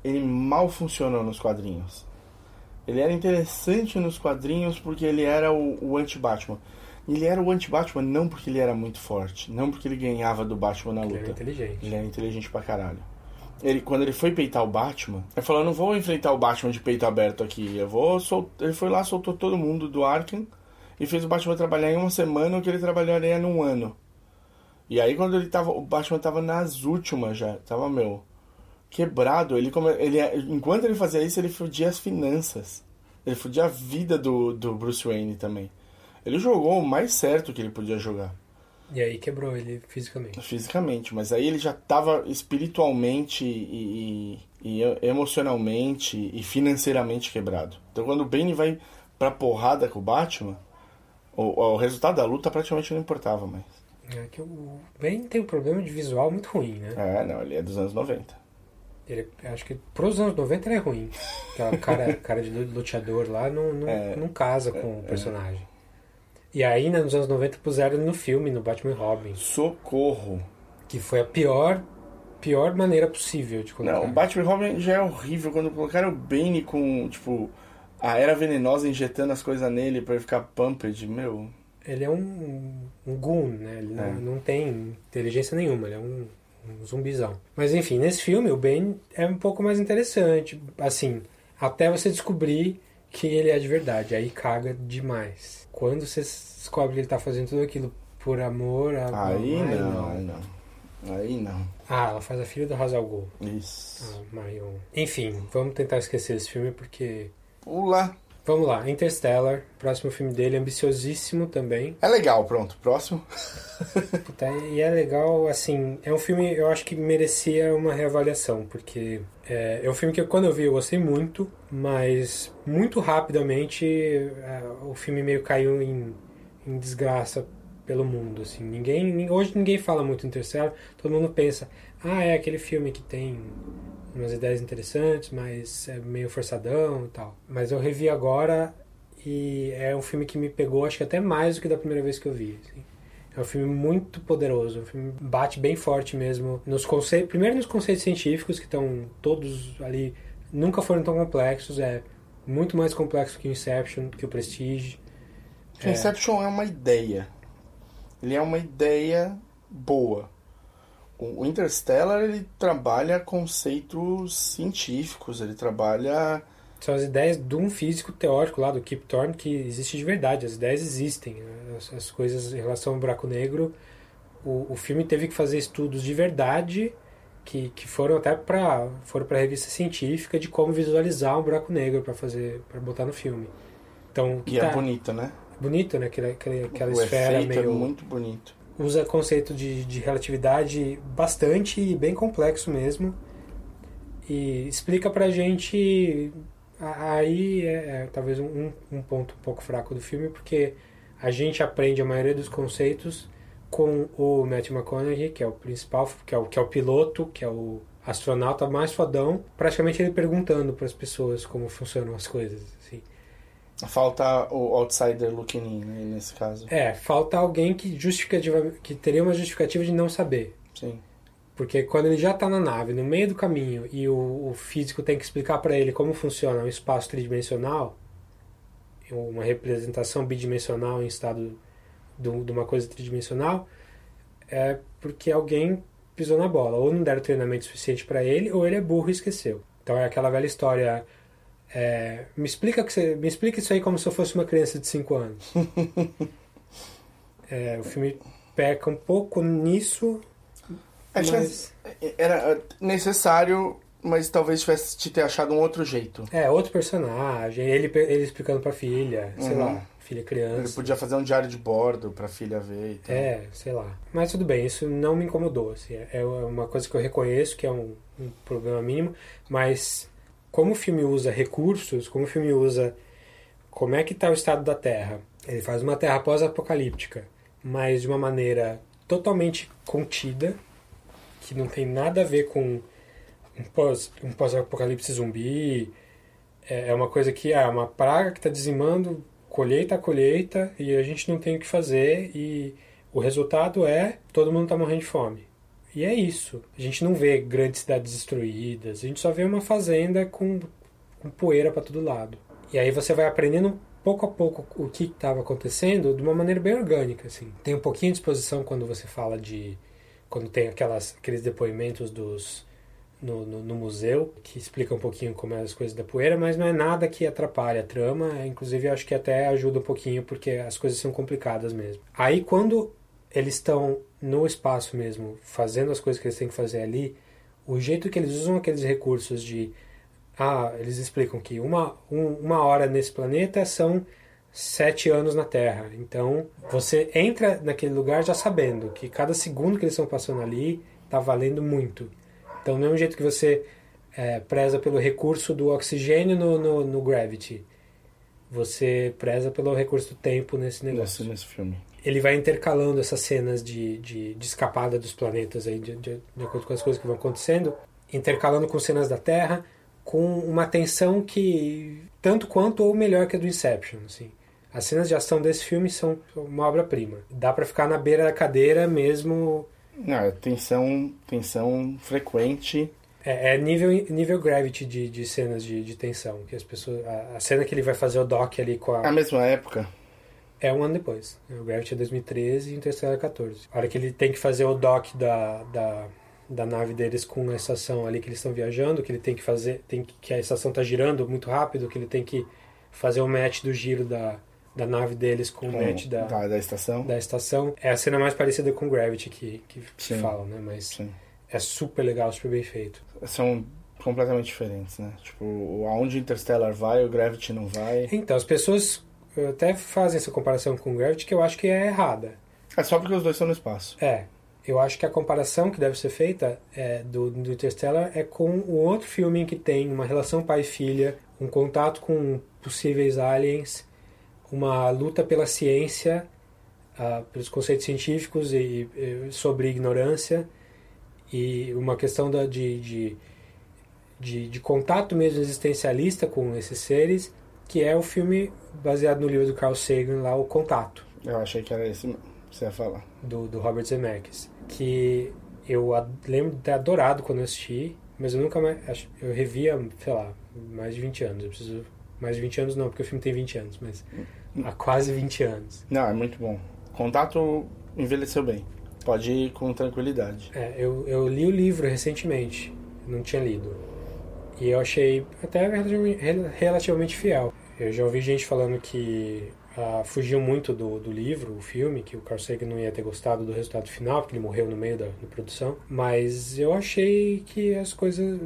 ele mal funcionou nos quadrinhos. Ele era interessante nos quadrinhos porque ele era o, o anti-Batman. Ele era o anti-Batman não porque ele era muito forte, não porque ele ganhava do Batman na luta. Ele era inteligente. Ele era inteligente pra caralho. Ele, quando ele foi peitar o Batman, ele falou: não vou enfrentar o Batman de peito aberto aqui. Eu vou sol... Ele foi lá, soltou todo mundo do Arkham e fez o Batman trabalhar em uma semana o que ele trabalharia num ano. E aí quando ele tava. O Batman tava nas últimas já. Tava, meu. Quebrado. Ele, come- ele Enquanto ele fazia isso, ele fudia as finanças. Ele fudia a vida do, do Bruce Wayne também. Ele jogou o mais certo que ele podia jogar. E aí quebrou ele fisicamente. Fisicamente, mas aí ele já tava espiritualmente e, e- e emocionalmente e financeiramente quebrado. Então quando o Bane vai pra porrada com o Batman, o, o resultado da luta praticamente não importava mais. É que o Ben tem um problema de visual muito ruim, né? É, não, ele é dos anos 90. Ele, acho que pros anos 90 ele é ruim. Aquela cara, cara de luteador lá não, não, É. não casa com o personagem. E ainda nos anos 90 puseram ele no filme, no Batman Robin. Socorro! Que foi a pior, pior maneira possível de colocar. Não, o Batman Robin já é horrível quando colocaram o Bane com, tipo, a era venenosa injetando as coisas nele pra ele ficar pumped, meu. Ele é um, um goon, né? Ele não, É. não tem inteligência nenhuma, ele é um, um zumbizão. Mas enfim, nesse filme o Ben é um pouco mais interessante, assim, até você descobrir que ele é de verdade, aí caga demais. Quando você descobre que ele tá fazendo tudo aquilo por amor a Aí Ai, não, aí não. Aí não. Ah, ela faz a filha do Ghul. Isso. Ah, Marion. Enfim, vamos tentar esquecer esse filme porque Pula. Vamos lá, Interstellar, próximo filme dele, ambiciosíssimo também. É legal, pronto, próximo. Puta, e é legal, assim, é um filme, eu acho que merecia uma reavaliação, porque é, é um filme que quando eu vi eu gostei muito, mas muito rapidamente é, o filme meio caiu em, em desgraça pelo mundo, assim. Ninguém, hoje ninguém fala muito Interstellar, todo mundo pensa, ah, é aquele filme que tem umas ideias interessantes, mas é meio forçadão e tal. Mas eu revi agora e é um filme que me pegou, acho que até mais do que da primeira vez que eu vi. Assim. É um filme muito poderoso, um filme bate bem forte mesmo nos conceitos, primeiro nos conceitos científicos que estão todos ali, nunca foram tão complexos, é muito mais complexo que o Inception, que o Prestige. É. Inception é uma ideia. Ele é uma ideia boa. O Interstellar ele trabalha conceitos científicos, ele trabalha são as ideias de um físico teórico lá do Kip Thorne que existe de verdade. As ideias existem, as, as coisas em relação ao buraco negro. O, o filme teve que fazer estudos de verdade que, que foram até para foram para revista científica de como visualizar um buraco negro para fazer para botar no filme. Então e é tá, é bonito, né? Bonito, né? Aquela, aquela, aquela o esfera efeito meio é muito bonito usa conceito de, de relatividade bastante e bem complexo mesmo. E explica pra gente aí é, é talvez um, um ponto um pouco fraco do filme porque a gente aprende a maioria dos conceitos com o Matthew McConaughey que é o principal que é o que é o piloto que é o astronauta mais fodão praticamente ele perguntando para as pessoas como funcionam as coisas Falta o outsider looking in, né, nesse caso. É, falta alguém que justificativa, que teria uma justificativa de não saber. Sim. Porque quando ele já está na nave, no meio do caminho, e o, o físico tem que explicar para ele como funciona um espaço tridimensional, uma representação bidimensional em estado de, de uma coisa tridimensional, é porque alguém pisou na bola. Ou não deram treinamento suficiente para ele, ou ele é burro e esqueceu. Então é aquela velha história é, me explica que você, me explica isso aí como se eu fosse uma criança de 5 anos. é, o filme peca um pouco nisso. É, mas... Era necessário, mas talvez tivesse te ter achado um outro jeito. É, outro personagem, ele, ele explicando pra filha, sei uhum. lá, filha criança. Ele podia fazer um diário de bordo pra filha ver e tal. É, sei lá. Mas tudo bem, isso não me incomodou. Assim, é uma coisa que eu reconheço que é um, um problema mínimo, mas como o filme usa recursos, como o filme usa como é que está o estado da Terra. Ele faz uma Terra pós-apocalíptica, mas de uma maneira totalmente contida, que não tem nada a ver com um pós um pós-apocalipse zumbi. É, é uma coisa que é uma praga que está dizimando colheita a colheita e a gente não tem o que fazer e o resultado é todo mundo está morrendo de fome. E é isso. A gente não vê grandes cidades destruídas, a gente só vê uma fazenda com, com poeira para todo lado. E aí você vai aprendendo pouco a pouco o que estava acontecendo de uma maneira bem orgânica, assim. Tem um pouquinho de exposição quando você fala de quando tem aquelas aqueles depoimentos dos no, no, no, museu que explica um pouquinho como é as coisas da poeira, mas não é nada que atrapalhe a trama. Inclusive, acho que até ajuda um pouquinho porque as coisas são complicadas mesmo. Aí, quando eles estão no espaço mesmo, fazendo as coisas que eles têm que fazer ali, o jeito que eles usam aqueles recursos de. Ah, eles explicam que uma, um, uma hora nesse planeta são sete anos na Terra. Então, você entra naquele lugar já sabendo que cada segundo que eles estão passando ali está valendo muito. Então, do mesmo jeito que você é, preza pelo recurso do oxigênio no, no, no Gravity, você preza pelo recurso do tempo nesse negócio. Nesse, nesse filme ele vai intercalando essas cenas de, de, de escapada dos planetas aí, de, de, de, acordo com as coisas que vão acontecendo, intercalando com cenas da Terra, com uma tensão que tanto quanto ou melhor que a do Inception, assim. As cenas de ação desse filme são uma obra-prima. Dá para ficar na beira da cadeira mesmo. Não, é tensão, tensão frequente. É, é, nível, nível gravity de, de cenas de, de tensão. Que as pessoas, a, a, cena que ele vai fazer o doc ali com a. A mesma época. É um ano depois. O Gravity é 2013 e Interstellar é 14. A hora que ele tem que fazer o dock da, da, da nave deles com a estação ali que eles estão viajando, que ele tem que fazer, tem que, que a estação está girando muito rápido, que ele tem que fazer o match do giro da, da nave deles com, com o match da, da, da, estação. Da estação. É a cena mais parecida com Gravity que, que, que falam, né? Mas Sim. é super legal, super bem feito. São completamente diferentes, né? Tipo, aonde Interstellar vai, o Gravity não vai. Então, as pessoas até fazem essa comparação com o Gravity que eu acho que é errada. É só porque os dois estão no espaço. É. Eu acho que a comparação que deve ser feita é, do, do Interstellar é com o outro filme que tem uma relação pai e filha, um contato com possíveis aliens, uma luta pela ciência, uh, pelos conceitos científicos e, e, sobre ignorância, e uma questão da, de, de, de, de contato mesmo existencialista com esses seres, que é o filme baseado no livro do Carl Sagan, lá, O Contato. Eu achei que era esse mesmo, você ia falar. Do, do Robert Zemeckis. Que eu lembro de ter adorado quando eu assisti, mas eu nunca mais. Eu revia, sei lá, mais de 20 anos. Eu preciso. Mais de 20 anos não, porque o filme tem 20 anos, mas há quase 20 anos. Não, é muito bom. Contato envelheceu bem. Pode ir com tranquilidade. É, eu, eu li o livro recentemente, não tinha lido. E eu achei até relativamente fiel. Eu já ouvi gente falando que uh, fugiu muito do, do livro, o filme, que o Carl Sagan não ia ter gostado do resultado final, porque ele morreu no meio da, da produção. Mas eu achei que as coisas.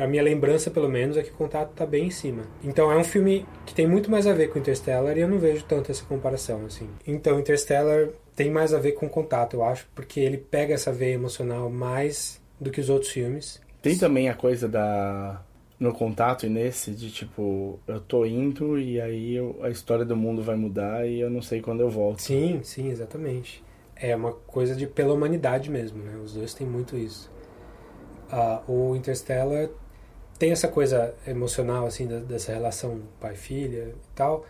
A minha lembrança, pelo menos, é que o contato tá bem em cima. Então é um filme que tem muito mais a ver com Interstellar e eu não vejo tanto essa comparação, assim. Então, Interstellar tem mais a ver com contato, eu acho, porque ele pega essa veia emocional mais do que os outros filmes. Tem também a coisa da no contato e nesse de tipo, eu tô indo e aí eu, a história do mundo vai mudar e eu não sei quando eu volto. Sim, sim, exatamente. É uma coisa de pela humanidade mesmo, né? Os dois têm muito isso. Uh, o Interstellar tem essa coisa emocional, assim, da, dessa relação pai-filha e tal.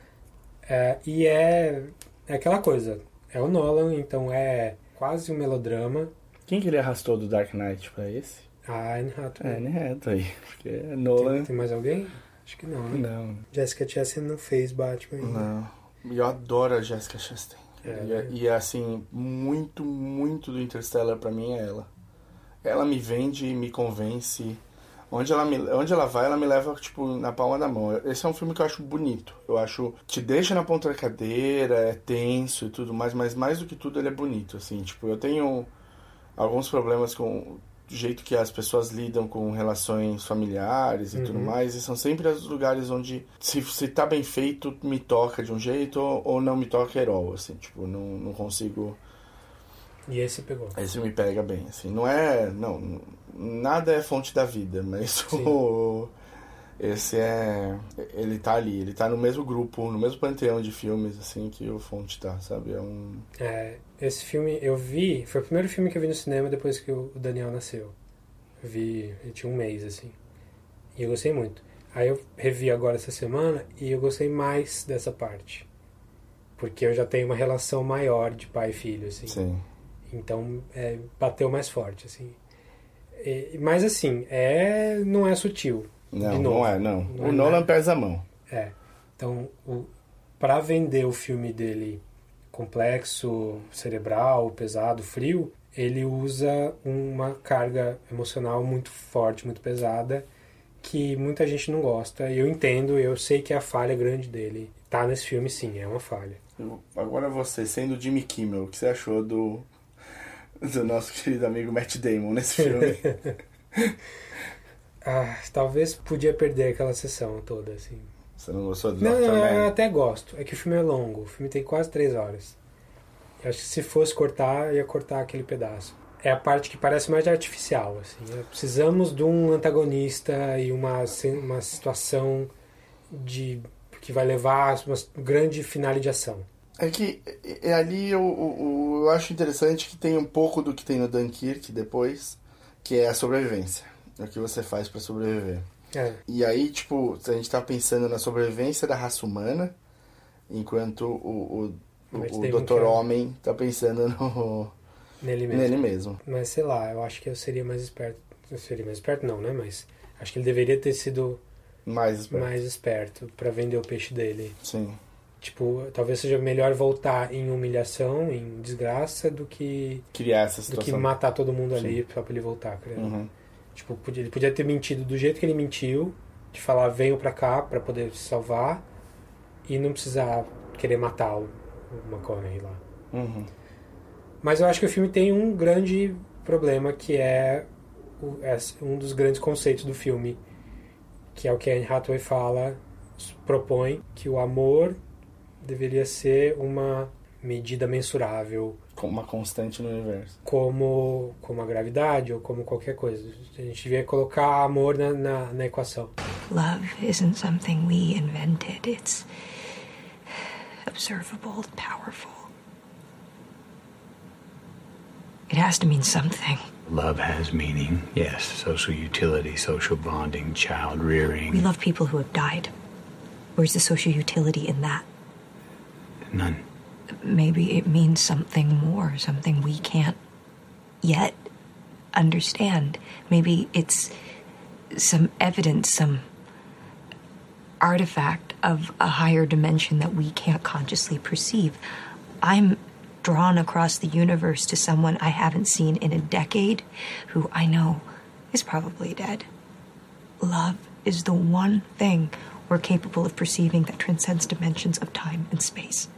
É, e é, é aquela coisa. É o Nolan, então é quase um melodrama. Quem que ele arrastou do Dark Knight pra esse? Ah, Anne Hathaway. É, Anne Hathaway. Porque é Nolan... Tem, tem, mais alguém? Acho que não, né? Não. Jessica Chastain não fez Batman ainda. Não. Eu adoro a Jessica Chastain. É, e, né? e, assim, muito, muito do Interstellar pra mim é ela. Ela me vende e me convence. Onde ela, me, onde ela vai, ela me leva, tipo, na palma da mão. Esse é um filme que eu acho bonito. Eu acho... Te deixa na ponta da cadeira, é tenso e tudo mais, mas mais do que tudo ele é bonito, assim. Tipo, eu tenho alguns problemas com jeito que as pessoas lidam com relações familiares e uhum. tudo mais, e são sempre os lugares onde, se, se tá bem feito, me toca de um jeito, ou, ou não me toca herói, assim, tipo, não, não consigo... E esse pegou? Esse me pega bem, assim, não é... não Nada é fonte da vida, mas o... Esse é. Ele tá ali, ele tá no mesmo grupo, no mesmo panteão de filmes, assim, que o Fonte tá, sabe? É um. É, esse filme eu vi, foi o primeiro filme que eu vi no cinema depois que o Daniel nasceu. Eu vi, ele tinha um mês, assim. E eu gostei muito. Aí eu revi agora essa semana e eu gostei mais dessa parte. Porque eu já tenho uma relação maior de pai e filho, assim. Sim. Então, é, bateu mais forte, assim. E, mas, assim, é, não é sutil não, não é, não. não o é Nolan pesa a mão. É. Então, para vender o filme dele complexo, cerebral, pesado, frio, ele usa uma carga emocional muito forte, muito pesada, que muita gente não gosta. E eu entendo, eu sei que é a falha grande dele. Tá nesse filme, sim, é uma falha. Agora você, sendo Jimmy Kimmel, o que você achou do, do nosso querido amigo Matt Damon nesse filme? Ah, talvez podia perder aquela sessão toda, assim. Você não gostou do Não, não, eu até gosto. É que o filme é longo. O filme tem quase três horas. Eu acho que se fosse cortar, ia cortar aquele pedaço. É a parte que parece mais artificial, assim. Né? Precisamos de um antagonista e uma, uma situação de que vai levar a uma grande finale de ação. É que é ali eu, eu, eu acho interessante que tem um pouco do que tem no Dunkirk depois, que é a sobrevivência é o que você faz para sobreviver. É. E aí, tipo, a gente tá pensando na sobrevivência da raça humana, enquanto o, o, o, o Doutor Homem tá pensando no... Nele mesmo. Nele mesmo. Mas sei lá, eu acho que eu seria mais esperto. Eu seria mais esperto não, né? Mas acho que ele deveria ter sido mais esperto, mais esperto para vender o peixe dele. Sim. Tipo, talvez seja melhor voltar em humilhação, em desgraça, do que criar essa situação. Do que matar todo mundo Sim. ali só pra ele voltar, creio. Uhum. Tipo, podia, ele podia ter mentido do jeito que ele mentiu, de falar venho pra cá para poder se salvar e não precisar querer matar o, o McConaughey lá. Uhum. Mas eu acho que o filme tem um grande problema que é, o, é um dos grandes conceitos do filme, que é o que a Anne Hathaway fala, propõe que o amor deveria ser uma medida mensurável uma constante no universo. como, como a gravidade ou como qualquer coisa. A gente devia colocar amor na, na, na equação. Love isn't something we invented, it's observable, powerful. It has to mean something. Love has meaning, yes. Social utility, social bonding, child rearing. We love people who have died. Where's the social utility in that? None. Maybe it means something more, something we can't yet understand. Maybe it's some evidence, some artifact of a higher dimension that we can't consciously perceive. I'm drawn across the universe to someone I haven't seen in a decade who I know is probably dead. Love is the one thing we're capable of perceiving that transcends dimensions of time and space.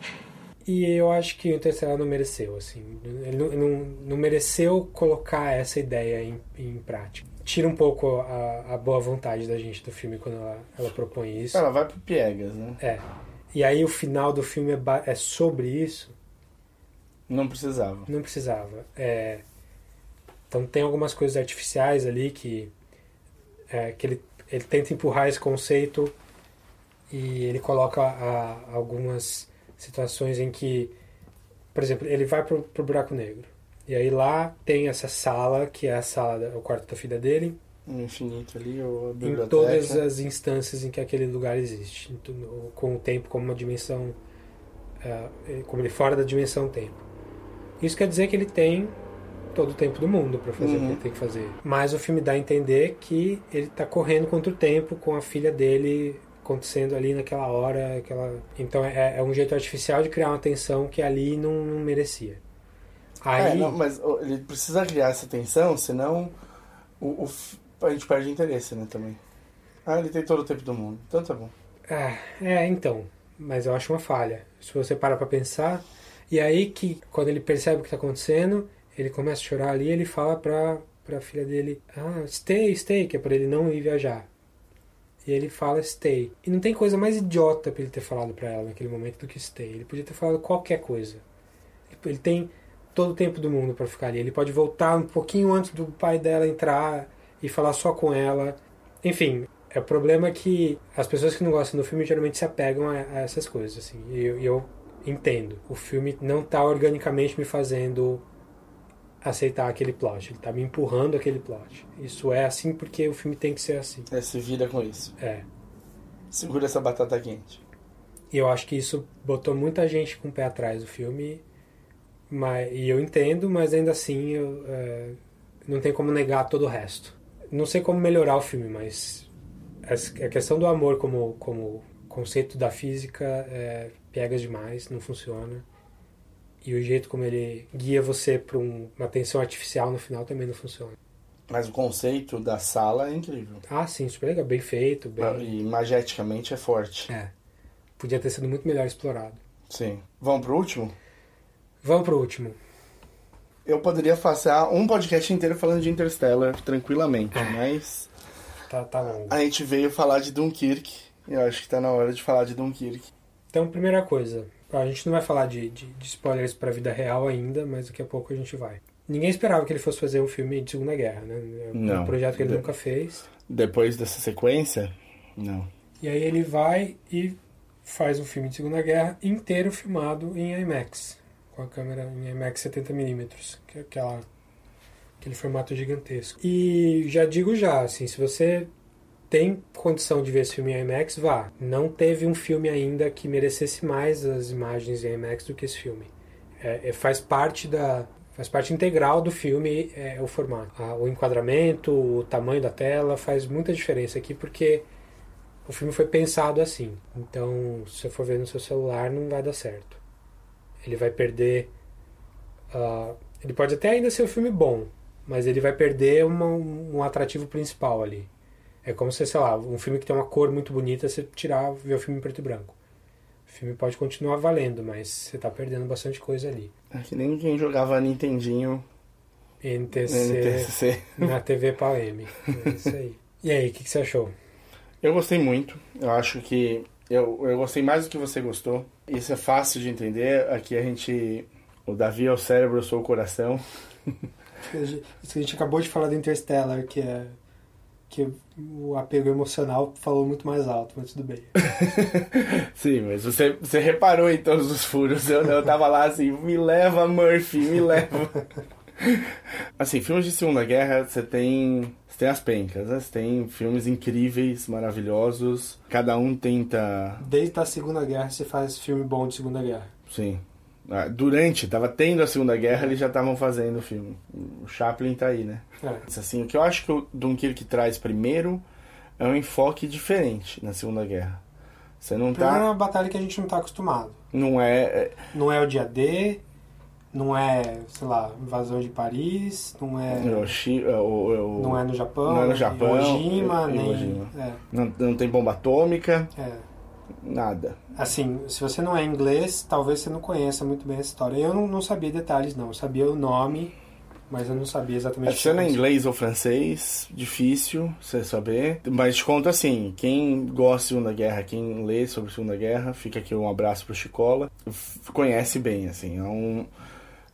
E eu acho que o Interstellar não mereceu, assim. Ele não, não, não mereceu colocar essa ideia em, em prática. Tira um pouco a, a boa vontade da gente do filme quando ela, ela propõe isso. Ela vai pro Piegas, né? É. E aí o final do filme é, é sobre isso. Não precisava. Não precisava. É, então tem algumas coisas artificiais ali que, é, que ele, ele tenta empurrar esse conceito e ele coloca a- algumas situações em que, por exemplo, ele vai pro, pro buraco negro. E aí lá tem essa sala, que é a sala, o quarto da filha dele, No infinito ali, ou a em biblioteca. todas as instâncias em que aquele lugar existe, em com o tempo como uma dimensão, ah, como ele fora da dimensão tempo. Isso quer dizer que ele tem todo o tempo do mundo para fazer o que Uhum. ele tem que fazer. Mas o filme dá a entender que ele está correndo contra o tempo com a filha dele acontecendo ali naquela hora, aquela. Então é, é um jeito artificial de criar uma tensão que ali não, não merecia. Aí É, não, mas ele precisa criar essa tensão, senão o, o a gente perde interesse, né, também. Ah, ele tem todo o tempo do mundo. Então tá bom. Ah, é, então. Mas eu acho uma falha. Se você parar pra pensar. E aí que, quando ele percebe o que tá acontecendo, ele começa a chorar ali ele fala pra, pra filha dele: Ah, stay, stay, que é pra ele não ir viajar. E ele fala stay. E não tem coisa mais idiota pra ele ter falado pra ela naquele momento do que stay. Ele podia ter falado qualquer coisa. Ele tem todo o tempo do mundo pra ficar ali. Ele pode voltar um pouquinho antes do pai dela entrar e falar só com ela. Enfim, é o problema é que as pessoas que não gostam do filme geralmente se apegam a, a essas coisas, assim. E eu, eu entendo. O filme não tá organicamente me fazendo aceitar aquele plot. Ele tá me empurrando aquele plot. Isso é assim porque o filme tem que ser assim. É, se vira com isso. É. Segura essa batata quente. E eu acho que isso botou muita gente com o pé atrás do filme. Mas, e eu entendo, mas ainda assim eu, é, não tem como negar todo o resto. Não sei como melhorar o filme, mas as- a questão do amor como, como conceito da física é piegas demais, não funciona. E o jeito como ele guia você para uma tensão artificial no final também não funciona. Mas o conceito da sala é incrível. Ah, sim, super legal, bem feito, bem... E mageticamente é forte. É. Podia ter sido muito melhor explorado. Sim. Vamos pro último? Vamos pro último. Eu poderia passar um podcast inteiro falando de Interstellar tranquilamente, mas Tá, tá longo. a gente veio falar de Dunkirk. E eu acho que tá na hora de falar de Dunkirk. Então, primeira coisa, a gente não vai falar de, de, de spoilers pra vida real ainda, mas daqui a pouco a gente vai. Ninguém esperava que ele fosse fazer um filme de Segunda Guerra, né? É um Não. projeto que ele De- nunca fez. Depois dessa sequência, não. E aí ele vai e faz um filme de Segunda Guerra inteiro filmado em IMAX, com a câmera em IMAX 70mm, que é aquela, aquele formato gigantesco. E já digo já, assim, se você tem condição de ver esse filme em IMAX, vá. Não teve um filme ainda que merecesse mais as imagens em IMAX do que esse filme. É, é- faz parte da faz parte integral do filme é, o formato, Ah, o enquadramento, o tamanho da tela faz muita diferença aqui porque o filme foi pensado assim. Então, se você for ver no seu celular, não vai dar certo. Ele vai perder. ah, ele pode até ainda ser um filme bom, mas ele vai perder uma- um atrativo principal ali. É como se, sei lá, um filme que tem uma cor muito bonita, você tirar, ver o filme em preto e branco. O filme pode continuar valendo, mas você tá perdendo bastante coisa ali. É que nem quem jogava Nintendinho. NTC, NTSC. na TV Pau M. É isso aí. E aí, o que, que você achou? Eu gostei muito. Eu acho que eu, eu gostei mais do que você gostou. Isso é fácil de entender. Aqui a gente. O Davi é o cérebro, eu sou o coração. Isso que a gente acabou de falar do Interstellar, que é. Que o apego emocional falou muito mais alto, mas tudo bem. Sim, mas você, você reparou em todos os furos. Eu, eu tava lá assim, me leva, Murphy, me leva. Assim, filmes de Segunda Guerra, você tem. Você tem as pencas, né? Você tem filmes incríveis, maravilhosos. Cada um tenta. Desde a Segunda Guerra se faz filme bom de Segunda Guerra. Sim. Ah, Durante, tava tendo a Segunda Guerra, eles já estavam fazendo o filme. O Chaplin tá aí, né? É. Assim, o que eu acho que o Dunkirk traz primeiro é um enfoque diferente na Segunda Guerra. Você não Primeiro é tá. uma batalha que a gente não tá acostumado. Não é. é- Não é o dia D, não é, sei lá, invasão de Paris, não é. Hiroshi- é, o- é o- Não é no Japão, Não é no Japão. Nem- é. Não, não tem bomba atômica. É. Nada. Assim, se você não é inglês, talvez você não conheça muito bem essa história. Eu não, não sabia detalhes, não. Eu sabia o nome, mas eu não sabia exatamente É, Se não é inglês ou francês, difícil você saber. Mas te conto assim, quem gosta de Segunda Guerra, quem lê sobre Segunda Guerra, fica aqui um abraço pro Chicola. Conhece bem, assim, é um...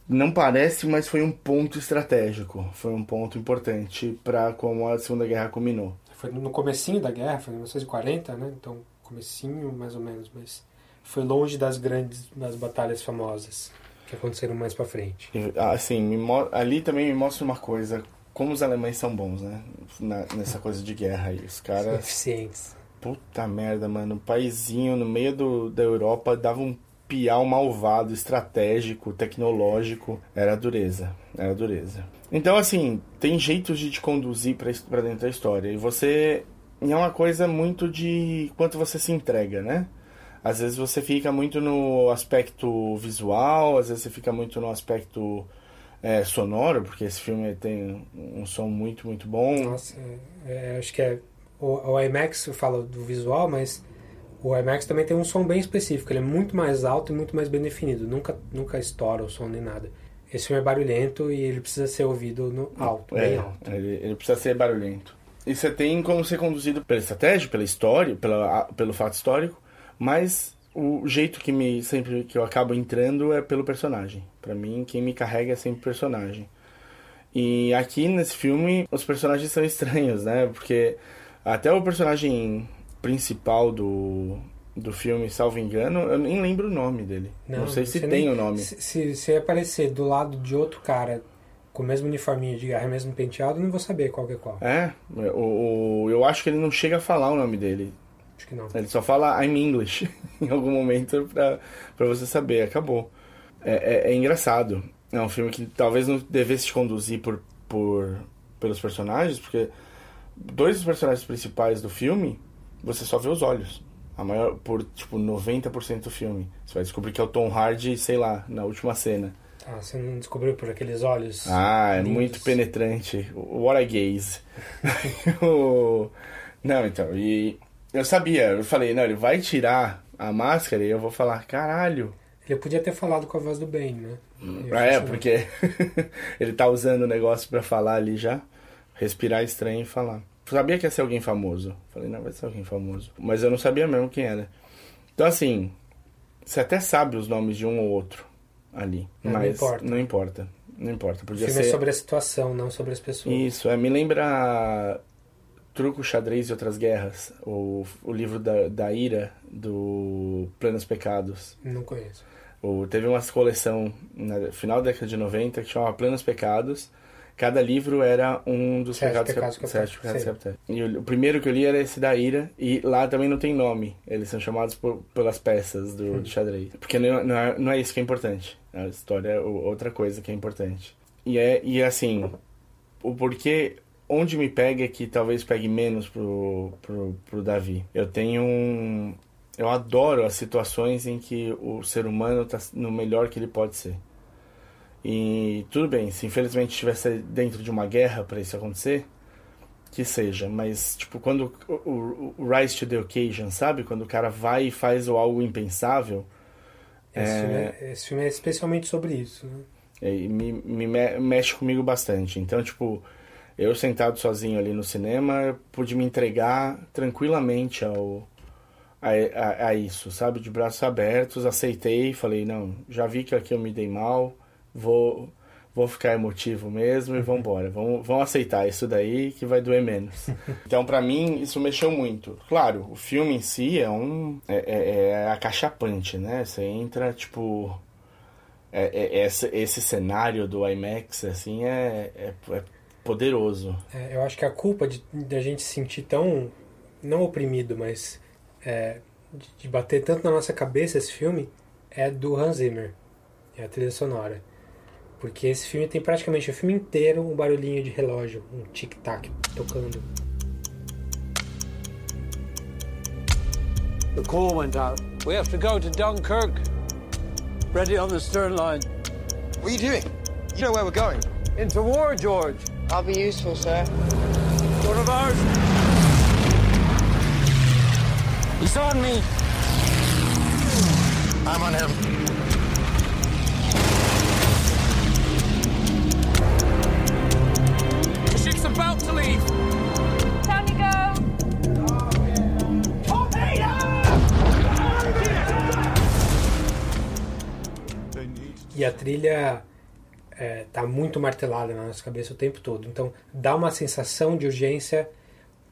Não parece, mas foi um ponto estratégico. Foi um ponto importante para como a Segunda Guerra culminou. Foi no comecinho da guerra, foi em 1940, né? Então, comecinho mais ou menos, mas foi longe das grandes, das batalhas famosas que aconteceram mais pra frente. E, Assim, ali também me mostra uma coisa, como os alemães são bons, né? Na- nessa coisa de guerra aí. Os caras... eficientes. Puta merda, mano. Um paizinho no meio do, da Europa dava um piau malvado, estratégico, tecnológico. Era dureza. Era dureza. Então, assim, tem jeitos de te conduzir pra dentro da história. E você. E é uma coisa muito de quanto você se entrega, né? Às vezes você fica muito no aspecto visual, às vezes você fica muito no aspecto é, sonoro, porque esse filme tem um som muito, muito bom. Nossa, é, é, acho que é. O, o IMAX fala do visual, mas o IMAX também tem um som bem específico. Ele é muito mais alto e muito mais bem definido. Nunca, nunca estoura o som nem nada. Esse filme é barulhento e ele precisa ser ouvido no alto, bem É, alto. Ele, ele precisa ser barulhento. E você tem como ser conduzido pela estratégia, pela história, pela, pelo fato histórico, mas o jeito que me sempre que eu acabo entrando é pelo personagem. Pra mim, quem me carrega é sempre o personagem. E aqui nesse filme, os personagens são estranhos, né? Porque até o personagem principal do, do filme, salvo engano, eu nem lembro o nome dele. Não, sei se tem nem- o nome. Se, se, se aparecer do lado de outro cara com o mesmo uniforminho de guerra, mesmo penteado, não vou saber qual que é qual. É, o, o- eu acho que ele não chega a falar o nome dele. Acho que não. Ele só fala I'm English em algum momento pra, pra você saber, acabou. É, é- é engraçado. É um filme que talvez não devesse te conduzir por, por, pelos personagens, porque dois dos personagens principais do filme, você só vê os olhos. A maior, por tipo 90% do filme. Você vai descobrir que é o Tom Hardy, sei lá, na última cena. Ah, você não descobriu por aqueles olhos? Ah, é lindos? muito penetrante. What a gaze. Não, então, e eu sabia, eu falei, não, ele vai tirar a máscara e eu vou falar, caralho. Ele podia ter falado com a voz do bem, né? Eu Ah, é, porque ele tá usando o negócio pra falar ali já. Respirar estranho e falar. Eu sabia que ia ser alguém famoso. Falei, não, vai ser alguém famoso. Mas eu não sabia mesmo quem era. Então, assim, você até sabe os nomes de um ou outro ali. Mas não mas importa. não importa. Não importa. O Podia filme ser... é sobre a situação, não sobre as pessoas. Isso, é, me lembra Truco, Xadrez e Outras Guerras, o, o livro da, da Ira, do Plenos Pecados. Não conheço. O, teve uma coleção no final da década de 90 que chamava Plenos Pecados. Cada livro era um dos Sete pecados, pecados cap- sete pecados capitais. E o, o primeiro que eu li era esse da Ira, e lá também não tem nome. Eles são chamados por- pelas peças do, Hum. do xadrez. Porque não, não, é, não é isso que é importante. A história é outra coisa que é importante. E é e assim, o porquê onde me pega é que talvez pegue menos pro, pro, pro Davi. Eu tenho um. Eu adoro as situações em que o ser humano está no melhor que ele pode ser. E tudo bem, se infelizmente estivesse dentro de uma guerra para isso acontecer, que seja, mas tipo, quando o, o, o rise to the occasion, sabe? Quando o cara vai e faz o algo impensável, Esse, é, filme é, esse filme é especialmente sobre isso, né? é, e me, me me- mexe comigo bastante. Então, tipo, Eu sentado sozinho ali no cinema, pude me entregar tranquilamente ao a, a, a isso, sabe? De braços abertos, aceitei, falei, não, já vi que aqui eu me dei mal, vou vou ficar emotivo mesmo e vamos embora. Vamos, vamos aceitar isso daí que vai doer menos. então, para mim, isso mexeu muito. Claro, o filme em si é um. É, é, é acachapante, né? Você entra, tipo. É, é, esse, esse cenário do IMAX, assim, é, é, é poderoso. É, eu acho que a culpa de, de a gente se sentir tão. Não oprimido, mas. É, de, de bater tanto na nossa cabeça esse filme é do Hans Zimmer. É a trilha sonora. Porque esse filme tem praticamente o filme inteiro um barulhinho de relógio, um tic-tac tocando. The call went out. We have to go to Dunkirk. Ready on the stern line. What are you doing? You know where we're going. Into war, George. I'll be useful, sir. One of ours. He's on me. I'm on him. E a trilha é, tá muito martelada na nossa cabeça o tempo todo. Então dá uma sensação de urgência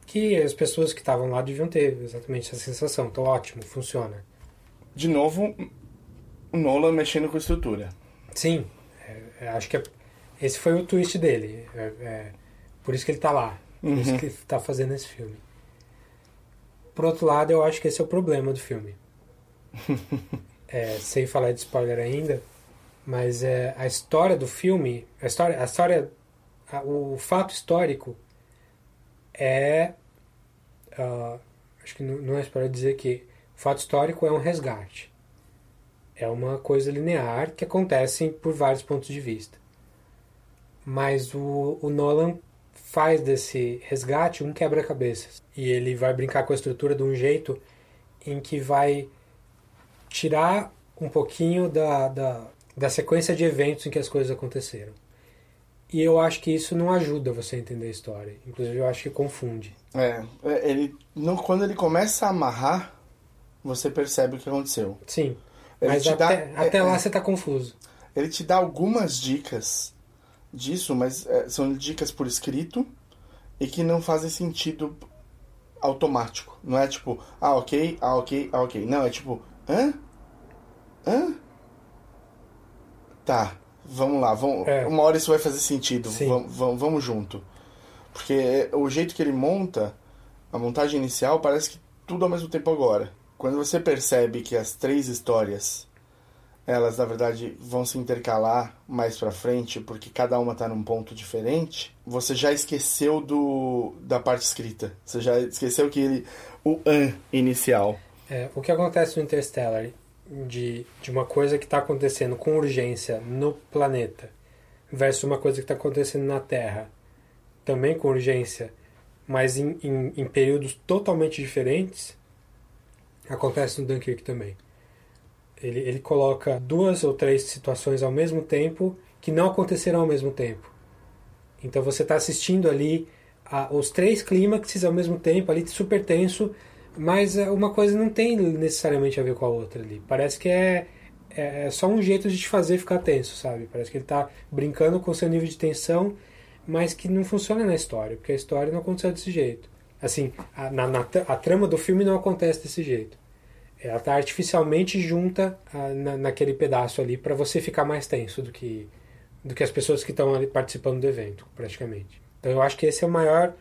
que as pessoas que estavam lá deviam ter exatamente essa sensação. Então ótimo, funciona. De novo, o Nolan mexendo com estrutura. Sim, é, é, acho que é- esse foi o twist dele. É, é, por isso que ele tá lá. Por isso Uhum. que ele tá fazendo esse filme. Por outro lado, eu acho que esse é o problema do filme. É, sem falar de spoiler ainda, mas é, a história do filme, a história, a história, a- o fato histórico é, ah, acho que não, não é spoiler dizer que o fato histórico é um resgate, é uma coisa linear que acontece por vários pontos de vista, mas o, o Nolan faz desse resgate um quebra-cabeças. E ele vai brincar com a estrutura de um jeito em que vai tirar um pouquinho da, da, da sequência de eventos em que as coisas aconteceram. E eu acho que isso não ajuda você a entender a história. Inclusive, eu acho que confunde. É, é, ele, não, quando ele começa a amarrar, você percebe o que aconteceu. Sim, Ele mas até, dá- até é, lá é. você tá confuso. Ele te dá algumas dicas disso, mas é, são dicas por escrito e que não fazem sentido automático. Não é tipo, ah, ok, ah, ok, ah, ok. Não, é tipo, hã? Hã? Tá, vamos lá, vamos, É. uma hora isso vai fazer sentido, vamos, vamos, vamos junto. Porque o jeito que ele monta, a montagem inicial, parece que tudo ao mesmo tempo agora. Quando você percebe que as três histórias elas na verdade vão se intercalar mais pra frente porque cada uma tá num ponto diferente, você já esqueceu do da parte escrita. Você já esqueceu que ele o an inicial. É, o que acontece no Interstellar de, de uma coisa que está acontecendo com urgência no planeta versus uma coisa que está acontecendo na Terra também com urgência, mas em, em, em períodos totalmente diferentes, acontece no Dunkirk também. Ele, ele coloca duas ou três situações ao mesmo tempo que não aconteceram ao mesmo tempo. Então você está assistindo ali a, os três clímaxes ao mesmo tempo, ali super tenso, mas é, uma coisa não tem necessariamente a ver com a outra ali. Parece que é, é, é só um jeito de te fazer ficar tenso, sabe? Parece que ele está brincando com o seu nível de tensão, mas que não funciona na história, porque a história não aconteceu desse jeito. Assim, a, na, na, a trama do filme não acontece desse jeito. Ela está artificialmente junta ah, na, naquele pedaço ali para você ficar mais tenso do que do que as pessoas que estão participando do evento, praticamente. Então eu acho que esse é o maior,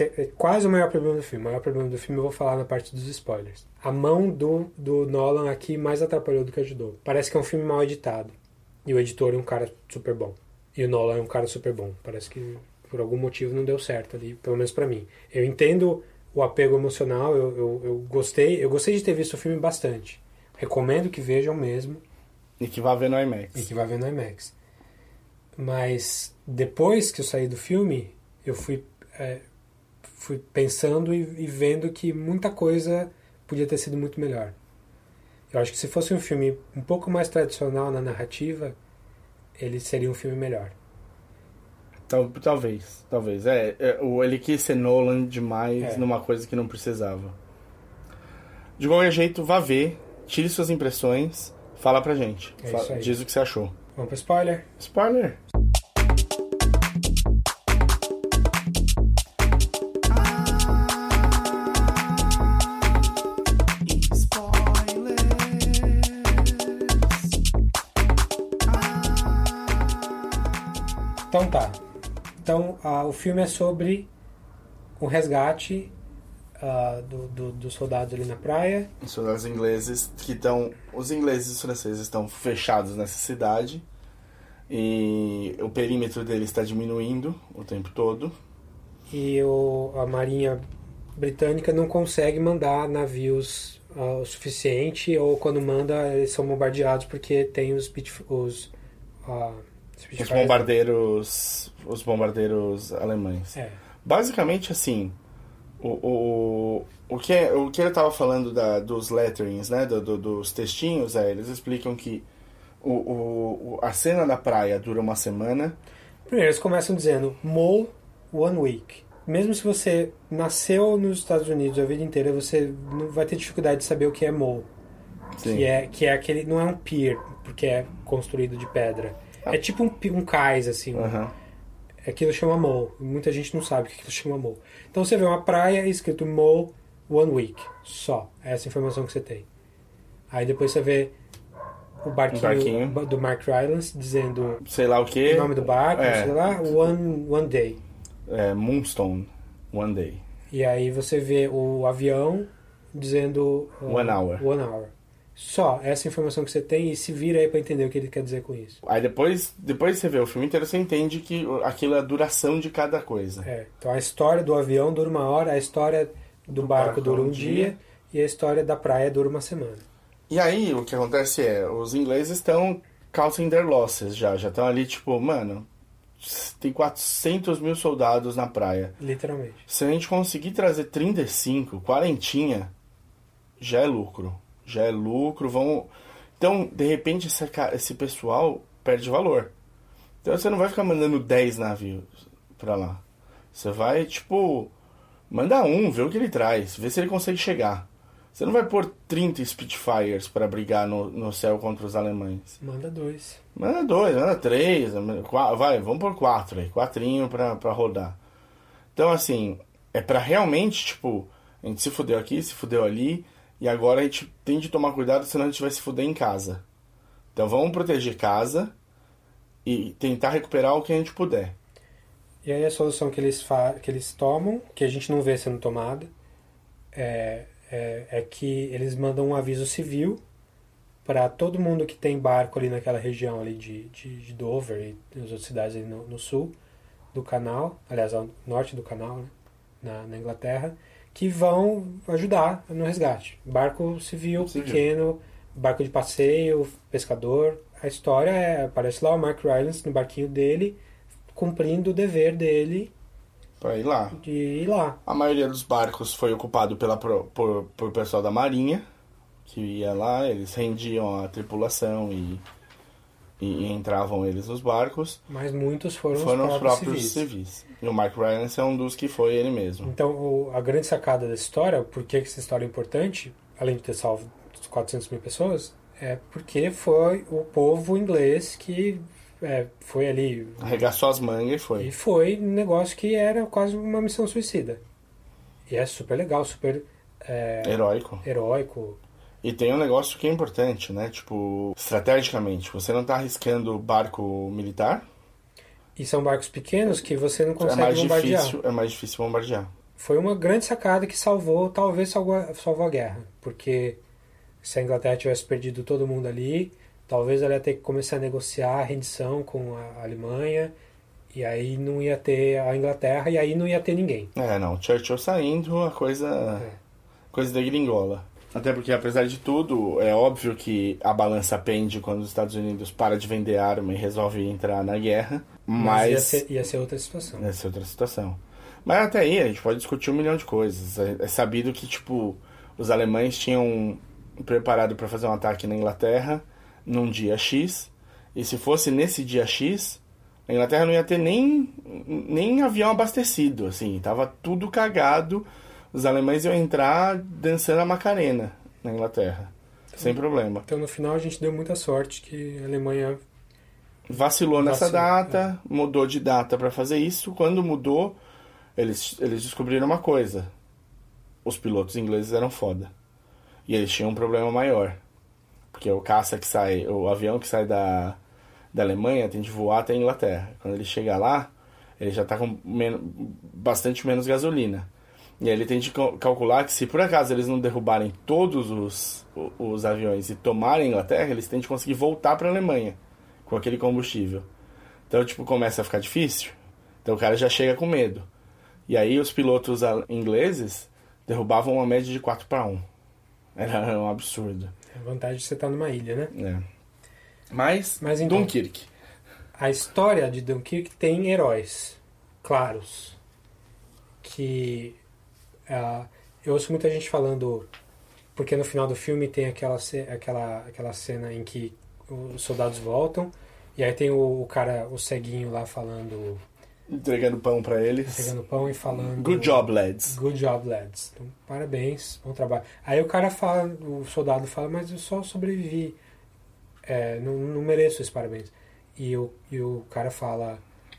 é quase o maior problema do filme. O maior problema do filme eu vou falar na parte dos spoilers. A mão do, do Nolan aqui mais atrapalhou do que ajudou. Parece que é um filme mal editado. E o editor é um cara super bom. E o Nolan é um cara super bom. Parece que por algum motivo não deu certo ali, pelo menos para mim. Eu entendo o apego emocional, eu, eu, eu gostei, eu gostei de ter visto o filme bastante. Recomendo que vejam mesmo. E que vá ver no IMAX. E que vá ver no IMAX. Mas depois que eu saí do filme, eu fui, é, fui pensando e, e vendo que muita coisa podia ter sido muito melhor. Eu acho que se fosse um filme um pouco mais tradicional na narrativa, ele seria um filme melhor. Tal- talvez, talvez. É, é, o- ele quis ser Nolan demais É. numa coisa que não precisava. De qualquer jeito, vá ver, tire suas impressões, fala pra gente. É Fa- isso aí. diz o que você achou. Vamos pro spoiler? Spoiler. Então ah, o filme é sobre o resgate ah, do- do- dos soldados ali na praia. Os soldados ingleses que estão. Os ingleses e os franceses estão fechados nessa cidade. E o perímetro deles está diminuindo o tempo todo. e o, a Marinha Britânica não consegue mandar navios ah, o suficiente, ou quando manda, eles são bombardeados porque tem os, os, ah, Os bombardeiros. Os bombardeiros alemães. É. Basicamente assim. O, o, o, que, é- o que ele estava falando da, dos letterings, né? do- do- dos textinhos, é, eles explicam que o, o, o- a cena da praia dura uma semana. Primeiro, eles começam dizendo Mole One Week. Mesmo se você nasceu nos Estados Unidos a vida inteira, você não vai ter dificuldade de saber o que é mole. Sim. Que é, que é aquele. Não é um pier, porque é construído de pedra. É tipo um, um cais, assim. um- Aham. Aquilo chama mole. Muita gente não sabe o que aquilo chama mole. Então você vê uma praia escrito mole One Week. Só. É essa informação que você tem. Aí depois você vê o barquinho, Barquinho. do Mark Rylance dizendo Sei lá o que. o nome do barco, É. sei lá, One, one Day. É, Moonstone. One Day. E aí você vê o avião dizendo uh, One hour. One hour. Só essa informação que você tem e se vira aí pra entender o que ele quer dizer com isso. Aí depois, depois você vê o filme inteiro, você entende que aquilo é a duração de cada coisa. É, então a história do avião dura uma hora, a história do, barco, barco dura um um dia, dia. e a história da praia dura uma semana. E aí o que acontece é, os ingleses estão counting their losses já, já estão ali tipo, mano, tem 400 mil soldados na praia. Literalmente. Se a gente conseguir trazer 35, quarentinha, já é lucro. Já é lucro, vão... Então, de repente, esse, esse pessoal perde valor. Então você não vai ficar mandando 10 navios pra lá. Você vai, tipo, mandar um, ver o que ele traz, ver se ele consegue chegar. Você não vai pôr 30 Spitfires pra brigar no, no céu contra os alemães. Manda dois. Manda dois, manda três, qua- vai, vamos por quatro aí, quatrinho pra, pra rodar. Então, assim, é pra realmente, tipo, a gente se fudeu aqui, se fudeu ali, e agora a gente tem de tomar cuidado, senão a gente vai se fuder em casa. Então vamos proteger casa e tentar recuperar o que a gente puder. E aí a solução que eles, que eles tomam, que a gente não vê sendo tomada, é, é, é que eles mandam um aviso civil para todo mundo que tem barco ali naquela região ali de, de, de Dover e nas outras cidades ali no, no sul do canal, aliás, ao norte do canal, né, na, na Inglaterra, que vão ajudar no resgate. Barco civil, Civil. pequeno, barco de passeio, pescador. A história é, aparece lá o Mark Rylance no barquinho dele, cumprindo o dever dele Pra ir lá. de ir lá. A maioria dos barcos foi ocupado pela, pro- por, por pessoal da Marinha, que ia lá, eles rendiam a tripulação e, e entravam eles nos barcos. Mas muitos foram, Foram os os próprios, próprios civis. civis. E o Mark Rylance é um dos que foi ele mesmo. Então, o- a grande sacada dessa história, por que que essa história é importante, além de ter salvo 400 mil pessoas, é porque foi o povo inglês que é, foi ali. Arregaçou as mangas e foi. E foi um negócio que era quase uma missão suicida. E é super legal, super. é, Heróico. Heróico. E tem um negócio que é importante, né? Tipo, estrategicamente, você não tá arriscando barco militar. E são barcos pequenos que você não É consegue mais bombardear. difícil, é mais difícil bombardear. Foi uma grande sacada que salvou, talvez salvou, a- salvou a guerra. Porque se a Inglaterra tivesse perdido todo mundo ali, talvez ela ia ter que começar a negociar a rendição com a Alemanha. E aí não ia ter a Inglaterra e aí não ia ter ninguém. É, não, Churchill saindo, a coisa. coisa da gringola. Até porque, apesar de tudo, é óbvio que a balança pende quando os Estados Unidos para de vender arma e resolve entrar na guerra. Mas. ia, ser, ia ser outra situação. Essa é outra situação. Mas até aí a gente pode discutir um milhão de coisas. É, é sabido que, tipo, os alemães tinham preparado para fazer um ataque na Inglaterra num dia X. E se fosse nesse dia X, A Inglaterra não ia ter nem, nem avião abastecido, assim, tava tudo cagado. Os alemães iam entrar dançando a Macarena na Inglaterra, sem problema. Então no final a gente deu muita sorte que a Alemanha Vacilou nessa Vacilou, data, mudou de data para fazer isso. Quando mudou, eles, eles descobriram uma coisa: os pilotos ingleses eram foda. E eles tinham um problema maior. Porque o caça que sai, o avião que sai da, da Alemanha tem de voar até a Inglaterra. Quando ele chega lá, ele já está com men bastante menos gasolina. E aí ele tem de cal- calcular que se por acaso eles não derrubarem todos os, os aviões e tomarem a Inglaterra, eles têm de conseguir voltar para a Alemanha com aquele combustível. Então, tipo, começa a ficar difícil. Então o cara já chega com medo. E aí os pilotos ingleses derrubavam uma média de 4 para 1. Era um absurdo. É a vantagem de você estar numa ilha, né? É. Mas, Mas então, Dunkirk. A história de Dunkirk tem heróis claros. Que ah, eu ouço muita gente falando porque no final do filme tem aquela, aquela, aquela cena em que os soldados voltam e aí tem o, o cara, o ceguinho lá falando, Entregando pão para eles. pegando pão e falando Good job, lads. Good job, lads. Então, parabéns, bom trabalho. Aí o cara fala, o soldado fala, mas eu só sobrevivi. É, não, não mereço esses parabéns. E o, e o cara fala,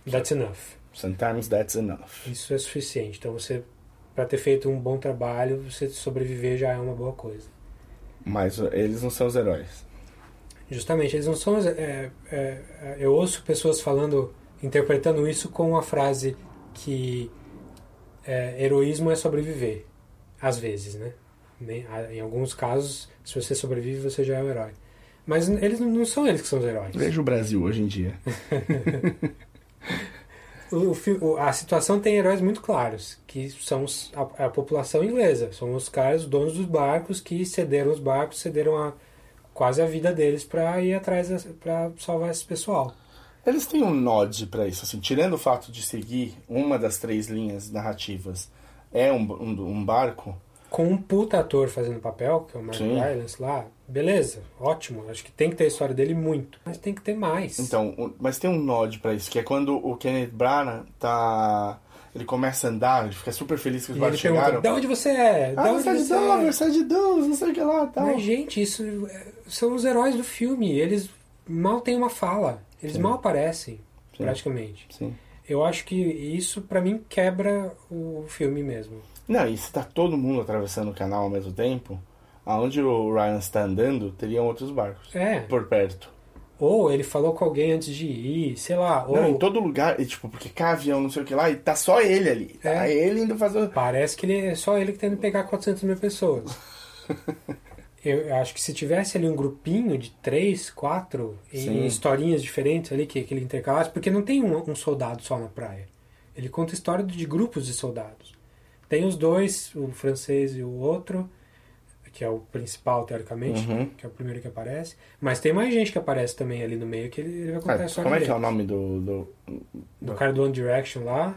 that's enough. Sometimes that's enough. Isso é suficiente. Então você, para ter feito um bom trabalho, você sobreviver já é uma boa coisa. Mas eles não são os heróis. Justamente, eles não são. é, é, eu ouço pessoas falando, interpretando isso com a frase que é, heroísmo é sobreviver. Às vezes, né? A- Em alguns casos, se você sobrevive, você já é um herói. Mas eles não- não são eles que são os heróis. Veja o Brasil hoje em dia. O, o a situação tem heróis muito claros, que são os- a, a população inglesa. São os caras, os donos dos barcos, que cederam os barcos, cederam a, quase a vida deles para ir atrás, para salvar esse pessoal. Eles têm um nod pra isso, assim, tirando o fato de seguir uma das três linhas narrativas é um, um, um barco. Com um puta ator fazendo papel, que é o Mark. Rylance lá, beleza, ótimo. Acho que tem que ter a história dele muito, mas tem que ter mais. Então, mas tem um nod pra isso, que é quando o Kenneth Branagh tá. Ele começa a andar, ele fica super feliz que os barcos chegaram. de onde você é? De Ah, onde você é de é?" Dover, você é de Dover, não sei o que lá tal. Mas, gente, isso é, são os heróis do filme. Eles mal têm uma fala. Eles Sim. mal aparecem, Sim. praticamente. Sim. Eu acho que isso, pra mim, quebra o filme mesmo. Não, e se tá todo mundo atravessando o canal ao mesmo tempo, aonde o Ryan está andando, teriam outros barcos É. por perto. Ou ele falou com alguém antes de ir, sei lá. Ou Não, em todo lugar, e, tipo, porque cá avião, não sei o que lá, e tá só ele ali. Tá ele indo fazer. Parece que ele é só ele que tenta pegar 400 mil pessoas. Eu acho que se tivesse ali um grupinho de três, quatro, Sim. em historinhas diferentes ali que, que ele intercalasse, porque não tem um, um soldado só na praia. Ele conta história de grupos de soldados. Tem os dois, o francês e o outro, que é o principal, teoricamente, Uhum. que é o primeiro que aparece. Mas tem mais gente que aparece também ali no meio, que ele, ele vai contar a Ah, história como é que é o nome do. do, Do cara do One Direction lá.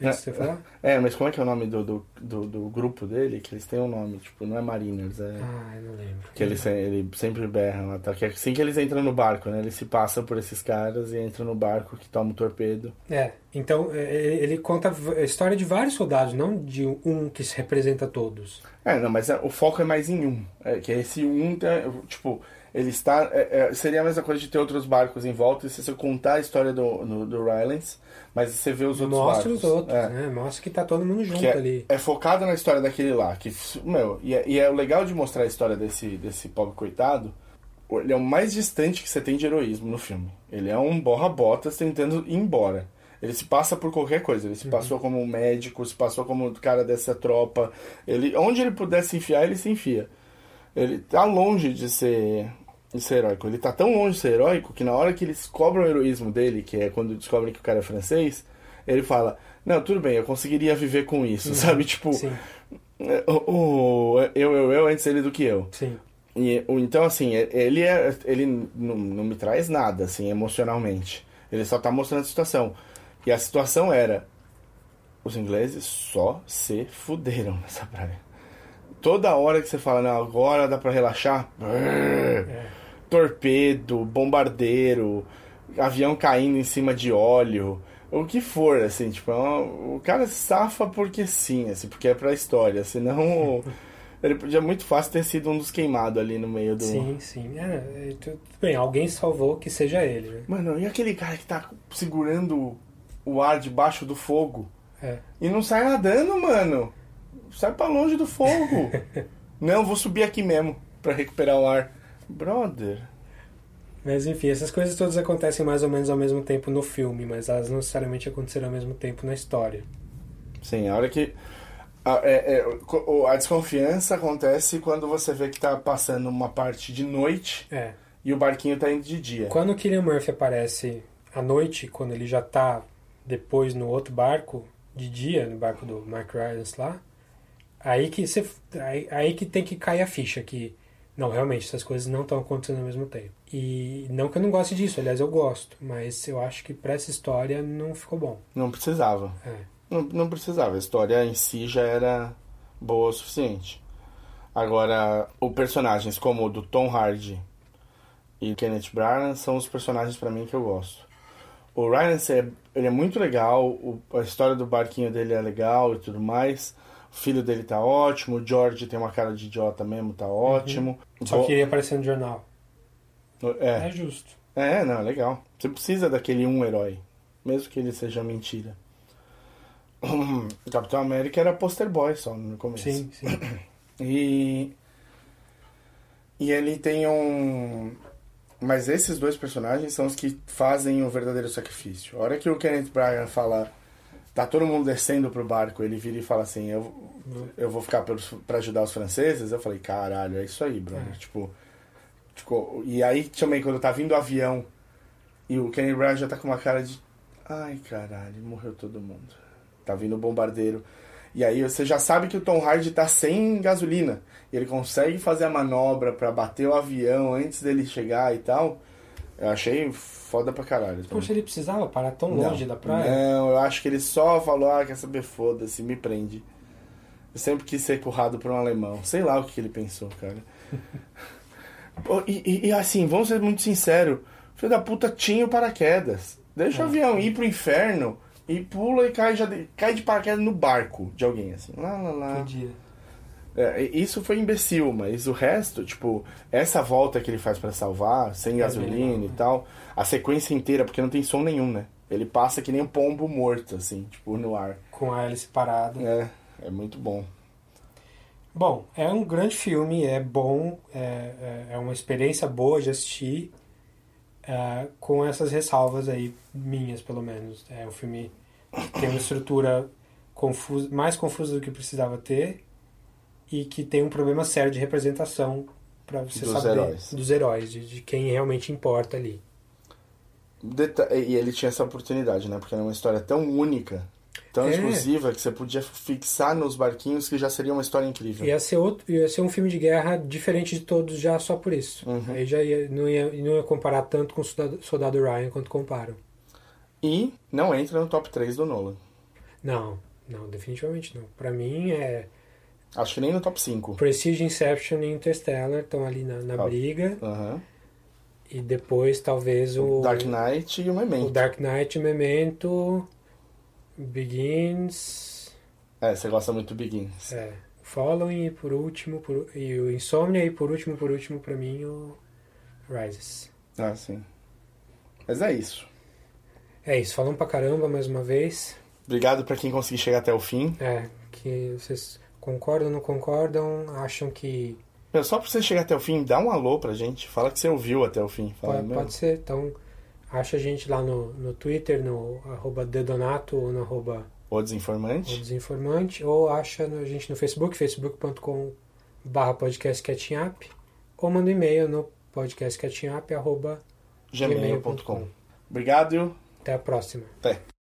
É isso que você fala? É, mas como é que é o nome do, do, do, do grupo dele? Que eles têm um nome, tipo, não é Mariners, é. Ah, eu não lembro. Que eles, ele sempre berram lá, tá? Que é assim que eles entram no barco, né? Eles se passam por esses caras e entram no barco que toma o torpedo. É, então é, é, ele conta a história de vários soldados, não de um que se representa todos. É, não, mas o foco é mais em um. É, que esse um, tá, tipo, ele está. é, seria a mesma coisa de ter outros barcos em volta e se você contar a história do, do, do Rylance, mas você vê os outros Mostra barcos. os outros, É. né? Mostra que tá todo mundo junto é, ali. é focado na história daquele lá. Que, meu, e é, e é o legal de mostrar a história desse, desse pobre coitado. Ele é o mais distante que você tem de heroísmo no filme. Ele é um borra-botas tentando ir embora. Ele se passa por qualquer coisa. Ele se Uhum. passou como um médico, se passou como cara dessa tropa. Ele, onde ele puder se enfiar, ele se enfia. Ele tá longe de ser, de ser heróico. Ele tá tão longe de ser heróico que na hora que eles cobram o heroísmo dele, que é quando descobrem que o cara é francês, ele fala: Não, tudo bem, eu conseguiria viver com isso, Uhum. sabe? Tipo, é, o, o- eu, eu, eu, antes ele do que eu. Sim. E, então, assim, é- ele, é, ele não, não me traz nada, assim, emocionalmente. Ele só tá mostrando a situação. E a situação era: os ingleses só se fuderam nessa praia. Toda hora que você fala, não, agora dá pra relaxar. brrr, Torpedo, bombardeiro, avião caindo em cima de óleo, o que for, assim, tipo, é uma- o cara safa porque sim, assim, porque é pra história, senão ele podia muito fácil ter sido um dos queimados ali no meio do... Sim, sim. É, é, tudo bem, alguém salvou que seja ele, né? Mano, e aquele cara que tá segurando o ar debaixo do fogo? É. E não sai nadando, mano. Sai pra longe do fogo. não, vou subir aqui mesmo pra recuperar o ar. Brother. Mas enfim, essas coisas todas acontecem mais ou menos ao mesmo tempo no filme, mas elas não necessariamente aconteceram ao mesmo tempo na história. Sim, a hora que. A, é- é, o- a desconfiança acontece quando você vê que tá passando uma parte de noite É. e o barquinho tá indo de dia. Quando o Killian Murphy aparece à noite, quando ele já tá depois no outro barco, de dia, no barco do Mark Rylance lá, aí que, você, aí, aí que tem que cair a ficha, que não, realmente, essas coisas não estão acontecendo ao mesmo tempo. E não que eu não goste disso, aliás, eu gosto, mas eu acho que pra essa história não ficou bom. Não precisava. É. Não, não precisava. A história em si já era boa o suficiente. Agora, os personagens como o do Tom Hardy e Kenneth Branagh são os personagens pra mim que eu gosto. O Ryan, é, ele é muito legal, a história do barquinho dele é legal e tudo mais. O filho dele tá ótimo, o George tem uma cara de idiota mesmo, tá ótimo. Só Bo- que ele apareceu no jornal. É. É justo. É, não, é legal. Você precisa daquele um herói, mesmo que ele seja mentira. Capitão América era poster boy só no começo. Sim, sim. E e ele tem um mas esses dois personagens são os que fazem o verdadeiro sacrifício. A hora que o Kenneth Bryan fala tá todo mundo descendo pro barco, ele vira e fala assim, eu eu vou ficar pra ajudar os franceses. Eu falei, caralho, é isso aí, brother. É. Tipo, tipo, e aí também quando tá vindo o avião e o Kenneth Bryan já tá com uma cara de ai, caralho, morreu todo mundo. Tá vindo o bombardeiro. E aí você já sabe que o Tom Hardy tá sem gasolina. Ele consegue fazer a manobra pra bater o avião antes dele chegar e tal. Eu achei foda pra caralho. também. Poxa, ele precisava parar tão longe Não, da praia? Não, eu acho que ele só falou, ah, quer saber, foda-se, me prende. Eu sempre quis ser currado por um alemão. Sei lá o que ele pensou, cara. E, e- e assim, vamos ser muito sinceros. Filho da puta tinha o paraquedas. Deixa o avião ir pro inferno e pula e cai, já de, cai de paraquedas no barco de alguém, assim. Lá, lá, lá. Podia. É, isso foi imbecil, mas o resto, tipo, essa volta que ele faz pra salvar, sem É gasolina e tal, a sequência inteira, porque não tem som nenhum, né? Ele passa que nem um pombo morto, assim, tipo, no ar. Com a hélice parada. É, é muito bom. Bom, é um grande filme, é bom, é, é, é uma experiência boa de assistir, é, com essas ressalvas aí, minhas pelo menos. É um filme que tem uma estrutura confusa, mais confusa do que precisava ter e que tem um problema sério de representação para você Dos saber heróis. dos heróis, de, de quem realmente importa ali. Deta- e ele tinha essa oportunidade, né? Porque era uma história tão única, tão É. exclusiva, que você podia fixar nos barquinhos que já seria uma história incrível. Ia ser, outro, ia ser um filme de guerra diferente de todos já só por isso. Uhum. Aí já ia, não, ia, não ia comparar tanto com o Soldado, Soldado Ryan quanto comparam. E não entra no top 3 do Nolan. Não, não, definitivamente não. Pra mim é Acho que nem no top 5. Prestige, Inception e Interstellar estão ali na, na Ah. briga. Aham. E depois talvez o Dark Knight e o Memento. o Dark Knight, Memento, Begins, É, você gosta muito do Begins. é, Following e por último, por, e o Insomnia e por último, por último pra mim o Rises. Ah, sim. Mas é isso. É isso, falamos pra caramba mais uma vez. Obrigado pra quem conseguiu chegar até o fim. É, que vocês concordam, não concordam, acham que Meu, só pra você chegar até o fim, dá um alô pra gente. Fala que você ouviu até o fim. Fala, pode, pode ser. Então, acha a gente lá no, no Twitter, no arroba Dedonato ou no arroba O Desinformante. o Desinformante, ou acha a gente no Facebook, facebook.com barra ou manda um e-mail no podcastcatchingup arroba gmail.com. Obrigado. Até a próxima. Até.